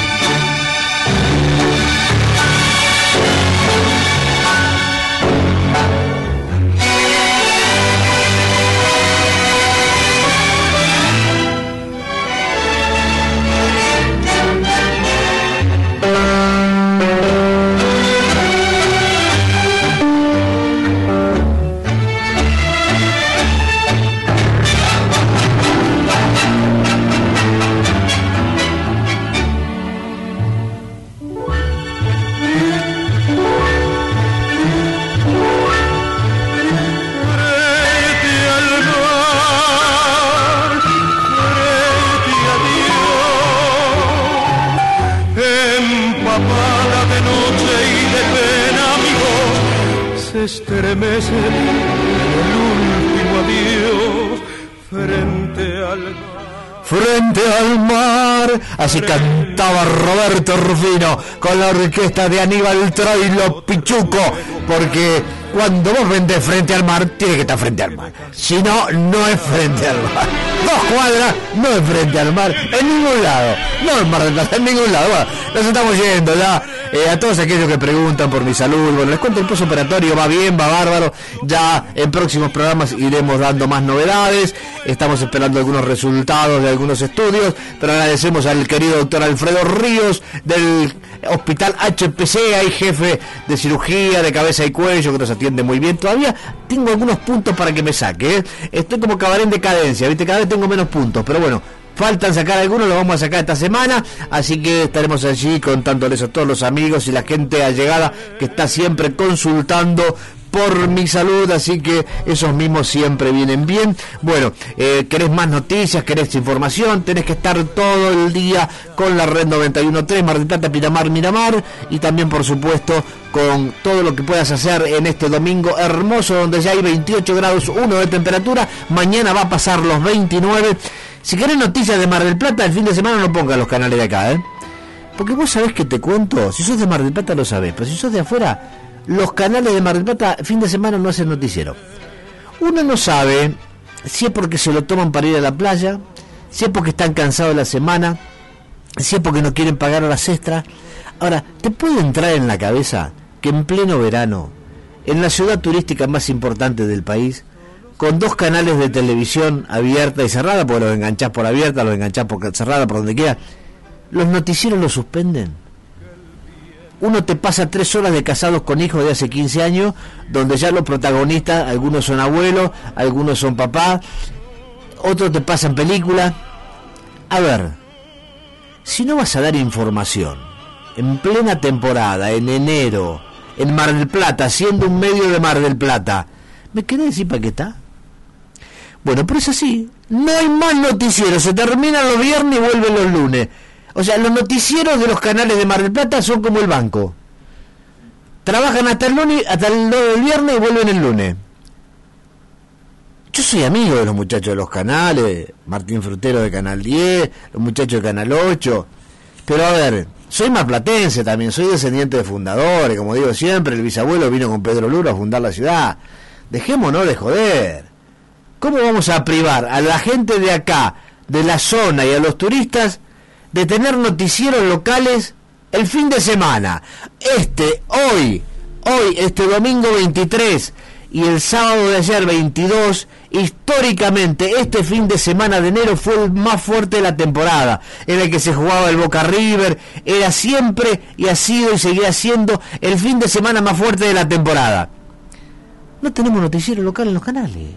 Estremece el último adiós frente al mar. Frente al mar, así cantaba Roberto Rufino con la orquesta de Aníbal Troilo Pichuco, porque cuando vos vendés frente al mar, tiene que estar frente al mar. Si no, no es frente al mar. Dos cuadras, no es frente al mar, en ningún lado. No en Mar del Plata, en ningún lado. Nos estamos yendo ya. Eh, a todos aquellos que preguntan por mi salud, bueno, les cuento el postoperatorio, va bien, va bárbaro. Ya en próximos programas iremos dando más novedades. Estamos esperando algunos resultados de algunos estudios, pero agradecemos al querido doctor Alfredo Ríos del Hospital HPC, hay jefe de cirugía de cabeza y cuello que nos atiende muy bien. Todavía tengo algunos puntos para que me saque. ¿eh? Estoy como cabaret en decadencia, ¿viste? Cada vez tengo menos puntos, pero bueno, Faltan sacar algunos, los vamos a sacar esta semana, así que estaremos allí contándoles a todos los amigos y la gente allegada que está siempre consultando por mi salud, así que esos mismos siempre vienen bien. Bueno, eh, querés más noticias, querés información, tenés que estar todo el día con la red 91.3, Mar del Plata, Piramar, Miramar, y también por supuesto con todo lo que puedas hacer en este domingo hermoso, donde ya hay 28 grados 1 de temperatura, mañana va a pasar los 29. Si querés noticias de Mar del Plata, el fin de semana no pongas los canales de acá, ¿eh? Porque vos sabés que te cuento, si sos de Mar del Plata lo sabés, pero si sos de afuera, los canales de Mar del Plata fin de semana no hacen noticiero. Uno no sabe si es porque se lo toman para ir a la playa, si es porque están cansados la semana, si es porque no quieren pagar horas extras. Ahora, ¿te puede entrar en la cabeza que en pleno verano, en la ciudad turística más importante del país, con dos canales de televisión abierta y cerrada, porque los enganchás por abierta, los enganchás por cerrada, por donde quiera, los noticieros los suspenden? Uno te pasa tres horas de casados con hijos de hace 15 años, donde ya los protagonistas, algunos son abuelos, algunos son papás, otros te pasan películas. A ver, si no vas a dar información en plena temporada, en enero, en Mar del Plata, siendo un medio de Mar del Plata, ¿me querés decir para qué está? Bueno, pero es así. No hay más noticieros. Se terminan los viernes y vuelven los lunes. O sea, los noticieros de los canales de Mar del Plata son como el banco. trabajan hasta el lunes, hasta el, viernes y vuelven el lunes. Yo soy amigo de los muchachos de los canales, Martín Frutero de Canal 10, los muchachos de Canal 8, pero a ver, soy marplatense también, soy descendiente de fundadores, como digo siempre, el bisabuelo vino con Pedro Luro a fundar la ciudad. Dejémonos de joder. ¿Cómo vamos a privar a la gente de acá, de la zona y a los turistas de tener noticieros locales el fin de semana? Este, hoy, hoy, este domingo 23 y el sábado de ayer 22, históricamente este fin de semana de enero fue el más fuerte de la temporada, en el que se jugaba el Boca River, era siempre y ha sido y seguirá siendo el fin de semana más fuerte de la temporada. No tenemos noticiero local en los canales.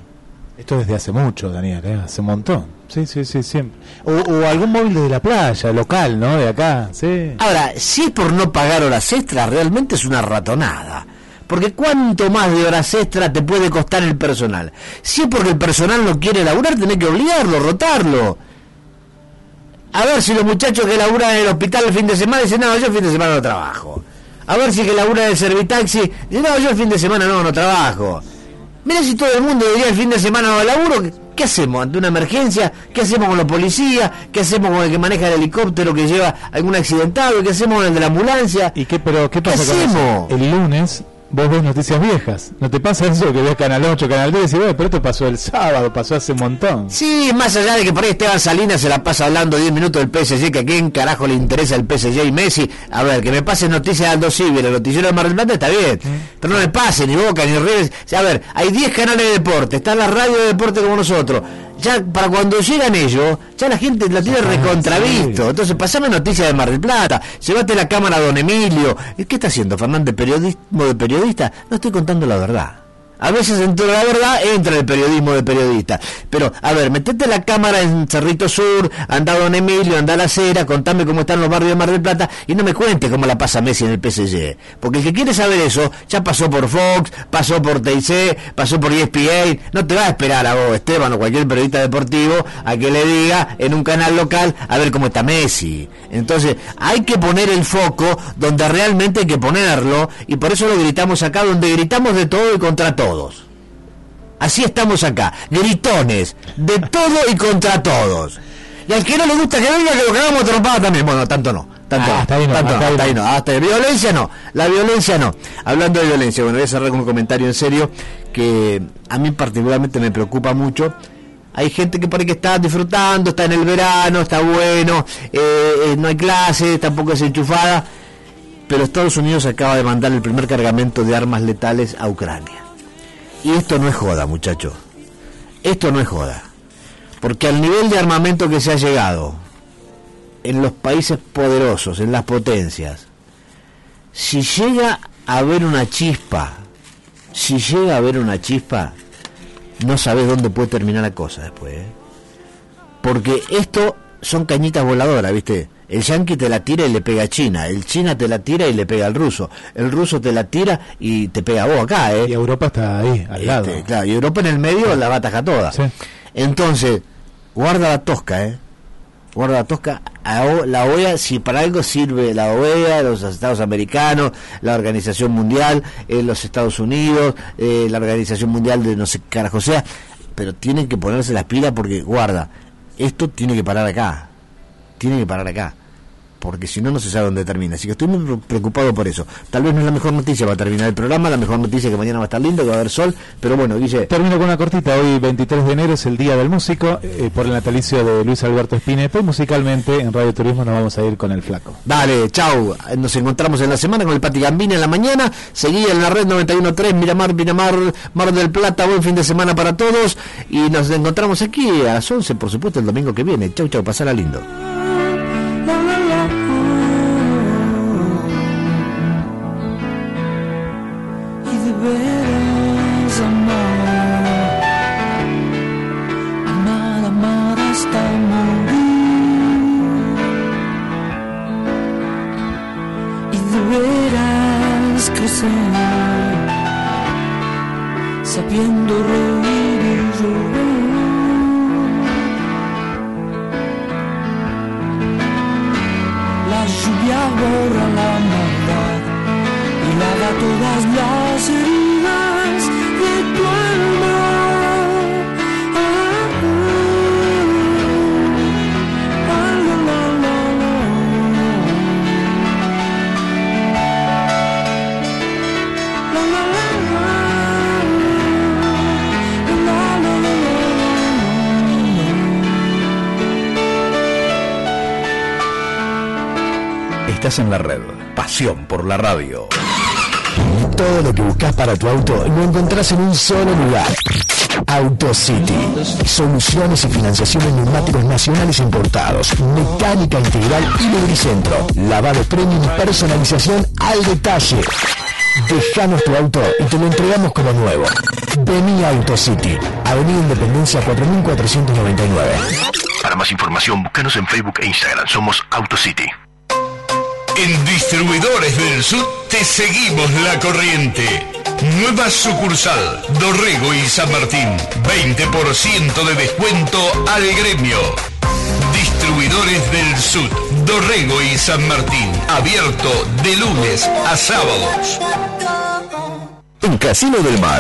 Esto desde hace mucho, Daniel, ¿eh? hace un montón. Sí, sí, sí, siempre. O, algún móvil desde la playa, local, ¿no? De acá, sí. Ahora, si es por no pagar horas extras, realmente es una ratonada. Porque cuánto más de horas extras te puede costar el personal. Si es porque el personal no quiere laburar, tenés que obligarlo, rotarlo. A ver si los muchachos que laburan en el hospital el fin de semana dicen, no, yo el fin de semana no trabajo. A ver si que labura en el servitaxi dice, no, yo el fin de semana no, no trabajo. Mira si todo el mundo diría el fin de semana no laburo, ¿qué, ¿qué hacemos ante una emergencia? ¿Qué hacemos con los policías? ¿Qué hacemos con el que maneja el helicóptero que lleva algún accidentado? ¿Qué hacemos con el de la ambulancia? ¿Y qué, pero qué pasa con eso? hacemos? El lunes vos ves noticias viejas. ¿No te pasa eso que ves Canal 8, Canal 10 y pero esto pasó el sábado, pasó hace un montón? Sí, más allá de que por ahí Esteban Salinas se la pasa hablando 10 minutos del PSG, que a quién carajo le interesa el PSG y Messi. A ver, que me pasen noticias de Aldo Civi, el noticiero de Mar del Plata está bien, pero no me pase ni Boca ni River. A ver, hay 10 canales de deporte, está la radio de deporte como nosotros. Ya para cuando llegan ellos, ya la gente la tiene recontravisto. Entonces, pasame noticias de Mar del Plata, llevate la cámara a don Emilio. ¿Qué está haciendo Fernández? ¿Periodismo de periodista? No estoy contando la verdad. A veces dentro de la verdad entra el periodismo de periodista. Pero, a ver, metete la cámara en Cerrito Sur, anda Don Emilio, anda la acera, contame cómo están los barrios de Mar del Plata y no me cuente cómo la pasa Messi en el PSG. Porque el que quiere saber eso ya pasó por Fox, pasó por TIC, pasó por ESPN. No te va a esperar a vos, Esteban, o cualquier periodista deportivo, a que le diga en un canal local a ver cómo está Messi. Entonces, hay que poner el foco donde realmente hay que ponerlo y por eso lo gritamos acá, donde gritamos de todo y contra todos. Así estamos acá, gritones, de todo y contra todos. Y al que no le gusta que venga, que lo cagamos tropada también. Bueno, tanto no. Tanto, Ah, hasta ahí no, tanto hasta ahí hasta ahí no. Hasta ahí. Violencia no. La violencia no. Hablando de violencia, bueno, voy a cerrar con un comentario en serio que a mí particularmente me preocupa mucho. Hay gente que ahí que está disfrutando, está en el verano, está bueno, eh, eh, no hay clases, tampoco es enchufada. Pero Estados Unidos acaba de mandar el primer cargamento de armas letales a Ucrania. Y esto no es joda, muchachos. Esto no es joda. Porque al nivel de armamento que se ha llegado en los países poderosos, en las potencias, si llega a haber una chispa, si llega a haber una chispa, no sabes dónde puede terminar la cosa después. ¿eh? Porque esto son cañitas voladoras, ¿viste? El yanqui te la tira y le pega a China, el China te la tira y le pega al ruso, el ruso te la tira y te pega a vos acá, ¿eh? Y Europa está ahí, al lado. Este, claro, y Europa en el medio la bataja toda. Entonces, guarda la tosca, ¿eh? Guarda la tosca. La OEA, si para algo sirve la OEA, los Estados Americanos, la Organización Mundial, eh, los Estados Unidos, eh, la Organización Mundial de no sé qué carajo sea, pero tienen que ponerse las pilas porque, guarda, esto tiene que parar acá. Tiene que parar acá porque si no, no se sabe dónde termina. Así que estoy muy pre- preocupado por eso. Tal vez no es la mejor noticia para terminar el programa, la mejor noticia es que mañana va a estar lindo, que va a haber sol, pero bueno, Guille, Termino con una cortita. Hoy, 23 de enero, es el Día del Músico, eh, por el natalicio de Luis Alberto Spinetta. Y musicalmente, en Radio Turismo, nos vamos a ir con el flaco. dale, chau. Nos encontramos en la semana con el Pati Gambini en la mañana. Seguí en la red 91.3, Miramar, Miramar, Mar del Plata. Buen fin de semana para todos. Y nos encontramos aquí a las 11, por supuesto, el domingo que viene. Chau, chau, pasala lindo. En la red. Pasión por la radio. Todo lo que buscas para tu auto lo encontrás en un solo lugar. AutoCity. Soluciones y financiación en neumáticos nacionales importados. Mecánica integral y lubricentro. Lavado premium y personalización al detalle. Dejanos tu auto y te lo entregamos como nuevo. Vení a AutoCity. Avenida Independencia 4499. Para más información, búscanos en Facebook e Instagram. Somos AutoCity. En Distribuidores del Sur te seguimos la corriente. Nueva sucursal, Dorrego y San Martín. 20% de descuento al gremio. Distribuidores del Sur, Dorrego y San Martín. Abierto de lunes a sábados. En Casino del Mar